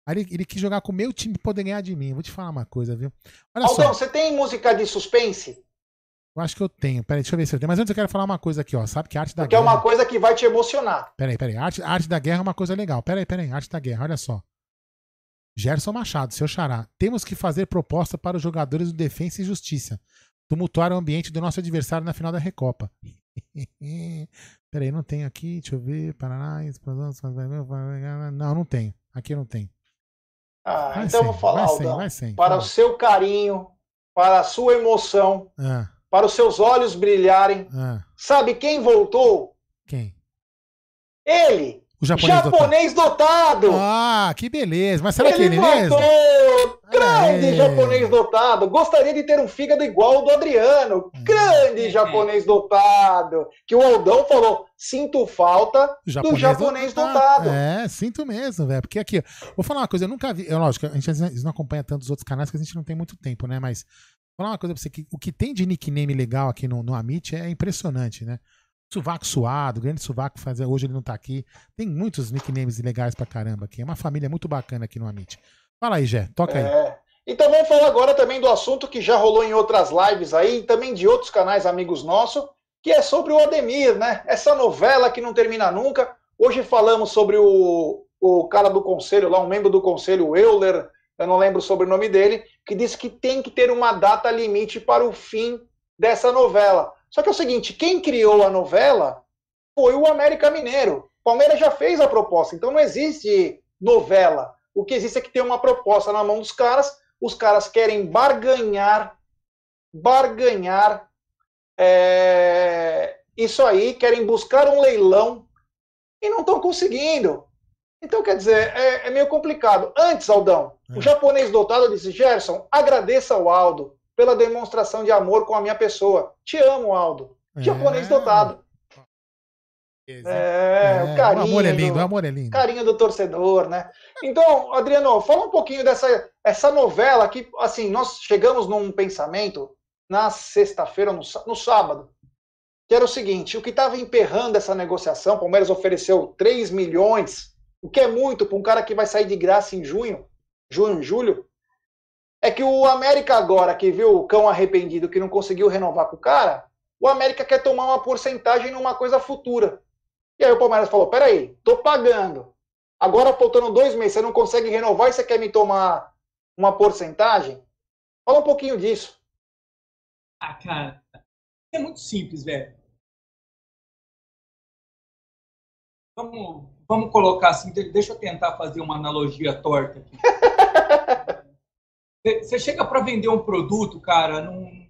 Aí ele, ele quis jogar com o meu time pra poder ganhar de mim. Vou te falar uma coisa, viu? Olha Aldão, só. você tem música de suspense? Eu acho que eu tenho. Peraí, deixa eu ver se eu tenho. Mas antes eu quero falar uma coisa aqui, ó. Sabe que a arte da Porque guerra. Porque é uma coisa que vai te emocionar. Peraí, peraí. A arte, a arte da guerra é uma coisa legal. Peraí, peraí. Arte da guerra, olha só. Gerson Machado, seu xará. Temos que fazer proposta para os jogadores do Defensa e Justiça. Tumultuar o ambiente do nosso adversário na final da Recopa. [laughs] peraí, não tenho aqui. Deixa eu ver. Paraná, Não, não tenho. Aqui não tem. Ah, vai então sem, vou falar, vai Aldão. Sem, vai sem, para o seu carinho, para a sua emoção. Ah para os seus olhos brilharem. Ah. Sabe quem voltou? Quem? Ele! O japonês, japonês dotado. dotado. Ah, que beleza. Mas será ele que ele voltou. mesmo? Grande Aê. japonês dotado. Gostaria de ter um fígado igual ao do Adriano. Grande é. japonês dotado. Que o Aldão falou: sinto falta japonês do japonês dotado. dotado. É, sinto mesmo, velho. Porque aqui, vou falar uma coisa, eu nunca vi. É lógico, a gente não acompanha tantos outros canais que a gente não tem muito tempo, né? Mas falar uma coisa pra você, que o que tem de nickname legal aqui no, no Amit é impressionante, né? Suvaco Suado, grande Suvaco fazer hoje ele não tá aqui. Tem muitos nicknames legais pra caramba aqui. É uma família muito bacana aqui no Amit. Fala aí, Jé, toca aí. Então vamos falar agora também do assunto que já rolou em outras lives aí, e também de outros canais amigos nossos, que é sobre o Ademir, né? Essa novela que não termina nunca. Hoje falamos sobre o, o cara do conselho lá, um membro do conselho, o Euler, eu não lembro sobre o nome dele, que disse que tem que ter uma data limite para o fim dessa novela. Só que é o seguinte, quem criou a novela foi o América Mineiro. O Palmeiras já fez a proposta, então não existe novela. O que existe é que tem uma proposta na mão dos caras, os caras querem barganhar, barganhar é, isso aí, querem buscar um leilão e não estão conseguindo. Então, quer dizer, é, é meio complicado. Antes, Aldão, é. o japonês dotado disse: Gerson, agradeça ao Aldo pela demonstração de amor com a minha pessoa. Te amo, Aldo. É. Japonês dotado. É, o carinho. O amor é lindo, o amor é lindo. Carinho do torcedor, né? Então, Adriano, fala um pouquinho dessa essa novela que, assim, nós chegamos num pensamento na sexta-feira, no, no sábado, que era o seguinte: o que estava emperrando essa negociação, o Palmeiras ofereceu 3 milhões o que é muito para um cara que vai sair de graça em junho, junho, julho, é que o América agora, que viu o cão arrependido que não conseguiu renovar com o cara, o América quer tomar uma porcentagem numa coisa futura. E aí o Palmeiras falou, peraí, tô pagando. Agora, faltando dois meses, você não consegue renovar e você quer me tomar uma porcentagem? Fala um pouquinho disso. Ah, cara, é muito simples, velho. Vamos vamos colocar assim, deixa eu tentar fazer uma analogia torta aqui. Você chega para vender um produto, cara, num,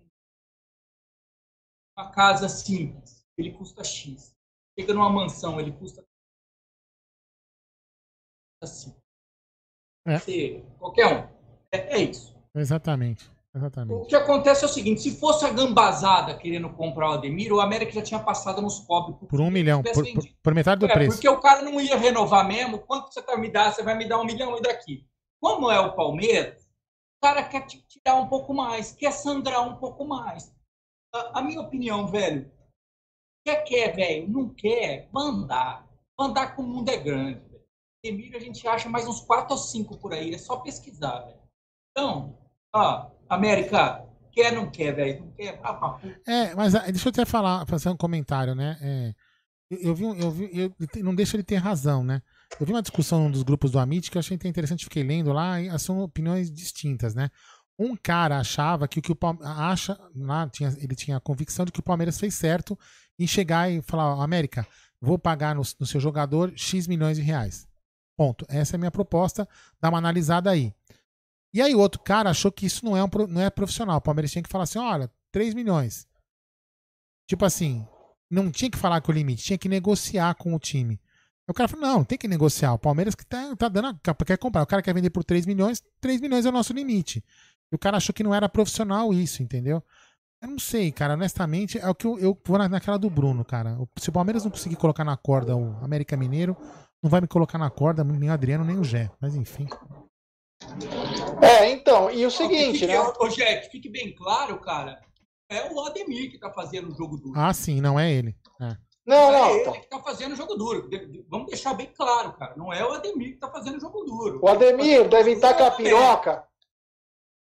uma casa simples, ele custa X. Chega numa mansão, ele custa assim. É. qualquer um. É, é isso. Exatamente. Exatamente. O que acontece é o seguinte: se fosse a gambazada querendo comprar o Ademir, o América já tinha passado nos pobres. Por um milhão, por, por, por, metade do é, preço. Porque o cara não ia renovar mesmo. Quanto você vai me dar? Você vai me dar um milhão e daqui. Como é o Palmeiras, cara quer tirar um pouco mais, quer sangrar um pouco mais. A, a minha opinião, velho, quer, quer, velho, não quer, mandar. Mandar com o mundo é grande. Velho. Ademir a gente acha mais uns quatro ou cinco por aí, é só pesquisar, velho. Então, ó América, quer não quer, velho? Não quer? Ah, é, mas ah, deixa eu até falar, fazer um comentário, né? É, eu, vi, eu vi, eu, não deixa ele ter razão, né? Eu vi uma discussão dos grupos do Amit que eu achei interessante, fiquei lendo lá, e são opiniões distintas, né? Um cara achava que o que o Palmeiras acha, lá tinha, ele tinha a convicção de que o Palmeiras fez certo em chegar e falar, América, vou pagar no, no seu jogador X milhões de reais. Ponto. Essa é a minha proposta, dá uma analisada aí. E aí o outro cara achou que isso não é, um, não é profissional. O Palmeiras tinha que falar assim, olha, 3 milhões. Tipo assim, não tinha que falar com o limite, tinha que negociar com o time. O cara falou, não, tem que negociar. O Palmeiras que tá, tá dando, quer comprar. O cara quer vender por 3 milhões, 3 milhões é o nosso limite. E o cara achou que não era profissional isso, entendeu? Eu não sei, cara, honestamente, é o que eu, eu vou naquela do Bruno, cara. Se o Palmeiras não conseguir colocar na corda o América Mineiro, não vai me colocar na corda nem o Adriano, nem o Gé. Mas enfim. É, então, e o seguinte, fique, né? Ô, Jack, fique bem claro, cara. É o Ademir que tá fazendo o jogo duro. Ah, sim, não é ele. É. Não, não. É ele que tá fazendo jogo duro. Vamos deixar bem claro, cara. Não é o Ademir que tá fazendo jogo duro. O Ademir deve estar com a piroca.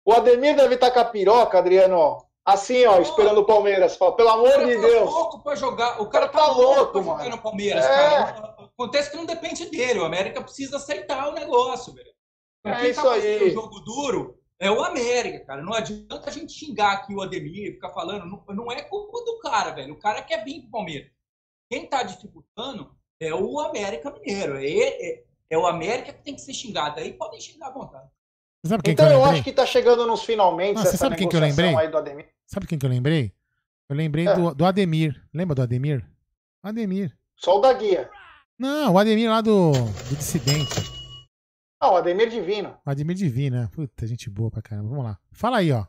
O Ademir deve estar com a piroca, Adriano. Assim, ó, esperando o Palmeiras. Pelo amor de tá Deus. louco pra jogar. O cara, o cara tá, tá, louco, pra jogar no Palmeiras, é. cara. Acontece que não depende dele. O América precisa aceitar o negócio, velho. É quem isso tá aí. o jogo duro é o América, cara. Não adianta a gente xingar aqui o Ademir, ficar falando. Não, não é culpa do cara, velho. O cara quer vir pro Palmeiras. Quem tá dificultando é o América Mineiro. É, é, é o América que tem que ser xingado. Aí podem xingar à vontade. então eu, eu, acho que tá chegando nos finalmente. você sabe quem que eu lembrei? Sabe quem que eu lembrei? Eu lembrei é. do, do Ademir. Lembra do Ademir? Ademir. Só o da guia. Não, o Ademir lá do, do Dissidente. Ah, o Ademir Divino. O Ademir Divino, né? Puta, gente boa pra caramba. Vamos lá. Fala aí, ó.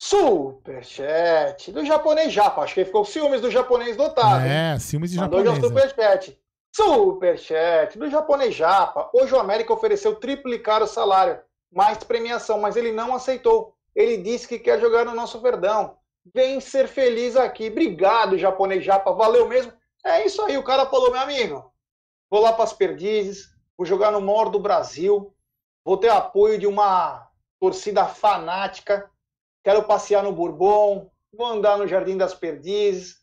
Superchat do japonês japa. Acho que ele ficou com ciúmes do japonês dotado. É, ciúmes de Mandou japonês. Mandou superchat. Superchat do japonês japa. Hoje o América ofereceu triplicar o salário, mais premiação, mas ele não aceitou. Ele disse que quer jogar no nosso Verdão. Vem ser feliz aqui. Obrigado, japonês japa. Valeu mesmo. É isso aí. O cara falou, meu amigo. Vou lá para as perdizes vou jogar no maior do Brasil, vou ter apoio de uma torcida fanática, quero passear no Bourbon, vou andar no Jardim das Perdizes,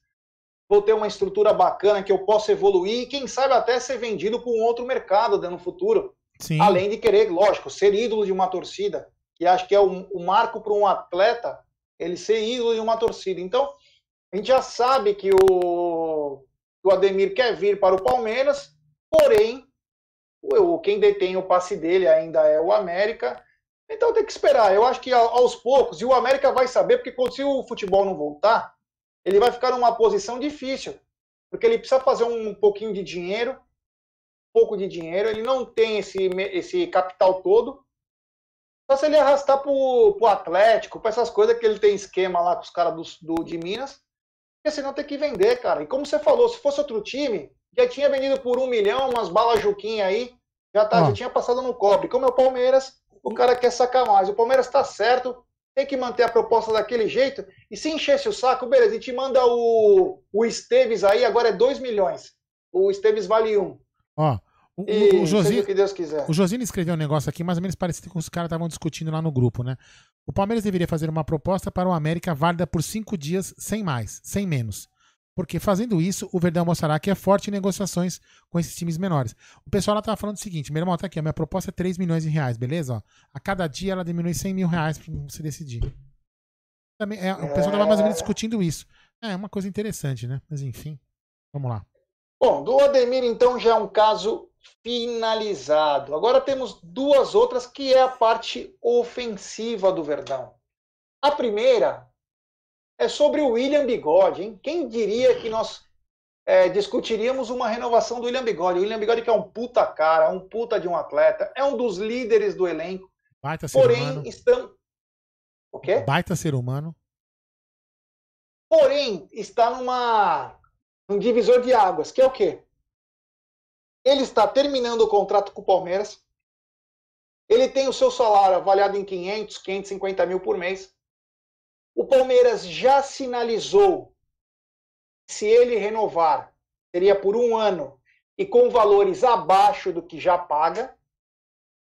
vou ter uma estrutura bacana que eu possa evoluir e quem sabe até ser vendido para um outro mercado no futuro. Sim. Além de querer, lógico, ser ídolo de uma torcida. E acho que é o, o marco para um atleta ele ser ídolo de uma torcida. Então, a gente já sabe que o, o Ademir quer vir para o Palmeiras, porém, o, quem detém o passe dele ainda é o América. Então tem que esperar. Eu acho que aos poucos, e o América vai saber, porque se o futebol não voltar, ele vai ficar numa posição difícil. Porque ele precisa fazer um pouquinho de dinheiro, um pouco de dinheiro, ele não tem esse, esse capital todo. Só se ele arrastar para o Atlético, para essas coisas que ele tem esquema lá com os caras do, do, de Minas, porque senão tem que vender, cara. E como você falou, se fosse outro time, já tinha vendido por um milhão, umas balas Juquinha aí, já, tá, já tinha passado no cobre. Como é o Palmeiras, o cara quer sacar mais. O Palmeiras está certo, tem que manter a proposta daquele jeito. E se enchesse o saco, beleza, e te manda o, o Esteves aí, agora é 2 milhões. O Esteves vale 1. Um. Ó, o, e, o, Josino, que Deus quiser. o Josino escreveu um negócio aqui, mais ou menos parecido com os caras estavam discutindo lá no grupo, né? O Palmeiras deveria fazer uma proposta para o América válida por cinco dias, sem mais, sem menos. Porque fazendo isso, o Verdão mostrará que é forte em negociações com esses times menores. O pessoal lá tava falando o seguinte: meu irmão, tá aqui, a minha proposta é 3 milhões de reais, beleza? Ó, a cada dia ela diminui 100 mil reais para você decidir. Também, é, o pessoal tava mais ou menos discutindo isso. É uma coisa interessante, né? Mas enfim, vamos lá. Bom, do Ademir, então, já é um caso finalizado. Agora temos duas outras que é a parte ofensiva do Verdão. A primeira é sobre o William Bigode, hein? Quem diria que nós é, discutiríamos uma renovação do William Bigode? O William Bigode que é um puta cara, um puta de um atleta, é um dos líderes do elenco. Baita ser porém, humano. estão... O quê? Baita ser humano. Porém, está numa um divisor de águas, que é o quê? Ele está terminando o contrato com o Palmeiras. Ele tem o seu salário avaliado em 500, 550 mil por mês. O Palmeiras já sinalizou se ele renovar, seria por um ano e com valores abaixo do que já paga.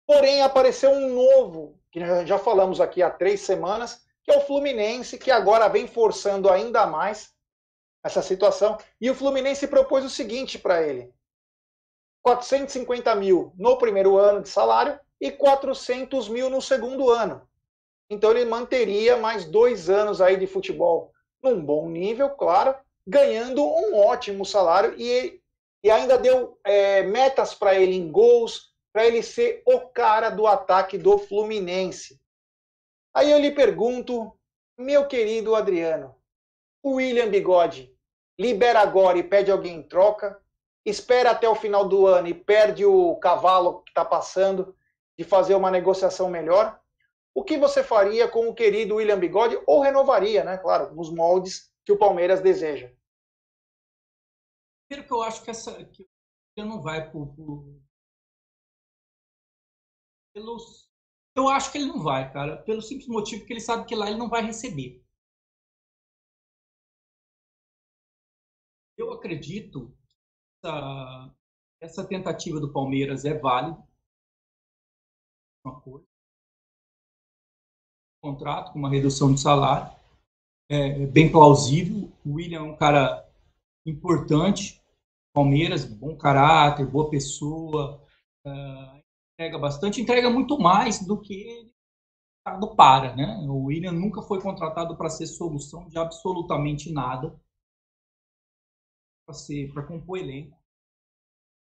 Porém, apareceu um novo, que já falamos aqui há três semanas, que é o Fluminense, que agora vem forçando ainda mais essa situação. E o Fluminense propôs o seguinte para ele: 450 mil no primeiro ano de salário e 400 mil no segundo ano. Então ele manteria mais dois anos aí de futebol num bom nível, claro, ganhando um ótimo salário e, e ainda deu é, metas para ele em gols, para ele ser o cara do ataque do Fluminense. Aí eu lhe pergunto, meu querido Adriano, o William Bigode libera agora e pede alguém em troca, espera até o final do ano e perde o cavalo que está passando de fazer uma negociação melhor? O que você faria com o querido William Bigode ou renovaria, né? Claro, nos moldes que o Palmeiras deseja. Primeiro que eu acho que essa que não vai pelos eu acho que ele não vai, cara, pelo simples motivo que ele sabe que lá ele não vai receber. Eu acredito que essa, essa tentativa do Palmeiras é válida. Uma coisa. Contrato com uma redução de salário. É, é bem plausível. O William é um cara importante. Palmeiras, bom caráter, boa pessoa. Uh, entrega bastante, entrega muito mais do que ele para, né? O William nunca foi contratado para ser solução de absolutamente nada, para ser para compor elenco,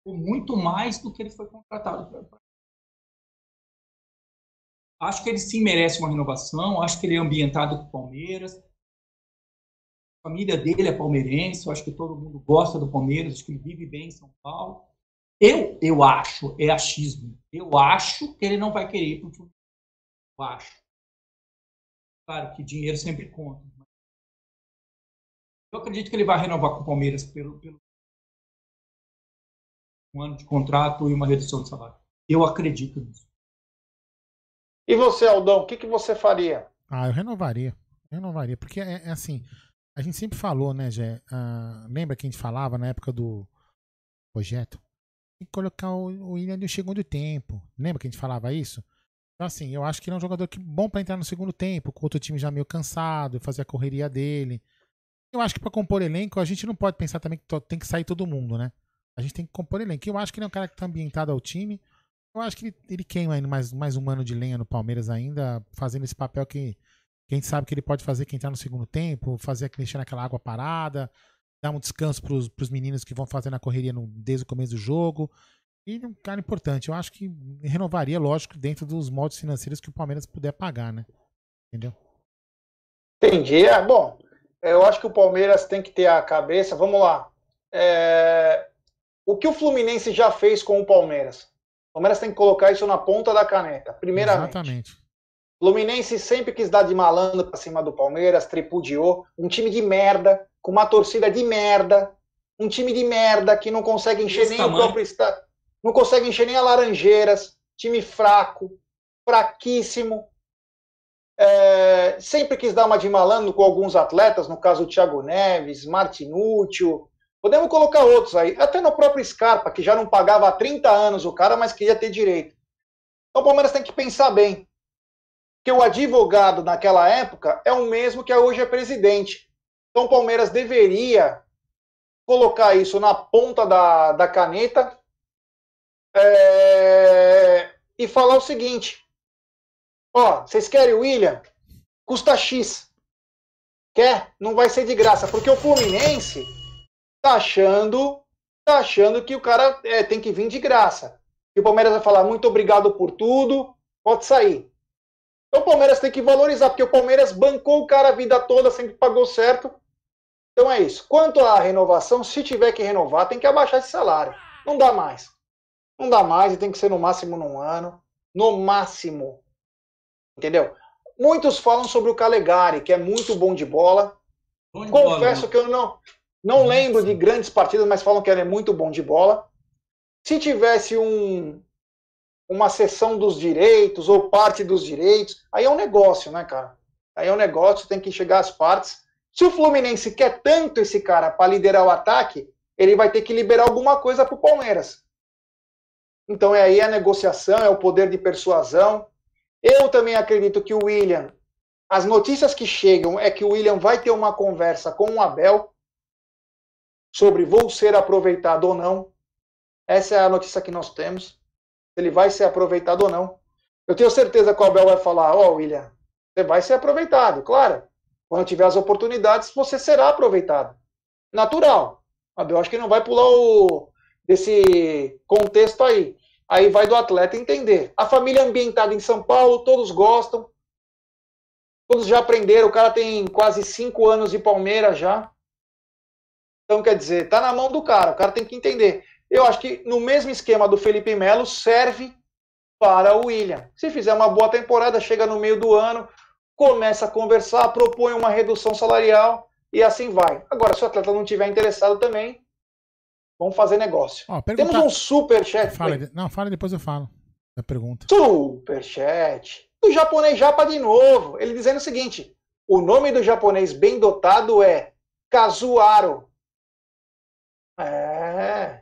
ou muito mais do que ele foi contratado para. Acho que ele sim merece uma renovação, acho que ele é ambientado com o Palmeiras. A família dele é palmeirense, acho que todo mundo gosta do Palmeiras, acho que ele vive bem em São Paulo. Eu, eu acho, é achismo. Eu acho que ele não vai querer ir para o Fluminense. Eu acho. Claro que dinheiro sempre conta. Eu acredito que ele vai renovar com o Palmeiras pelo, pelo um ano de contrato e uma redução de salário. Eu acredito nisso. E você, Aldão, o que, que você faria? Ah, eu renovaria. Renovaria, porque é, é assim, a gente sempre falou, né, Gé? Uh, lembra que a gente falava na época do projeto? tem que colocar o William no segundo tempo. Lembra que a gente falava isso? Então, assim, eu acho que ele é um jogador que bom para entrar no segundo tempo, com outro time já meio cansado, fazer a correria dele. Eu acho que para compor elenco, a gente não pode pensar também que tem que sair todo mundo, né? A gente tem que compor elenco. Eu acho que ele é um cara que tá ambientado ao time. Eu acho que ele, ele queima ainda mais, mais um ano de lenha no Palmeiras ainda, fazendo esse papel que, que a gente sabe que ele pode fazer que entrar no segundo tempo, fazer mexer naquela água parada, dar um descanso para os meninos que vão fazendo a correria no, desde o começo do jogo. E um cara importante. Eu acho que renovaria, lógico, dentro dos moldes financeiros que o Palmeiras puder pagar, né? Entendeu? Entendi. É, bom, eu acho que o Palmeiras tem que ter a cabeça. Vamos lá. É... O que o Fluminense já fez com o Palmeiras? O Palmeiras tem que colocar isso na ponta da caneta. Primeiramente. Exatamente. Fluminense sempre quis dar de malandro pra cima do Palmeiras, tripudiou. Um time de merda, com uma torcida de merda. Um time de merda que não consegue encher Esse nem tamanho. o próprio estado. Não consegue encher nem a Laranjeiras. Time fraco, fraquíssimo. É, sempre quis dar uma de malandro com alguns atletas, no caso o Thiago Neves, Martinútil. Podemos colocar outros aí, até no próprio Scarpa, que já não pagava há 30 anos o cara, mas queria ter direito. Então o Palmeiras tem que pensar bem que o advogado naquela época é o mesmo que hoje é presidente. Então o Palmeiras deveria colocar isso na ponta da, da caneta é, e falar o seguinte: ó, vocês querem o William? Custa X. Quer? Não vai ser de graça, porque o Fluminense tá achando, tá achando que o cara é, tem que vir de graça. E o Palmeiras vai falar muito obrigado por tudo, pode sair. Então o Palmeiras tem que valorizar, porque o Palmeiras bancou o cara a vida toda, sempre pagou certo. Então é isso. Quanto à renovação, se tiver que renovar, tem que abaixar esse salário. Não dá mais. Não dá mais e tem que ser no máximo num ano. No máximo. Entendeu? Muitos falam sobre o Calegari, que é muito bom de bola. Bom de Confesso bola, que eu não, não lembro de grandes partidas, mas falam que ele é muito bom de bola. Se tivesse um, uma sessão dos direitos ou parte dos direitos, aí é um negócio, né, cara? Aí é um negócio, tem que chegar às partes. Se o Fluminense quer tanto esse cara para liderar o ataque, ele vai ter que liberar alguma coisa para o Palmeiras. Então é aí a negociação, é o poder de persuasão. Eu também acredito que o William, as notícias que chegam é que o William vai ter uma conversa com o Abel sobre vou ser aproveitado ou não. Essa é a notícia que nós temos. Ele vai ser aproveitado ou não. Eu tenho certeza que o Abel vai falar: Ó, oh, William, você vai ser aproveitado, claro. Quando tiver as oportunidades, você será aproveitado. Natural. O Abel acho que não vai pular o, desse contexto aí. Aí vai do atleta entender. A família ambientada em São Paulo, todos gostam. Todos já aprenderam. O cara tem quase cinco anos de Palmeiras já. Então, quer dizer, tá na mão do cara. O cara tem que entender. Eu acho que no mesmo esquema do Felipe Melo, serve para o William. Se fizer uma boa temporada, chega no meio do ano, começa a conversar, propõe uma redução salarial e assim vai. Agora, se o atleta não tiver interessado também, Vamos fazer negócio. Ó, perguntar... Temos um super chat. Fala, não, fala depois eu falo. A pergunta. Super chat. O japonês japa de novo. Ele dizendo o seguinte: o nome do japonês bem dotado é Kazuaro. É.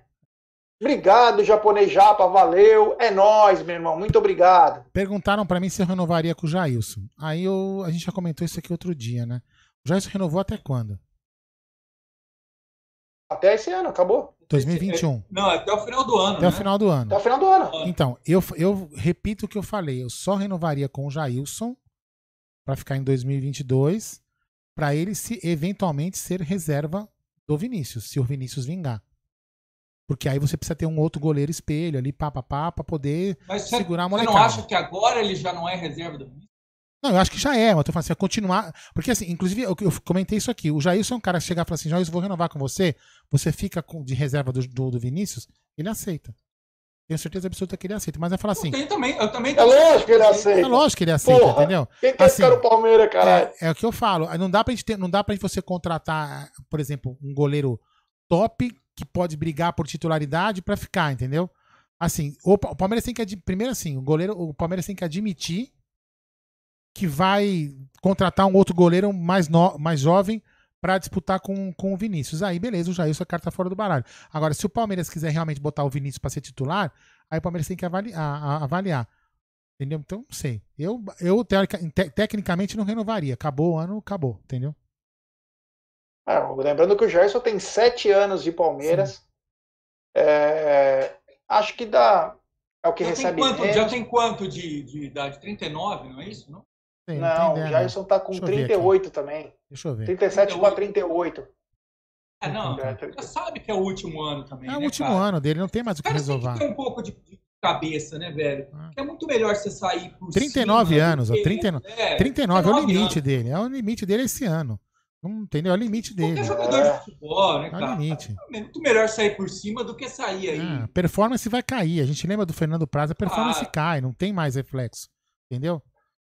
Obrigado, japonês japa, valeu. É nós, meu irmão. Muito obrigado. Perguntaram para mim se eu renovaria com o Jailson. Aí eu, a gente já comentou isso aqui outro dia, né? O Jailson renovou até quando? Até esse ano, acabou. 2021. Não, até o final do ano. Até né? o final do ano. Até o final do ano. Então, eu, eu repito o que eu falei. Eu só renovaria com o Jailson para ficar em 2022, para ele se eventualmente ser reserva do Vinícius, se o Vinícius vingar. Porque aí você precisa ter um outro goleiro espelho ali, pá, pá, pá, pra poder Mas segurar a molecada. Você não acha que agora ele já não é reserva do Vinícius? Não, eu acho que já é, mas eu tô falando assim, é continuar. Porque assim, inclusive, eu, eu comentei isso aqui. O Jailson é um cara que chegar e falar assim, Jailson, vou renovar com você, você fica com, de reserva do, do, do, Vinícius, ele aceita. Tenho certeza absoluta que ele aceita. Mas vai falar assim. Eu também, eu também. É lógico que ele aceita. É lógico que ele aceita, Porra, entendeu? Quem quer assim, ficar no Palmeiras, caralho? É, é, o que eu falo. Não dá pra gente ter, não dá pra você contratar, por exemplo, um goleiro top que pode brigar por titularidade para ficar, entendeu? Assim, o, o Palmeiras tem que. Primeiro, assim, o goleiro, o Palmeiras tem que admitir que vai contratar um outro goleiro mais, no, mais jovem para disputar com, com o Vinícius. Aí, beleza, o Jailson é carta fora do baralho. Agora, se o Palmeiras quiser realmente botar o Vinícius para ser titular, aí o Palmeiras tem que avaliar. avaliar. Entendeu? Então, não sei. Eu, eu teorica, te, tecnicamente não renovaria. Acabou o ano, acabou, entendeu? É, lembrando que o Gerson tem sete anos de Palmeiras. É, acho que dá. É o que já recebe. Tem quanto, já tem quanto de, de idade? 39, não é isso? Não? Sim, não, o Jairson tá com 38 também. Deixa eu ver. 37 para 38. É, não, você sabe que é o último ano também. É o né, último cara? ano dele, não tem mais o que resolver. Tem que ter um pouco de, de cabeça, né, velho? Ah. É muito melhor você sair por 39 cima, anos, ó, 39, é, 39 é o limite anos. dele. É o limite dele esse ano. Não entendeu? É o limite dele. Qualquer jogador é. de futebol, né, cara? É o limite. É muito melhor sair por cima do que sair aí. Ah, performance vai cair. A gente lembra do Fernando Praza, a performance ah. cai, não tem mais reflexo. Entendeu?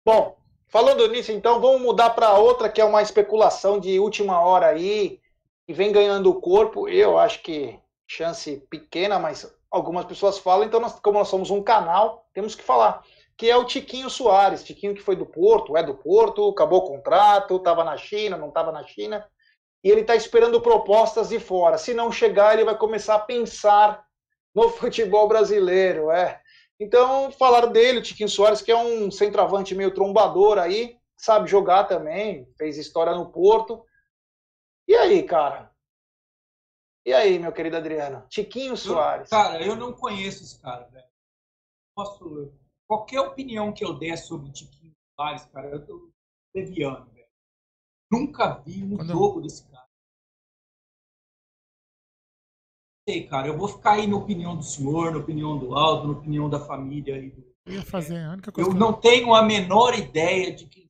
Bom, Falando nisso, então, vamos mudar para outra que é uma especulação de última hora aí, e vem ganhando o corpo. Eu acho que chance pequena, mas algumas pessoas falam, então, nós, como nós somos um canal, temos que falar. Que é o Tiquinho Soares, Tiquinho que foi do Porto, é do Porto, acabou o contrato, estava na China, não estava na China, e ele está esperando propostas de fora. Se não chegar, ele vai começar a pensar no futebol brasileiro. É, então, falaram dele, o Tiquinho Soares, que é um centroavante meio trombador aí, sabe jogar também, fez história no Porto. E aí, cara? E aí, meu querido Adriano? Tiquinho Soares. Eu, cara, eu não conheço esse cara, velho. Posso. Qualquer opinião que eu der sobre o Tiquinho Soares, cara, eu tô deviando, velho. Nunca vi um Quando... jogo desse cara. Sei, cara. Eu vou ficar aí na opinião do senhor, na opinião do Aldo, na opinião da família aí do Eu ia fazer a única coisa. Eu não eu... tenho a menor ideia de que.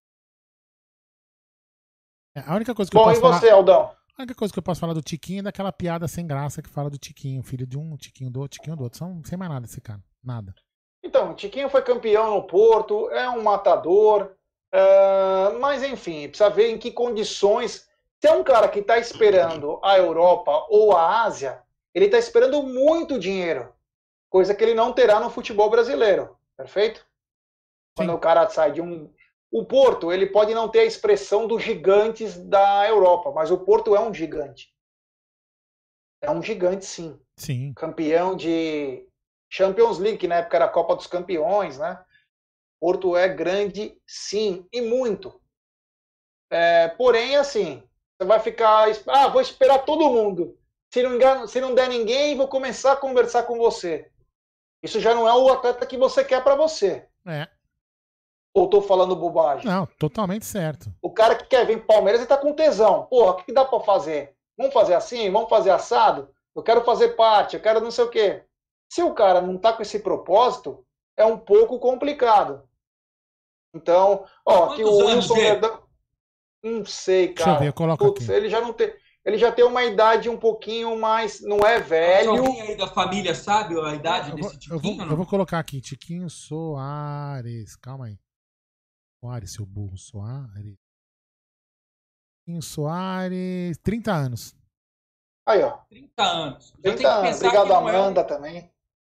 É, a única coisa que Bom, eu posso e você, falar... Aldão? A única coisa que eu posso falar do Tiquinho é daquela piada sem graça que fala do Tiquinho, filho de um, Tiquinho do outro, Tiquinho do outro. São, sem mais nada esse cara. Nada. Então, o Tiquinho foi campeão no Porto, é um matador, uh, mas enfim, precisa ver em que condições. Se é um cara que está esperando a Europa ou a Ásia, ele está esperando muito dinheiro, coisa que ele não terá no futebol brasileiro, perfeito? Quando Sim. o cara sai de um, o Porto, ele pode não ter a expressão dos gigantes da Europa, mas o Porto é um gigante. É um gigante, sim. Sim. Campeão de Champions League, que na época era a Copa dos Campeões, né? Porto é grande, sim, e muito. É, porém, assim, você vai ficar. Ah, vou esperar todo mundo. Se não, engano, se não der ninguém, vou começar a conversar com você. Isso já não é o atleta que você quer para você. É. Ou tô falando bobagem? Não, totalmente certo. O cara que quer vir pro Palmeiras, ele tá com tesão. Porra, o que, que dá para fazer? Vamos fazer assim? Vamos fazer assado? Eu quero fazer parte, eu quero não sei o quê. Se o cara não tá com esse propósito, é um pouco complicado. Então, ó, que o Wilson Verdão. Não sei, cara. Deixa eu ver, coloca Putz, aqui. Ele já não tem. Ele já tem uma idade um pouquinho mais. Não é velho. Alguém aí da família sabe a idade eu desse vou, Tiquinho? Eu vou, eu vou, colocar aqui, Tiquinho Soares. Calma aí. Soares, seu burro, Soares. Soares, 30 anos. Aí, ó. 30 anos. 30 anos. Obrigado, Amanda, é um, também.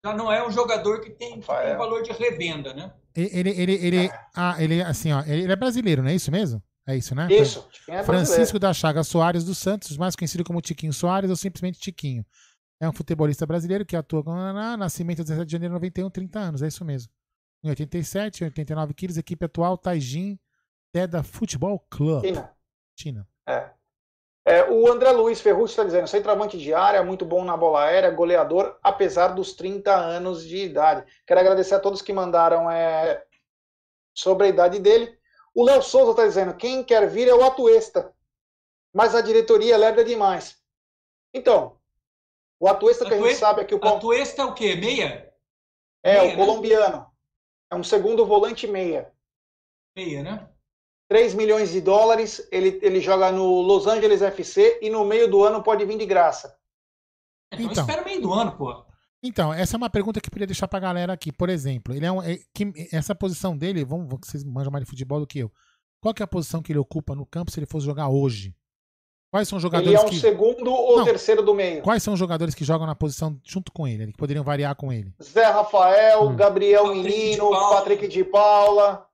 Já não é um jogador que tem, que tem valor de revenda, né? Ele, ele, ele, é. ah, ele, assim, ó, ele é brasileiro, não é isso mesmo? É isso, né? Isso. É Francisco da Chaga Soares dos Santos, mais conhecido como Tiquinho Soares ou simplesmente Tiquinho. É um futebolista brasileiro que atua com nascimento 17 de janeiro de 91, 30 anos, é isso mesmo. Em 87, 89 quilos, equipe atual Taijin Teda Futebol Club. China. China. É. é o André Luiz Ferrucci está dizendo: centroavante de área, muito bom na bola aérea, goleador, apesar dos 30 anos de idade. Quero agradecer a todos que mandaram é, sobre a idade dele. O Léo Souza está dizendo: quem quer vir é o Atuesta, mas a diretoria lerda demais. Então, o Atuesta que a gente sabe é que o. Atuesta é o quê? Meia? É, meia, o né? colombiano. É um segundo volante meia. Meia, né? 3 milhões de dólares, ele, ele joga no Los Angeles FC e no meio do ano pode vir de graça. Então, então espera o meio do ano, pô. Então, essa é uma pergunta que eu queria deixar pra galera aqui. Por exemplo, ele é, um, é que, essa posição dele, vamos, vocês manjam mais de futebol do que eu. Qual que é a posição que ele ocupa no campo se ele fosse jogar hoje? Quais são os jogadores Ele é um que... segundo ou Não, terceiro do meio. Quais são os jogadores que jogam na posição junto com ele, que poderiam variar com ele? Zé Rafael, hum. Gabriel Patrick Menino, de Patrick de Paula.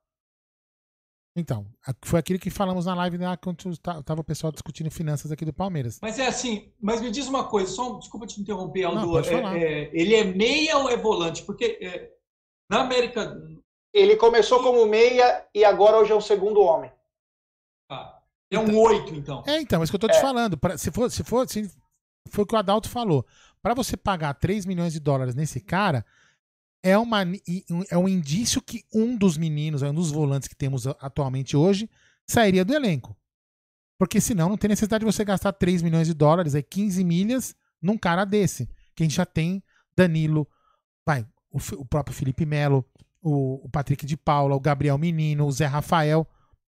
Então, foi aquilo que falamos na live né, quando estava o pessoal discutindo finanças aqui do Palmeiras. Mas é assim, mas me diz uma coisa, só desculpa te interromper, Aldo. Não, é, é, ele é meia ou é volante? Porque é, na América. Ele começou como meia e agora hoje é o segundo homem. Ah. É um então, 8, então. É, então, é isso que eu tô te é. falando. Pra, se for, se for, se foi o que o Adalto falou. Para você pagar 3 milhões de dólares nesse cara, é, uma, é um indício que um dos meninos, um dos volantes que temos atualmente hoje, sairia do elenco. Porque senão não tem necessidade de você gastar 3 milhões de dólares, é 15 milhas, num cara desse. Que a gente já tem Danilo, vai, o, o próprio Felipe Melo, o, o Patrick de Paula, o Gabriel Menino, o Zé Rafael.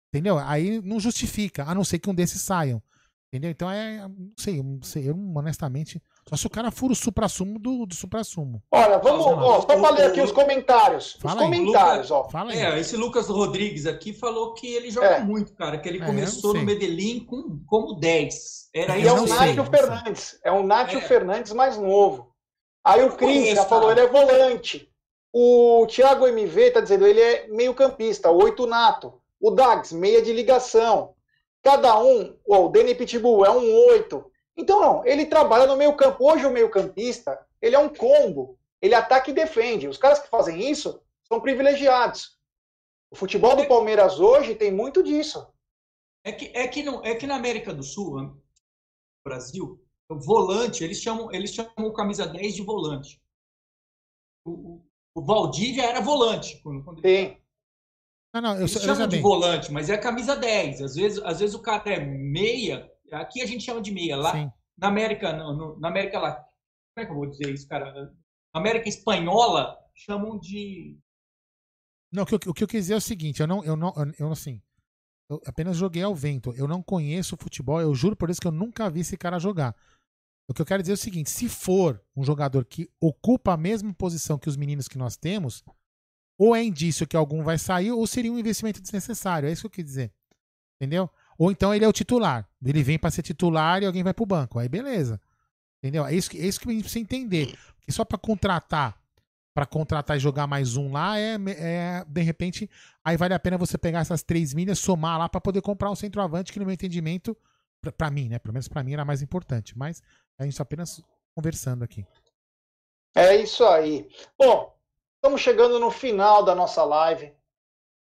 Entendeu? Aí não justifica, a não ser que um desses saiam. Entendeu? Então é. Não sei, não sei, eu honestamente. Só se o cara for o supra-sumo do, do supra-sumo. Olha, vamos. Ó, só pra ler aqui os comentários. Fala os comentários, ó. Fala aí. É, esse Lucas Rodrigues aqui falou que ele joga é. muito, cara. Que ele é, começou no Medellín com, como 10. Era e é o Nátio Fernandes. É o Nátio é. Fernandes mais novo. Aí o Cris já falou, ele é volante. O Thiago MV tá dizendo, ele é meio-campista, oito nato. O Dags, meia de ligação. Cada um, o Danny Pitbull é um oito. Então, não, ele trabalha no meio campo. Hoje o meio campista, ele é um combo. Ele ataca e defende. Os caras que fazem isso são privilegiados. O futebol do Palmeiras hoje tem muito disso. É que, é que, no, é que na América do Sul, no Brasil, o volante, eles chamam, eles chamam o camisa 10 de volante. O, o, o Valdívia era volante. Quando, quando Sim. Não, não, eu, Eles chamam de volante, mas é camisa 10. Às vezes, às vezes o cara é meia. Aqui a gente chama de meia. Lá Sim. na América, no, na América Latina. Como é que eu vou dizer isso, cara? Na América Espanhola chamam de. Não, o que, eu, o que eu quis dizer é o seguinte, eu não, eu não, eu assim, eu apenas joguei ao vento. Eu não conheço futebol, eu juro por isso que eu nunca vi esse cara jogar. O que eu quero dizer é o seguinte: se for um jogador que ocupa a mesma posição que os meninos que nós temos, ou é indício que algum vai sair, ou seria um investimento desnecessário. É isso que eu quis dizer. Entendeu? Ou então ele é o titular. Ele vem para ser titular e alguém vai pro banco. Aí beleza. Entendeu? É isso que, é isso que a gente precisa entender. Que só para contratar, para contratar e jogar mais um lá, é, é, de repente, aí vale a pena você pegar essas três milhas, somar lá para poder comprar um centroavante que, no meu entendimento, para mim, né? Pelo menos para mim era mais importante. Mas a gente está apenas conversando aqui. É isso aí. Bom, estamos chegando no final da nossa live.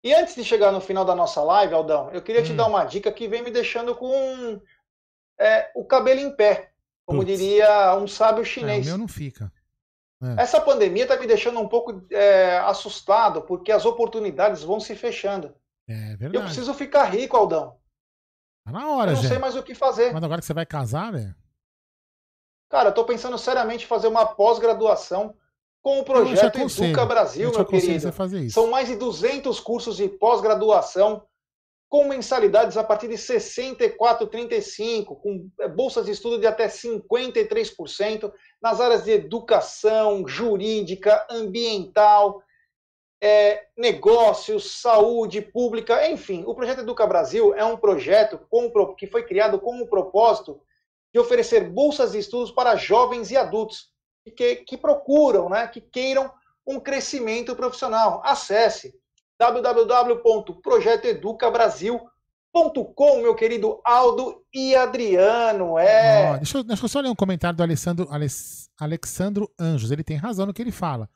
E antes de chegar no final da nossa live, Aldão, eu queria hum. te dar uma dica que vem me deixando com é, o cabelo em pé, como Putz. diria um sábio chinês. É, o meu não fica. É. Essa pandemia está me deixando um pouco é, assustado, porque as oportunidades vão se fechando. É verdade. Eu preciso ficar rico, Aldão. Tá na hora, Eu não sei mais o que fazer. Mas agora que você vai casar, velho? Cara, eu tô pensando seriamente em fazer uma pós-graduação com o projeto Educa Brasil, meu querido. São mais de 200 cursos de pós-graduação com mensalidades a partir de 64,35, com é, bolsas de estudo de até 53% nas áreas de educação, jurídica, ambiental, é, negócios, saúde pública, enfim. O projeto Educa Brasil é um projeto com, que foi criado com o propósito de oferecer bolsas de estudos para jovens e adultos que, que procuram, né, que queiram um crescimento profissional. Acesse www.projetoeducabrasil.com, meu querido Aldo e Adriano. É. Oh, deixa, eu, deixa eu só ler um comentário do Alessandro, Alexandro Anjos. Ele tem razão no que ele fala.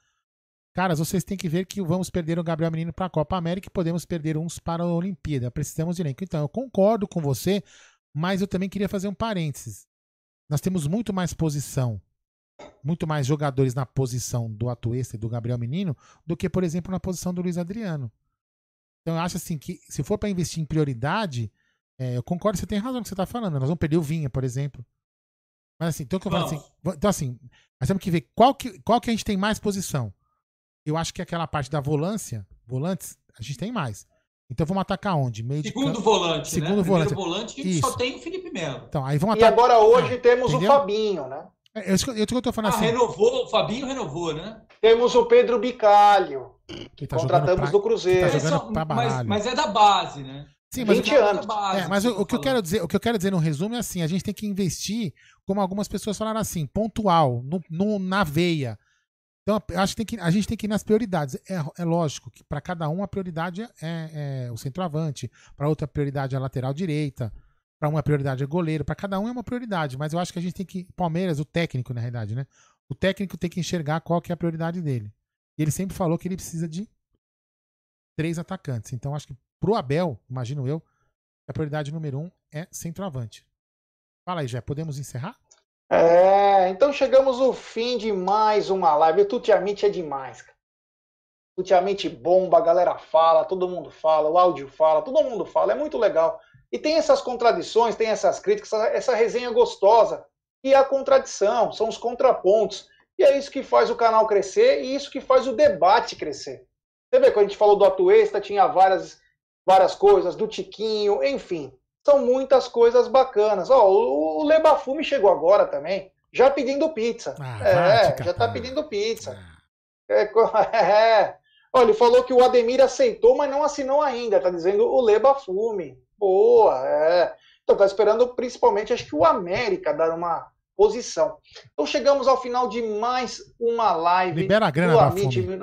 Caras, vocês têm que ver que vamos perder o Gabriel Menino para a Copa América e podemos perder uns para a Olimpíada. Precisamos de elenco. Então, eu concordo com você, mas eu também queria fazer um parênteses. Nós temos muito mais posição muito mais jogadores na posição do Atuesta e do Gabriel Menino do que, por exemplo, na posição do Luiz Adriano. Então eu acho assim que se for para investir em prioridade, é, eu concordo, você tem razão no que você está falando. Nós vamos perder o Vinha, por exemplo. Mas assim, então, que eu falo assim, então assim, nós temos que ver qual que, qual que a gente tem mais posição. Eu acho que aquela parte da volância, volantes, a gente tem mais. Então vamos atacar onde? Meio Segundo volante, Segundo né? volante. Primeiro volante só tem o Felipe Melo. Então, aí vamos atacar. E agora hoje ah, temos entendeu? o Fabinho, né? É, eu, eu, eu tô falando ah, assim. renovou, o Fabinho renovou, né? Temos o Pedro Bicalho, que tá contratamos pra, do Cruzeiro. Tá jogando pra mas, mas, é da base, né? Sim, mas 20 anos. Base, é, mas o, o, que eu quero dizer, o que eu quero dizer no resumo é assim, a gente tem que investir, como algumas pessoas falaram assim, pontual, no, no na veia. Então, eu acho que, tem que a gente tem que ir nas prioridades. É, é lógico que para cada um a prioridade é, é o centroavante, para outra prioridade é a lateral direita, para uma prioridade é goleiro, para cada um é uma prioridade, mas eu acho que a gente tem que. Palmeiras, o técnico, na realidade, né? O técnico tem que enxergar qual que é a prioridade dele. E ele sempre falou que ele precisa de três atacantes. Então, acho que pro Abel, imagino eu, a prioridade número um é centroavante. Fala aí, já podemos encerrar? É, então chegamos ao fim de mais uma live. O Tutiamite é demais, cara. Tutiamite bomba, a galera fala, todo mundo fala, o áudio fala, todo mundo fala, é muito legal. E tem essas contradições, tem essas críticas, essa resenha gostosa. E a contradição, são os contrapontos. E é isso que faz o canal crescer e isso que faz o debate crescer. Você vê, quando a gente falou do Atuesta, tinha várias, várias coisas, do Tiquinho, enfim. São muitas coisas bacanas. Ó, o, o Lebafume chegou agora também, já pedindo pizza. Ah, é, já tá pedindo pizza. Ah. É, [laughs] é. Olha, ele falou que o Ademir aceitou, mas não assinou ainda. Tá dizendo o Lebafume. Boa, é. Então, tá esperando principalmente, acho que o América dar uma posição. Então, chegamos ao final de mais uma live. Libera a grana, Bafumi.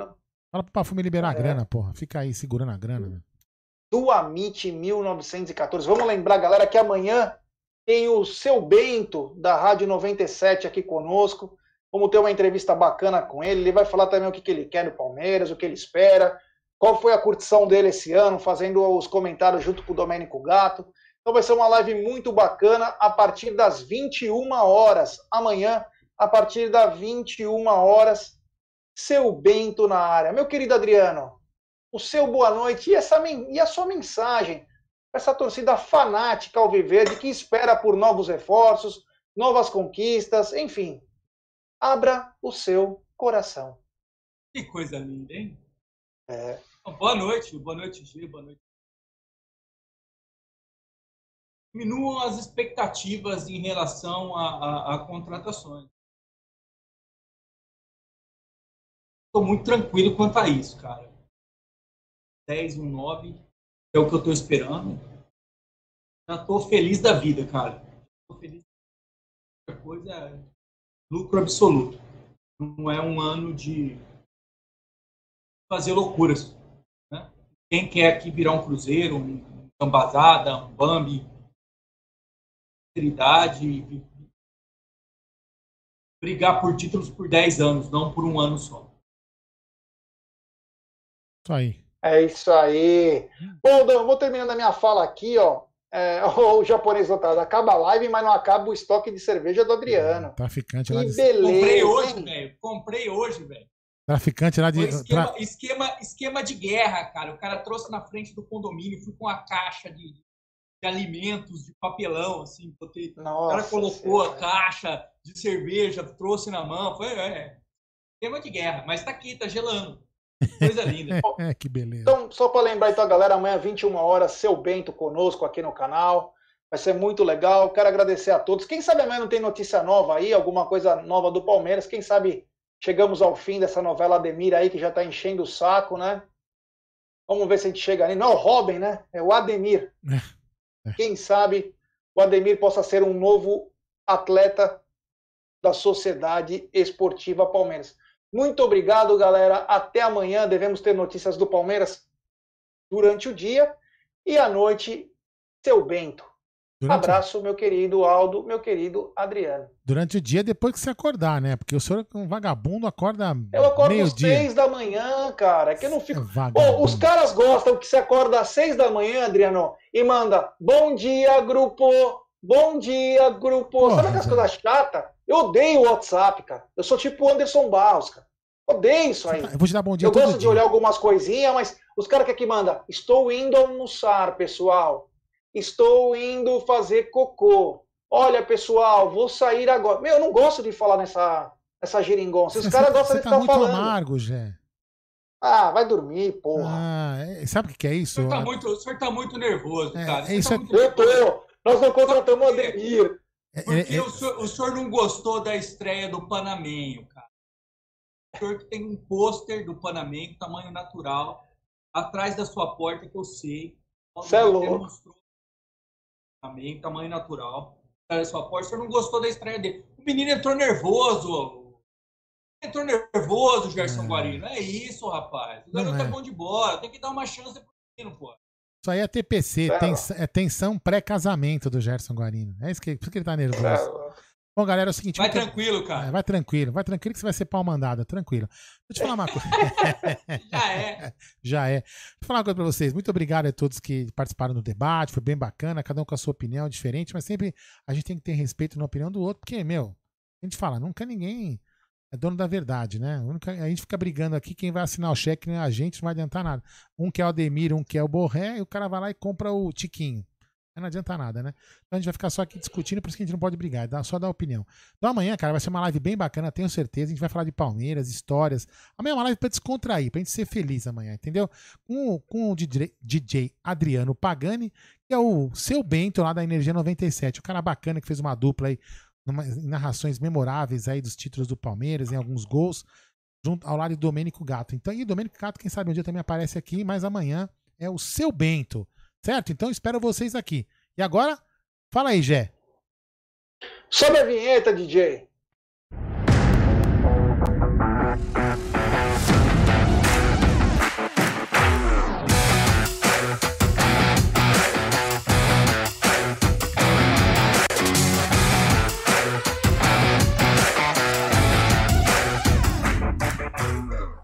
Fala pro Bafumi liberar é. a grana, porra. Fica aí segurando a grana. Né? Do Amit 1914. Vamos lembrar, galera, que amanhã tem o seu Bento, da Rádio 97, aqui conosco. Vamos ter uma entrevista bacana com ele. Ele vai falar também o que, que ele quer do Palmeiras, o que ele espera qual foi a curtição dele esse ano, fazendo os comentários junto com o Domênico Gato. Então vai ser uma live muito bacana a partir das 21 horas. Amanhã, a partir das 21 horas, seu Bento na área. Meu querido Adriano, o seu boa noite e, essa, e a sua mensagem essa torcida fanática ao viver, que espera por novos reforços, novas conquistas, enfim. Abra o seu coração. Que coisa linda, hein? É. Boa noite, boa noite, G, boa noite. Diminuam as expectativas em relação a, a, a contratações. Estou muito tranquilo quanto a isso, cara. 10, um 9, é o que eu estou esperando. Já estou feliz da vida, cara. Estou feliz. Outra coisa é lucro absoluto. Não é um ano de fazer loucuras. Né? Quem quer aqui virar um cruzeiro, um cambazada, um bambi, idade, brigar por títulos por 10 anos, não por um ano só. Isso aí. É isso aí. Bom, Dan, vou terminando a minha fala aqui, ó. É, [laughs] o japonês notado, acaba a live, mas não acaba o estoque de cerveja do Adriano. Traficante lá de beleza. Comprei hoje, velho. Comprei hoje, velho. Traficante lá de. Esquema, tra... esquema, esquema de guerra, cara. O cara trouxe na frente do condomínio, fui com a caixa de, de alimentos, de papelão, assim. Botei... o cara colocou a caixa de cerveja, trouxe na mão. Foi, é, esquema de guerra. Mas tá aqui, tá gelando. Coisa linda. [laughs] que beleza. Então, só para lembrar então, galera, amanhã, 21 horas, seu Bento conosco aqui no canal. Vai ser muito legal. Quero agradecer a todos. Quem sabe amanhã não tem notícia nova aí, alguma coisa nova do Palmeiras. Quem sabe Chegamos ao fim dessa novela Ademir aí, que já está enchendo o saco, né? Vamos ver se a gente chega ali. Não, o Robin, né? É o Ademir. É. Quem sabe o Ademir possa ser um novo atleta da Sociedade Esportiva Palmeiras. Muito obrigado, galera. Até amanhã. Devemos ter notícias do Palmeiras durante o dia. E à noite, seu Bento. Durante... Abraço, meu querido Aldo, meu querido Adriano. Durante o dia, depois que você acordar, né? Porque o senhor é um vagabundo, acorda Eu acordo às seis da manhã, cara. É que eu não fico. É oh, os caras gostam que você acorda às seis da manhã, Adriano, e manda bom dia, grupo. Bom dia, grupo. Porra, Sabe aquelas coisas chatas? Eu odeio o WhatsApp, cara. Eu sou tipo o Anderson Barros, cara. Odeio isso aí. Eu vou te dar bom dia Eu gosto dia. de olhar algumas coisinhas, mas os caras que aqui mandam, estou indo almoçar, pessoal. Estou indo fazer cocô. Olha, pessoal, vou sair agora. Meu, eu não gosto de falar nessa, nessa geringonça. Os caras gostam de tá ficar muito falando. amargo, Jé. Ah, vai dormir, porra. Ah, é, sabe o que é isso? O senhor tá muito, o senhor tá muito nervoso, é, cara. É isso tá muito... Eu tô. Nós não contratamos o Ademir. É, Porque o senhor, o, senhor, não gostou da estreia do Panamenho, cara. O senhor que tem um pôster do Panamenho, tamanho natural, atrás da sua porta, que eu sei. Você é louco. Mostrou também, tamanho natural. Sua porta, o senhor não gostou da estreia dele. O menino entrou nervoso. Entrou nervoso, Gerson é. Guarino. É isso, rapaz. O garoto é. é bom de bola. Tem que dar uma chance pro menino, pô. Isso aí é TPC, é. Tens, é tensão pré-casamento do Gerson Guarino. É isso que, por que ele tá nervoso. É. Bom, galera, é o seguinte. Vai tranquilo, cara. É, vai tranquilo, vai tranquilo que você vai ser pau mandado, tranquilo. Deixa eu te falar uma coisa. [laughs] Já é. [laughs] Já é. Deixa eu falar uma coisa pra vocês. Muito obrigado a todos que participaram do debate, foi bem bacana, cada um com a sua opinião diferente, mas sempre a gente tem que ter respeito na opinião do outro, porque, meu, a gente fala, nunca ninguém é dono da verdade, né? A gente fica brigando aqui, quem vai assinar o cheque, né? a gente, não vai adiantar nada. Um quer o Ademir, um quer o Borré, e o cara vai lá e compra o Tiquinho não adianta nada, né? Então a gente vai ficar só aqui discutindo, por isso que a gente não pode brigar, dá, só dar opinião. Então amanhã, cara, vai ser uma live bem bacana, tenho certeza. A gente vai falar de Palmeiras, histórias. Amanhã é uma live pra descontrair, pra gente ser feliz amanhã, entendeu? Com, com o DJ, DJ Adriano Pagani, que é o seu Bento lá da Energia 97, o cara bacana que fez uma dupla aí, numa, narrações memoráveis aí dos títulos do Palmeiras, em alguns gols, junto ao lado de Domênico Gato. Então, e o Domênico Gato, quem sabe um dia também aparece aqui, mas amanhã é o seu Bento. Certo? Então espero vocês aqui. E agora, fala aí, Gé. Sobe a vinheta, DJ.